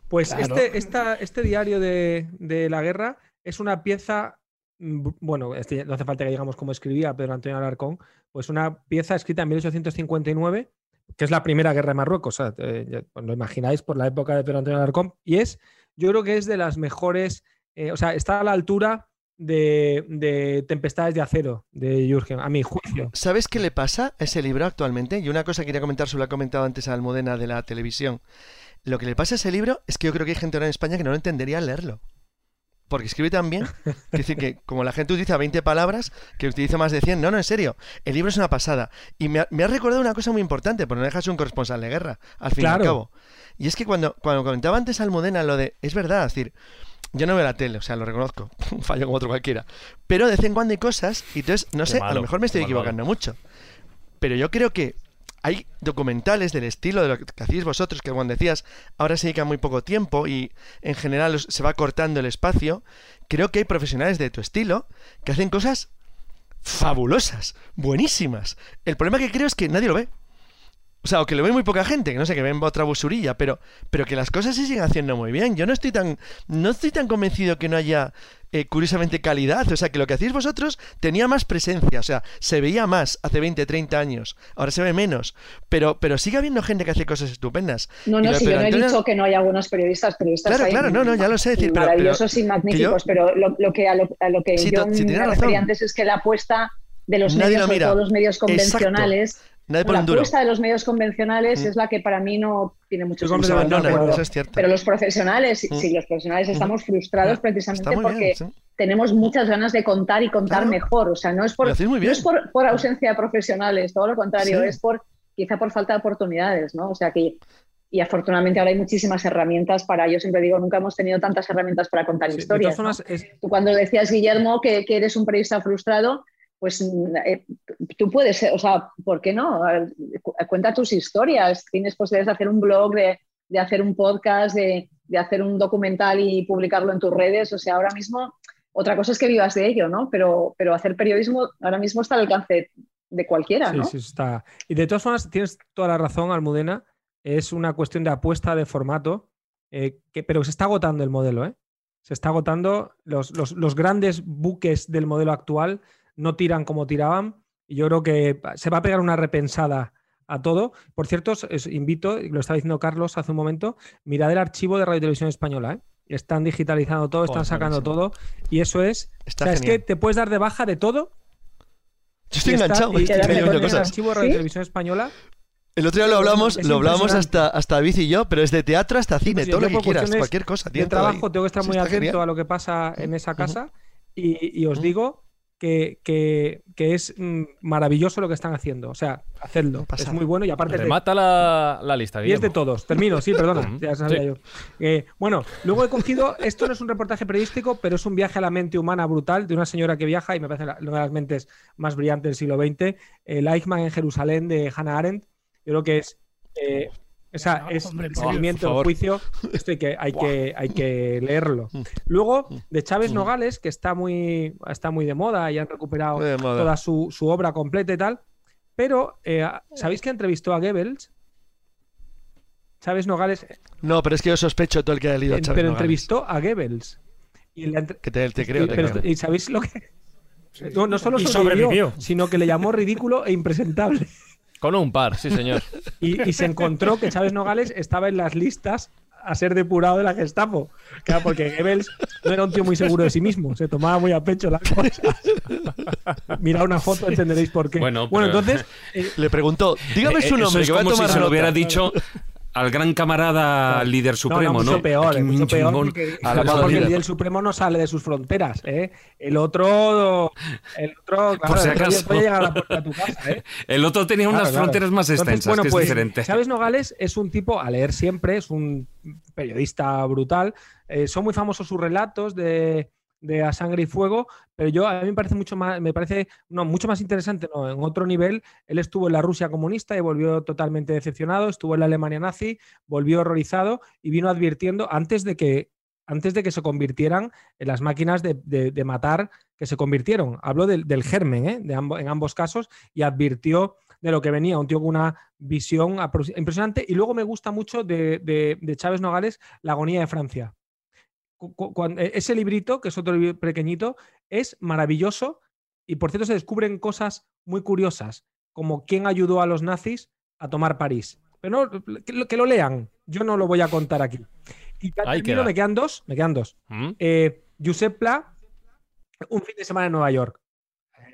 Speaker 11: Pues este, este diario de, la guerra es una pieza, mm, bueno, no hace falta que digamos cómo escribía Pedro Antonio Alarcón, pues una pieza escrita en 1859, que es la primera guerra de Marruecos, sea, pues lo imagináis por la época de Pedro Antonio Alarcón, y es, yo creo que es de las mejores, eh, o sea, está a la altura de, Tempestades de Acero, de Jürgen, a mi juicio.
Speaker 9: ¿Sabes qué le pasa a ese libro actualmente? Y una cosa que quería comentar, se lo ha comentado antes a Almudena de la televisión. Lo que le pasa a ese libro es que yo creo que hay gente ahora en España que no lo entendería leerlo. Porque escribe tan bien, que decir que como la gente utiliza 20 palabras, que utiliza más de 100. No, no, en serio. El libro es una pasada. Y me ha, recordado una cosa muy importante, porque no dejas un corresponsal de guerra, al fin y al cabo. Y es que cuando, cuando comentaba antes Almudena lo de, es verdad, es decir, yo no veo la tele, o sea, lo reconozco. Fallo como otro cualquiera. Pero de vez en cuando hay cosas, y entonces, no sé, a lo mejor me estoy equivocando mucho. Pero yo creo que hay documentales del estilo de lo que hacéis vosotros, que cuando decías, ahora se dedica muy poco tiempo y en general se va cortando el espacio. Creo que hay profesionales de tu estilo que hacen cosas fabulosas, buenísimas. El problema que creo es que nadie lo ve. O sea, o que lo ve muy poca gente, que no sé, que ven otra busurilla, pero, pero que las cosas se siguen haciendo muy bien. Yo no estoy tan, no estoy tan convencido que no haya eh, curiosamente calidad. O sea, que lo que hacéis vosotros tenía más presencia. O sea, se veía más hace 20, 30 años. Ahora se ve menos. Pero, pero sigue habiendo gente que hace cosas estupendas.
Speaker 8: No, no, si yo no he dicho que no hay algunos periodistas, periodistas
Speaker 9: Claro, claro, no, no, ya lo sé. Decir,
Speaker 8: maravillosos y magníficos, pero lo, que a lo, que yo me refería antes es que la apuesta de los medios, todos los medios convencionales la apuesta de los medios convencionales mm. es la que para mí no tiene mucho sentido. Pero los profesionales, mm. sí, los profesionales estamos mm. frustrados precisamente porque tenemos muchas ganas de contar y contar mejor. O sea, no es por, no es por, ausencia de profesionales, todo lo contrario, es por quizá por falta de oportunidades, ¿no? O sea que y afortunadamente ahora hay muchísimas herramientas para, yo siempre digo, nunca hemos tenido tantas herramientas para contar historias. Tú cuando decías, Guillermo, que, que, eres un periodista frustrado, pues eh, tú puedes, o sea, ¿por qué no? Cuenta tus historias, tienes posibilidades de hacer un blog, de, hacer un podcast, de, hacer un documental y publicarlo en tus redes, o sea, ahora mismo, otra cosa es que vivas de ello, ¿no? Pero, pero hacer periodismo ahora mismo está al alcance de cualquiera, ¿no?
Speaker 11: Sí, sí, está. Y de todas formas, tienes toda la razón, Almudena, es una cuestión de apuesta de formato, eh, que, pero se está agotando el modelo, ¿eh? Se está agotando los, los grandes buques del modelo actual no tiran como tiraban. Y yo creo que se va a pegar una repensada a todo. Por cierto, os invito, lo estaba diciendo Carlos hace un momento, mirad el archivo de Radio Televisión Española. ¿eh? Están digitalizando todo, están sacando todo. Y eso es. es que te puedes dar de baja de todo.
Speaker 9: Yo estoy enganchado. Y,
Speaker 11: el archivo de Radio Televisión Española.
Speaker 9: El otro día lo hablamos, lo hablamos hasta, hasta David y yo, pero es de teatro hasta cine, pues todo lo que quieras, cualquier cosa.
Speaker 11: De trabajo tengo que estar muy atento a lo que pasa en esa casa. y, os digo que, que, es mm, maravilloso lo que están haciendo. O sea, hacerlo. Es muy bueno y aparte.
Speaker 2: Remata la, la, lista.
Speaker 11: Y es de todos. Termino, sí, perdona. ya sabía yo. Eh, bueno, luego he cogido. Esto no es un reportaje periodístico, pero es un viaje a la mente humana brutal de una señora que viaja y me parece una de las mentes más brillantes del siglo XX. El Eichmann en Jerusalén de Hannah Arendt. Yo creo que es. Eh, esa es el seguimiento, juicio. Esto hay que, hay, que, hay que leerlo. Luego, de Chávez mm. Nogales, que está muy, está muy de moda y han recuperado toda su, obra completa y tal. Pero, eh, ¿sabéis que entrevistó a Goebbels? Chávez Nogales.
Speaker 9: No, pero es que yo sospecho todo el que ha leído a Chávez
Speaker 11: Pero entrevistó a Goebbels.
Speaker 9: Y que te, creo,
Speaker 11: y, sabéis lo que.? No, no solo sobrevivió, sino que le llamó ridículo e impresentable.
Speaker 2: Con un par, sí, señor.
Speaker 11: Y, se encontró que Chávez Nogales estaba en las listas a ser depurado de la Gestapo. Claro, porque Goebbels no era un tío muy seguro de sí mismo, se tomaba muy a pecho las cosas. Mira una foto, entenderéis por qué.
Speaker 2: Bueno,
Speaker 11: bueno entonces.
Speaker 9: Eh, le preguntó, dígame su nombre,
Speaker 7: que como si se lo hubiera dicho al gran camarada líder supremo, ¿no?
Speaker 11: Mucho peor, mucho peor porque, el líder supremo no sale de sus fronteras, ¿eh? El otro, el otro,
Speaker 7: Por si acaso.
Speaker 11: puede llegar a la puerta de tu casa, ¿eh?
Speaker 7: El otro tenía unas fronteras más extensas, bueno, que es pues, diferente.
Speaker 11: Chávez Nogales es un tipo a leer siempre, es un periodista brutal. Eh, son muy famosos sus relatos de de A Sangre y Fuego, pero yo a mí me parece mucho más, me parece, no, mucho más interesante, no, en otro nivel, él estuvo en la Rusia comunista y volvió totalmente decepcionado, estuvo en la Alemania nazi, volvió horrorizado y vino advirtiendo antes de que antes de que se convirtieran en las máquinas de, matar que se convirtieron. Habló del, germen ¿eh? de en ambos casos y advirtió de lo que venía, un tío con una visión impresionante. Y luego me gusta mucho de, de Chávez Nogales, La agonía de Francia. E, ese librito, que es otro libro pequeñito, es maravilloso y por cierto se descubren cosas muy curiosas, como quién ayudó a los nazis a tomar París. Pero no, que, lo lean, yo no lo voy a contar aquí. Y me quedan dos, me quedan dos. ¿Mm? Eh, Josep Pla, un fin de semana en Nueva York.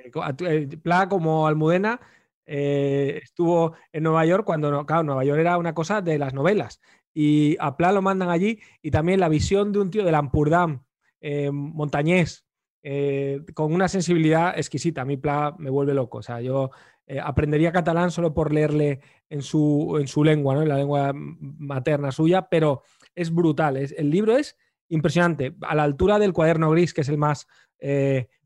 Speaker 11: Eh, eh, Pla como Almudena estuvo en Nueva York cuando, claro, Nueva York era una cosa de las novelas y a Pla lo mandan allí y también la visión de un tío de Lampurdam, eh, montañés, eh, con una sensibilidad exquisita. A mí Pla me vuelve loco. O sea, yo eh, aprendería catalán solo por leerle en su, en su lengua, ¿no? en la lengua materna suya, pero es brutal. Es, el libro es impresionante, a la altura del cuaderno gris, que es el más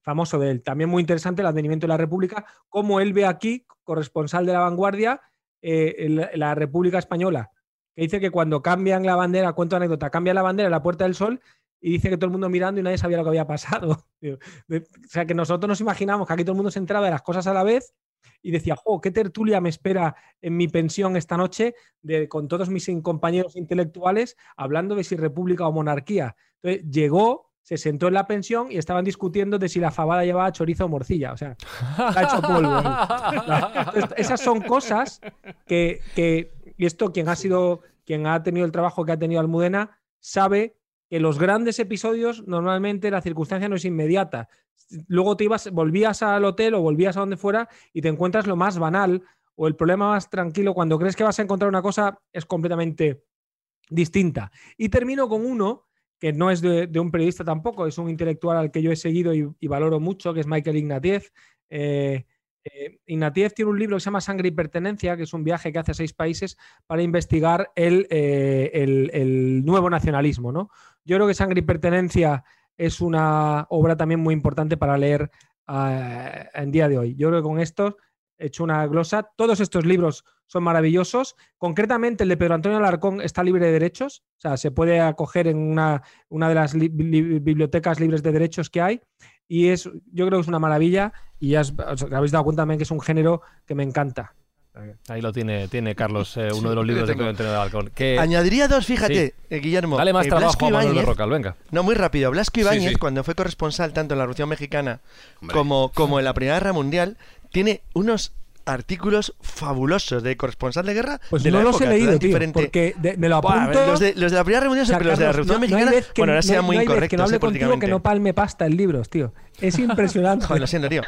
Speaker 11: famoso de él. También muy interesante el advenimiento de la República, como él ve aquí, corresponsal de la vanguardia, la República Española que dice que cuando cambian la bandera, cuento anécdota, cambian la bandera en la Puerta del Sol y dice que todo el mundo mirando y nadie sabía lo que había pasado. o sea, que nosotros nos imaginamos que aquí todo el mundo se entraba de las cosas a la vez y decía, jo, qué tertulia me espera en mi pensión esta noche de, con todos mis compañeros intelectuales hablando de si república o monarquía. Entonces llegó, se sentó en la pensión y estaban discutiendo de si la fabada llevaba chorizo o morcilla. O sea, ha hecho polvo. esas son cosas que, que y esto quien ha sido, quien ha tenido el trabajo que ha tenido Almudena, sabe que los grandes episodios normalmente la circunstancia no es inmediata. Luego te ibas, volvías al hotel o volvías a donde fuera y te encuentras lo más banal o el problema más tranquilo. Cuando crees que vas a encontrar una cosa es completamente distinta. Y termino con uno que no es de, un periodista tampoco, es un intelectual al que yo he seguido y, valoro mucho, que es Michael Ignatieff. Eh, eh, tiene un libro que se llama Sangre y Pertenencia, que es un viaje que hace a seis países para investigar el, eh, nuevo nacionalismo. ¿no? Yo creo que Sangre y Pertenencia es una obra también muy importante para leer eh, en día de hoy. Yo creo que con esto he hecho una glosa. Todos estos libros son maravillosos. Concretamente, el de Pedro Antonio Alarcón está libre de derechos, o sea, se puede acoger en una de las bibliotecas libres de derechos que hay. Y es, yo creo que es una maravilla y ya os, habéis dado cuenta también que es un género que me encanta.
Speaker 2: Ahí lo tiene, tiene Carlos, eh, uno de los libros de Pedro Antonio Alarcón.
Speaker 9: Añadiría dos, fíjate, eh, Guillermo.
Speaker 2: Dale más eh, trabajo a Manuel Rocal, venga.
Speaker 9: No, muy rápido. Blasco Ibáñez, cuando fue corresponsal tanto en la Revolución Mexicana como, como en la Primera Guerra Mundial, tiene unos artículos fabulosos de corresponsal de guerra.
Speaker 11: Pues
Speaker 9: de
Speaker 11: no
Speaker 9: la
Speaker 11: los
Speaker 9: época,
Speaker 11: he leído,
Speaker 9: te
Speaker 11: tío,
Speaker 9: diferente-
Speaker 11: porque de- me lo
Speaker 9: Buah,
Speaker 11: apunto.
Speaker 9: los, de, los de la primera reunión,
Speaker 11: O sea,
Speaker 9: los de la Revolución
Speaker 11: no- no
Speaker 9: Mexicana,
Speaker 11: vez que-
Speaker 9: bueno, ahora
Speaker 11: no- no
Speaker 9: muy incorrectos
Speaker 11: que no hable contigo que no palme pasta en libros, tío. Es impresionante.
Speaker 9: Joder, lo siento, tío.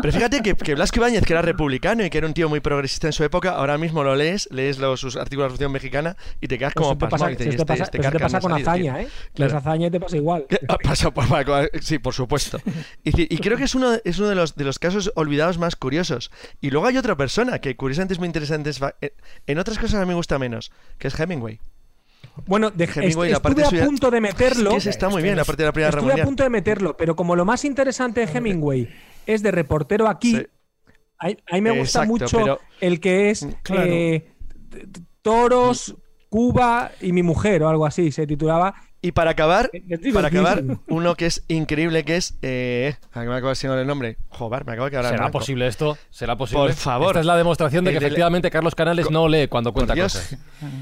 Speaker 9: Pero fíjate que, que Blasco Ibáñez, que era republicano y que era un tío muy progresista en su época, ahora mismo lo lees, lees los, sus artículos de la Revolución Mexicana y te quedas
Speaker 11: Pues
Speaker 9: como
Speaker 11: te
Speaker 9: pasmado.
Speaker 11: pasa,
Speaker 9: y
Speaker 11: eso
Speaker 9: dices,
Speaker 11: te
Speaker 9: "Este-
Speaker 11: pasa-
Speaker 9: este
Speaker 11: eso te pasa con
Speaker 9: salido,
Speaker 11: hazaña,
Speaker 9: tío".
Speaker 11: ¿eh?
Speaker 9: Claro.
Speaker 11: Las hazaña te pasa igual.
Speaker 9: Ah, pasa por- sí, por supuesto. Y, y creo que es uno, de- es uno de, los, de los casos olvidados más curiosos. Y luego hay otra persona que curiosamente es muy interesante. es eh, En otras cosas a mí me gusta menos, que es Hemingway.
Speaker 11: Bueno, de,
Speaker 9: Hemingway,
Speaker 11: est-
Speaker 9: la parte
Speaker 11: estuve a punto de meterlo.
Speaker 9: Es que está muy bien, la parte de la Primera
Speaker 11: Estuve a punto de meterlo, pero como lo más interesante de Hemingway es de reportero aquí,
Speaker 9: Sí.
Speaker 11: a, a mí me gusta
Speaker 9: Exacto,
Speaker 11: mucho
Speaker 9: pero-
Speaker 11: el que es
Speaker 9: Claro.
Speaker 11: eh, Toros, Cuba y mi mujer o algo así, se titulaba.
Speaker 9: Y para acabar,
Speaker 11: Es
Speaker 9: para acabar, uno que es increíble, que es... Eh, a que me acabo de decir el nombre. Joder, me acabo de quedar
Speaker 2: ¿Será
Speaker 9: blanco.
Speaker 2: posible esto? ¿Será posible?
Speaker 9: Por favor.
Speaker 2: Esta es la demostración de que efectivamente Carlos Canales no lee cuando cuenta cosas.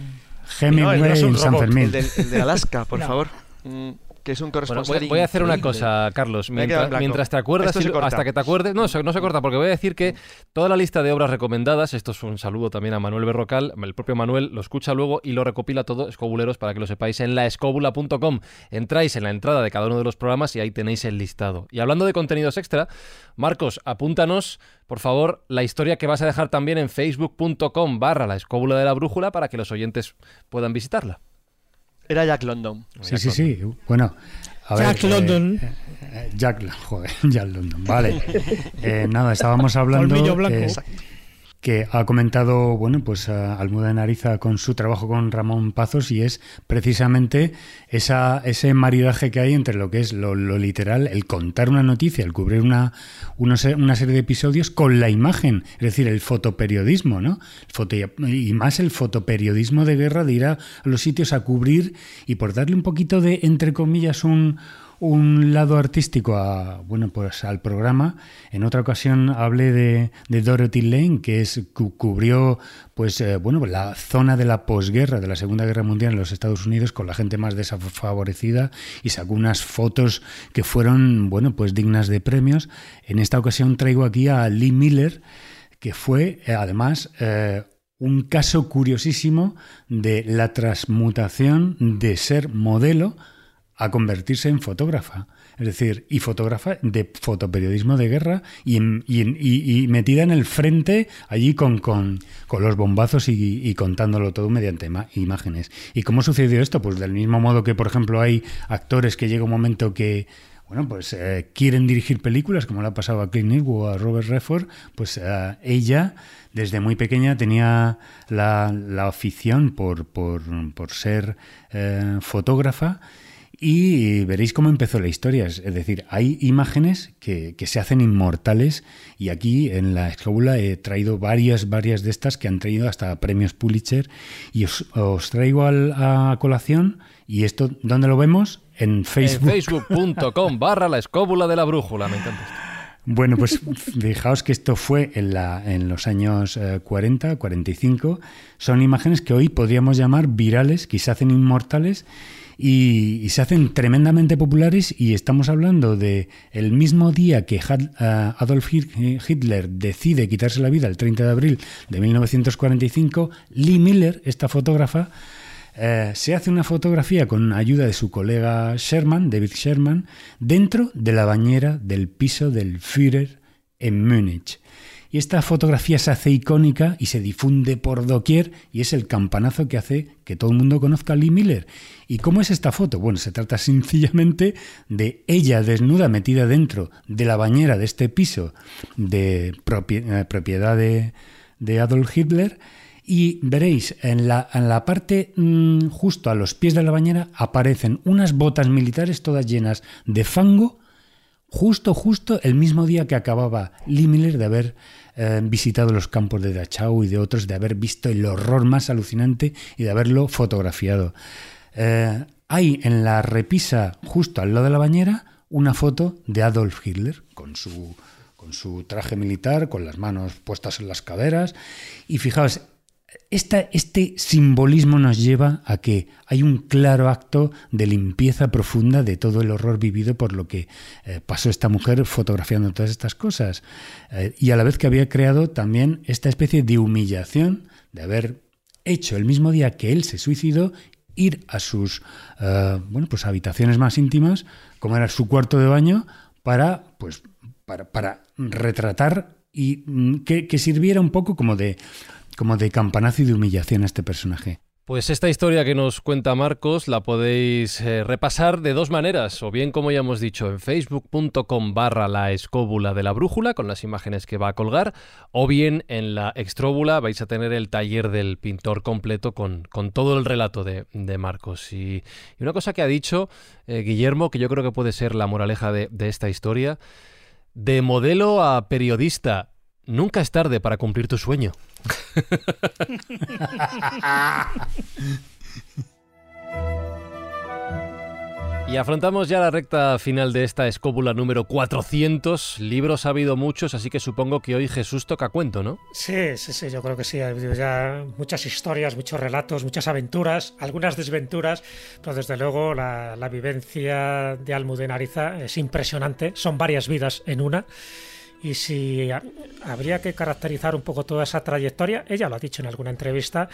Speaker 5: Hemingway
Speaker 9: No, no
Speaker 5: San Fermín.
Speaker 9: El, del- el de Alaska, por
Speaker 11: No.
Speaker 9: favor. Mm, que es un
Speaker 2: Bueno,
Speaker 9: corresponsal
Speaker 2: voy, voy a hacer una cosa, Carlos. Mientras, te acuerdas, y- hasta que te acuerdes. No, se- no se corta, porque voy a decir que toda la lista de obras recomendadas, esto es un saludo también a Manuel Berrocal, el propio Manuel lo escucha luego y lo recopila todo, escobuleros, para que lo sepáis, en laescobula.com. Entráis en la entrada de cada uno de los programas y ahí tenéis el listado. Y hablando de contenidos extra, Marcos, apúntanos, por favor, la historia que vas a dejar también en facebook.com barra la escóbula de la brújula para que los oyentes puedan visitarla.
Speaker 9: Era Jack London.
Speaker 5: Sí, sí, sí. Bueno, a ver,
Speaker 12: Jack
Speaker 5: eh,
Speaker 12: London.
Speaker 5: eh, eh, Jack, joder, Jack London. Vale. Eh, nada, estábamos hablando
Speaker 12: blanco.
Speaker 5: eh, que ha comentado, bueno, pues a Almudena Ariza con su trabajo con Ramón Pazos y es precisamente esa, ese maridaje que hay entre lo que es lo, literal, el contar una noticia, el cubrir una, una, se- una serie de episodios con la imagen, es decir, el fotoperiodismo, ¿no? Y más el fotoperiodismo de guerra de ir a los sitios a cubrir y por darle un poquito de, entre comillas, un un lado artístico a, bueno, pues al programa. En otra ocasión hablé de, de Dorothy Lane, que es cu- cubrió pues eh, bueno, la zona de la posguerra, de la Segunda Guerra Mundial en los Estados Unidos con la gente más desfavorecida y sacó unas fotos que fueron bueno, pues dignas de premios. En esta ocasión traigo aquí a Lee Miller, que fue eh, además eh, un caso curiosísimo de la transmutación de ser modelo a convertirse en fotógrafa. Es decir, y fotógrafa de fotoperiodismo de guerra y, en- y en- y- metida en el frente allí con, con, con los bombazos y, contándolo todo mediante imágenes. ¿Y cómo sucedió esto? Pues del mismo modo que, por ejemplo, hay actores que llega un momento que bueno, pues eh, quieren dirigir películas, como le ha pasado a Clint Eastwood o a Robert Redford, pues eh, ella desde muy pequeña tenía la, la afición por, por, por ser eh, fotógrafa y veréis cómo empezó la historia. Es decir, hay imágenes que, que se hacen inmortales y aquí en la escóbula he traído varias, varias de estas que han traído hasta premios Pulitzer y os, os traigo al- a colación y esto, ¿dónde lo vemos? En Facebook.
Speaker 2: En facebook.com barra la escóbula de la brújula. Me encanta esto.
Speaker 5: Bueno, pues fijaos que esto fue en, la, en los años eh, 40, 45. Son imágenes que hoy podríamos llamar virales, que se hacen inmortales y, se hacen tremendamente populares. Y estamos hablando de el mismo día que eh, Adolf Hit- Hitler decide quitarse la vida, el 30 de abril de 1945, Lee Miller, esta fotógrafa, eh, se hace una fotografía con ayuda de su colega Sherman, David Sherman, dentro de la bañera del piso del Führer en Múnich. Y esta fotografía se hace icónica y se difunde por doquier y es el campanazo que hace que todo el mundo conozca a Lee Miller. ¿Y cómo es esta foto? Bueno, se trata sencillamente de ella desnuda metida dentro de la bañera de este piso de eh, propiedad de, de Adolf Hitler y veréis, en la, en la parte mm, justo a los pies de la bañera aparecen unas botas militares todas llenas de fango, justo, justo el mismo día que acababa Lee Miller de haber visitado los campos de Dachau y de otros, de haber visto el horror más alucinante y de haberlo fotografiado. Eh, hay en la repisa, justo al lado de la bañera, una foto de Adolf Hitler con su, con su traje militar, con las manos puestas en las caderas. Y fijaos, este simbolismo nos lleva a que hay un claro acto de limpieza profunda de todo el horror vivido por lo que eh, pasó esta mujer fotografiando todas estas cosas. Eh, y a la vez que había creado también esta especie de humillación de haber hecho el mismo día que él se suicidó ir a sus eh, bueno, pues habitaciones más íntimas, como era su cuarto de baño, para, pues, para, retratar y mm, que sirviera un poco como de como de campanazo y de humillación a este personaje.
Speaker 2: Pues esta historia que nos cuenta Marcos la podéis eh, repasar de dos maneras, o bien como ya hemos dicho en facebook.com barra la escóbula de la brújula con las imágenes que va a colgar, o bien en la extróbula vais a tener el taller del pintor completo con, con todo el relato de, Marcos. Y, una cosa que ha dicho eh, Guillermo, que yo creo que puede ser la moraleja de, de esta historia, de modelo a periodista, nunca es tarde para cumplir tu sueño. Y afrontamos ya la recta final de esta escóbula número 400. Libros ha habido muchos, así que supongo que hoy Jesús toca cuento, ¿no?
Speaker 4: Sí, sí, sí, yo creo que sí. Ha habido ya muchas historias, muchos relatos, muchas aventuras, algunas desventuras, pero desde luego la, la vivencia de Almudena Ariza es impresionante. Son varias vidas en una. Y si habría que caracterizar un poco toda esa trayectoria, ella lo ha dicho en alguna entrevista,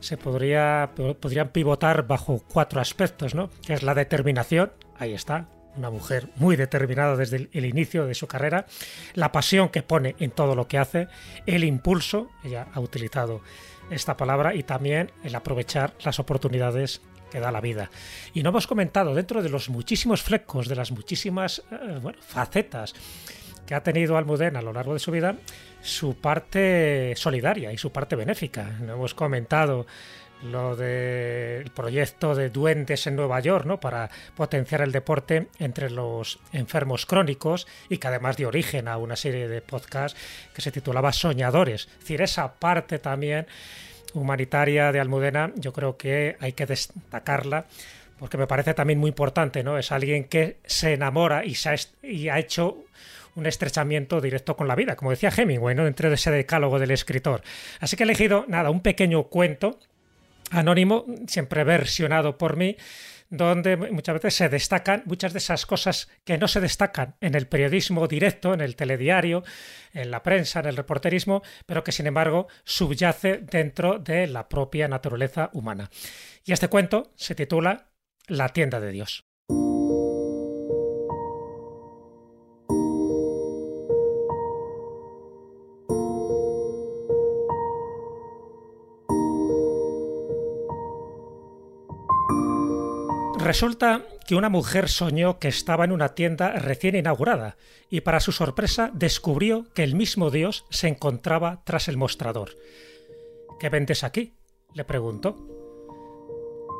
Speaker 4: se podría, podrían pivotar bajo cuatro aspectos, ¿no? Que es la determinación, ahí está, una mujer muy determinada desde el, inicio de su carrera, la pasión que pone en todo lo que hace, el impulso, ella ha utilizado esta palabra, y también el aprovechar las oportunidades que da la vida. Y no hemos comentado, dentro de los muchísimos flecos, de las muchísimas eh, facetas ha tenido Almudena a lo largo de su vida su parte solidaria y su parte benéfica. No hemos comentado lo del proyecto de duendes en Nueva York, ¿no? Para potenciar el deporte entre los enfermos crónicos y que además dio origen a una serie de podcasts que se titulaba Soñadores. Es decir, esa parte también humanitaria de Almudena, yo creo que hay que destacarla porque me parece también muy importante, ¿no? Es alguien que se enamora y, se ha, y ha hecho un estrechamiento directo con la vida, como decía Hemingway, ¿no? dentro de ese decálogo del escritor. Así que he elegido, nada, un pequeño cuento anónimo, siempre versionado por mí, donde muchas veces se destacan muchas de esas cosas que no se destacan en el periodismo directo, en el telediario, en la prensa, en el reporterismo, pero que sin embargo subyace dentro de la propia naturaleza humana. Y este cuento se titula La tienda de Dios. Resulta que una mujer soñó que estaba en una tienda recién inaugurada y para su sorpresa descubrió que el mismo Dios se encontraba tras el mostrador. ¿Qué vendes aquí? le preguntó.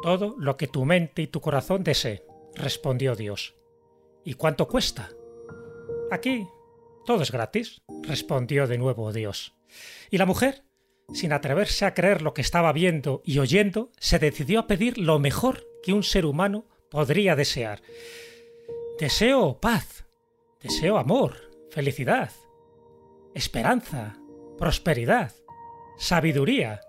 Speaker 4: Todo lo que tu mente y tu corazón desee, respondió Dios. ¿Y cuánto cuesta? Aquí todo es gratis, respondió de nuevo Dios. Y la mujer, sin atreverse a creer lo que estaba viendo y oyendo, se decidió a pedir lo mejor que un ser humano podría desear. Deseo paz, deseo amor, felicidad, esperanza, prosperidad, sabiduría.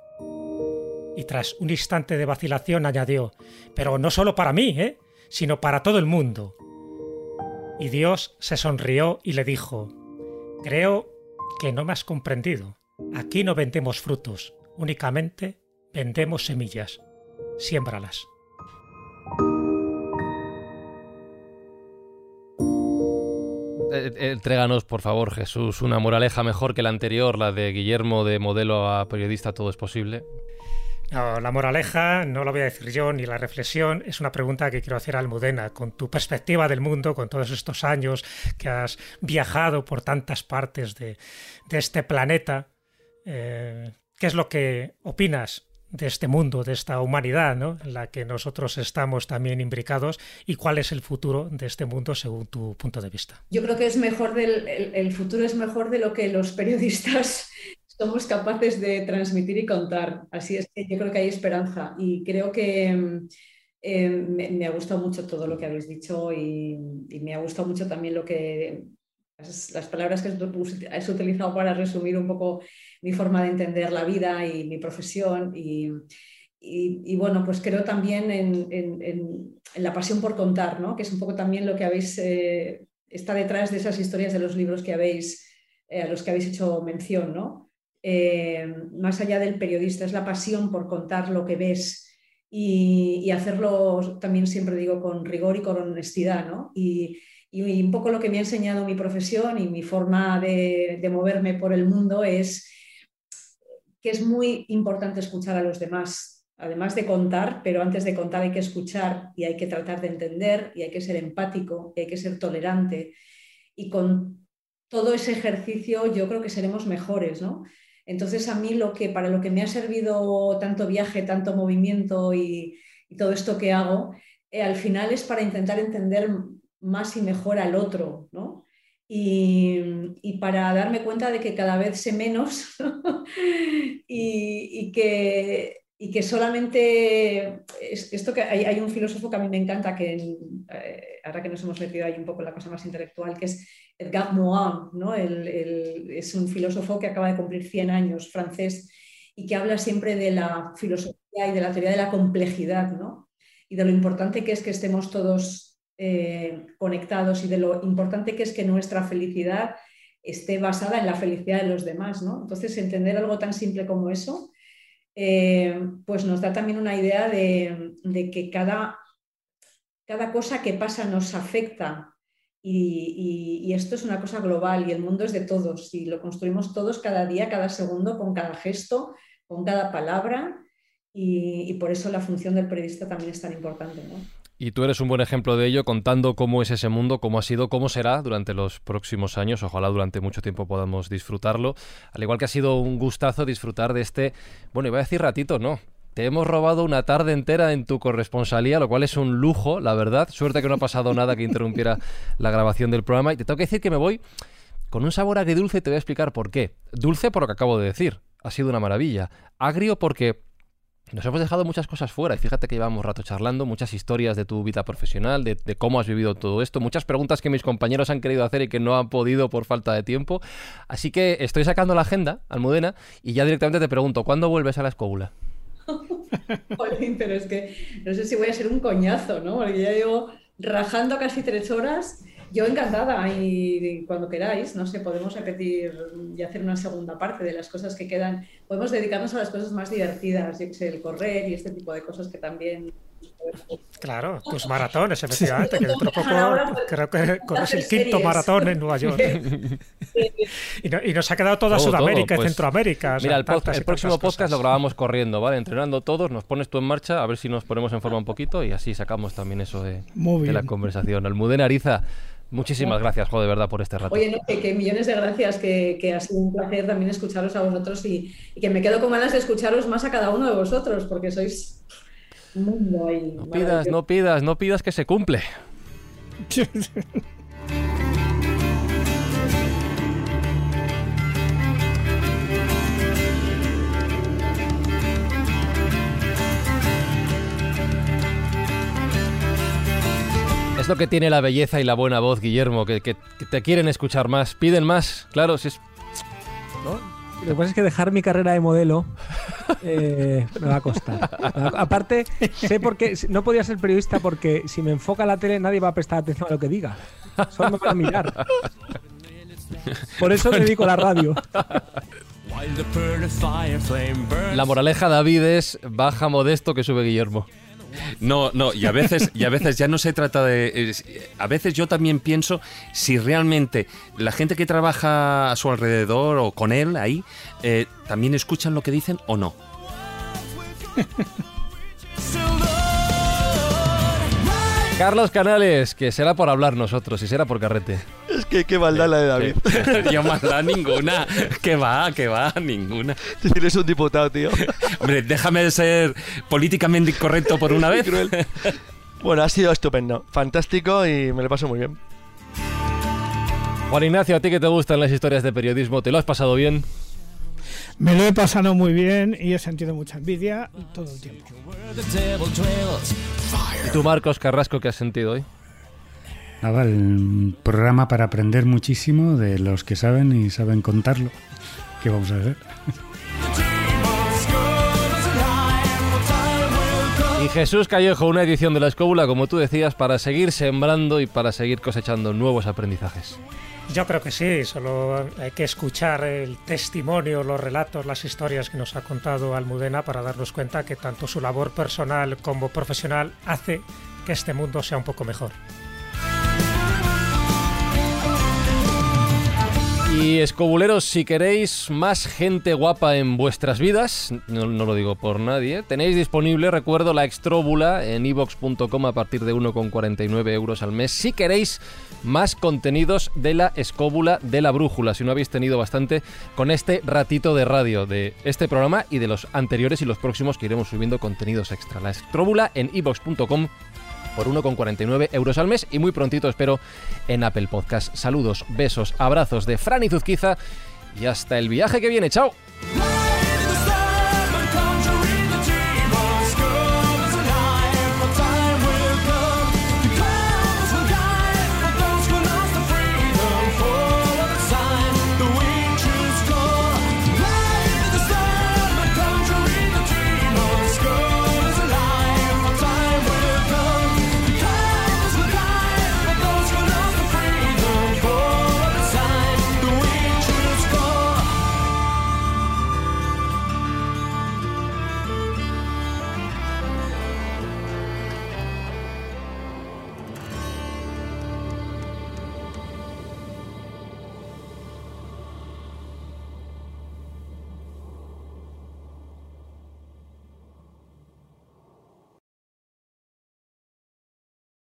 Speaker 4: Y tras un instante de vacilación añadió, pero no solo para mí, ¿eh? sino para todo el mundo. Y Dios se sonrió y le dijo, creo que no me has comprendido. Aquí no vendemos frutos, únicamente vendemos semillas. Siémbralas.
Speaker 2: Eh, eh, entréganos, por favor, Jesús, una moraleja mejor que la anterior, la de Guillermo de modelo a periodista, todo es posible.
Speaker 4: la moraleja, no lo voy a decir yo, ni la reflexión, es una pregunta que quiero hacer a Almudena. Con tu perspectiva del mundo, con todos estos años que has viajado por tantas partes de, este planeta, eh, ¿qué es lo que opinas de este mundo, de esta humanidad ¿no? en la que nosotros estamos también imbricados y cuál es el futuro de este mundo según tu punto de vista.
Speaker 8: Yo creo que es mejor del, el, futuro es mejor de lo que los periodistas somos capaces de transmitir y contar. Así es que yo creo que hay esperanza y creo que eh, me, ha gustado mucho todo lo que habéis dicho y, y me ha gustado mucho también lo que las palabras que has utilizado para resumir un poco mi forma de entender la vida y mi profesión. Y, y, bueno, pues creo también en, en, la pasión por contar, ¿no? que es un poco también lo que habéis, eh, está detrás de esas historias de los libros que habéis, eh, a los que habéis hecho mención. ¿no? Eh, más allá del periodista, es la pasión por contar lo que ves y, y hacerlo también siempre digo con rigor y con honestidad. ¿no? Y, y un poco lo que me ha enseñado mi profesión y mi forma de, moverme por el mundo es que es muy importante escuchar a los demás, además de contar, pero antes de contar hay que escuchar y hay que tratar de entender y hay que ser empático y hay que ser tolerante. Y con todo ese ejercicio yo creo que seremos mejores, ¿no? Entonces a mí lo que para lo que me ha servido tanto viaje, tanto movimiento y, todo esto que hago, eh, al final es para intentar entender más y mejor al otro, ¿no? Y, para darme cuenta de que cada vez sé menos y, que, solamente esto que hay, un filósofo que a mí me encanta que eh, ahora que nos hemos metido ahí un poco en la cosa más intelectual que es Edgar Morin ¿no? es un filósofo que acaba de cumplir 100 años francés y que habla siempre de la filosofía y de la teoría de la complejidad ¿no? y de lo importante que es que estemos todos eh, conectados y de lo importante que es que nuestra felicidad esté basada en la felicidad de los demás. ¿no? Entonces, entender algo tan simple como eso, eh, pues nos da también una idea de, que cada, cada, cosa que pasa nos afecta y, esto es una cosa global y el mundo es de todos y lo construimos todos cada día, cada segundo, con cada gesto, con cada palabra y, y por eso la función del periodista también es tan importante. ¿no?
Speaker 2: Y tú eres un buen ejemplo de ello, contando cómo es ese mundo, cómo ha sido, cómo será durante los próximos años. Ojalá durante mucho tiempo podamos disfrutarlo. Al igual que ha sido un gustazo disfrutar de este, bueno, iba a decir ratito, no. Te hemos robado una tarde entera en tu corresponsalía, lo cual es un lujo, la verdad. Suerte que no ha pasado nada que interrumpiera la grabación del programa. Y te tengo que decir que me voy con un sabor agridulce y te voy a explicar por qué. Dulce por lo que acabo de decir. Ha sido una maravilla. Agrio porque nos hemos dejado muchas cosas fuera y fíjate que llevamos rato charlando, muchas historias de tu vida profesional, de, cómo has vivido todo esto, muchas preguntas que mis compañeros han querido hacer y que no han podido por falta de tiempo. Así que estoy sacando la agenda, Almudena, y ya directamente te pregunto, ¿cuándo vuelves a la escóbula?
Speaker 8: pero es que no sé si voy a ser un coñazo, ¿no? Porque ya llevo rajando casi tres horas yo encantada y cuando queráis, no sé, podemos repetir y hacer una segunda parte de las cosas que quedan. Podemos dedicarnos a las cosas más divertidas, el correr y este tipo de cosas que también
Speaker 4: Claro, tus maratones, efectivamente, que dentro de poco creo que corres el quinto maratón en Nueva York. y, nos ha quedado toda Sudamérica y pues, Centroamérica.
Speaker 2: Mira, el, próximo podcast lo grabamos corriendo, ¿vale? Entrenando todos, nos pones tú en marcha, a ver si nos ponemos en forma un poquito y así sacamos también eso de, de la conversación. Almudena Ariza, Muchísimas gracias, Jo, de verdad, por este rato.
Speaker 8: Oye, no, que, millones de gracias, que, ha sido un placer también escucharos a vosotros y, que me quedo con ganas de escucharos más a cada uno de vosotros, porque sois muy
Speaker 2: No pidas, no pidas, no pidas que se cumple. lo que tiene la belleza y la buena voz, Guillermo, que, te quieren escuchar más, piden más, claro, si es...
Speaker 11: Lo que pasa es que dejar mi carrera de modelo eh, me va a costar. Aparte, sé por qué, no podía ser periodista porque si me enfoca la tele nadie va a prestar atención a lo que diga. Solo me van a mirar. Por eso me dedico a la radio.
Speaker 2: La moraleja, David, es baja modesto que sube Guillermo.
Speaker 7: No, no, y a veces, y a veces ya no se trata de. A veces yo también pienso si realmente la gente que trabaja a su alrededor o con él ahí eh, también escuchan lo que dicen o no.
Speaker 2: Carlos Canales, que será por hablar nosotros y será por carrete.
Speaker 9: Es que qué maldad la de David.
Speaker 7: Yo maldad ninguna. Que va, que va, ninguna.
Speaker 9: Eres un diputado, tío.
Speaker 7: Hombre, déjame de ser políticamente incorrecto por una vez.
Speaker 9: Bueno, ha sido estupendo. Fantástico y me lo paso muy bien.
Speaker 2: Juan Ignacio, ¿a ti que te gustan las historias de periodismo? ¿Te lo has pasado bien?
Speaker 12: Me lo he pasado muy bien y he sentido mucha envidia todo el tiempo.
Speaker 2: ¿Y tú, Marcos Carrasco, qué has sentido hoy?
Speaker 5: el programa para aprender muchísimo de los que saben y saben contarlo. ¿Qué vamos a hacer?
Speaker 2: Y Jesús Callejo, una edición de la escóbula, como tú decías, para seguir sembrando y para seguir cosechando nuevos aprendizajes.
Speaker 4: Yo creo que sí, solo hay que escuchar el testimonio, los relatos, las historias que nos ha contado Almudena para darnos cuenta que tanto su labor personal como profesional hace que este mundo sea un poco mejor.
Speaker 2: Y escobuleros, si queréis más gente guapa en vuestras vidas, no, lo digo por nadie, tenéis disponible, recuerdo, la extróbula en ivox.com a partir de 1,49 euros al mes. Si queréis más contenidos de la escóbula de la brújula, si no habéis tenido bastante con este ratito de radio de este programa y de los anteriores y los próximos que iremos subiendo contenidos extra. La extróbula en ivox.com por 1,49 euros al mes y muy prontito espero en Apple Podcast. Saludos, besos, abrazos de Fran y Zuzquiza y hasta el viaje que viene. ¡Chao!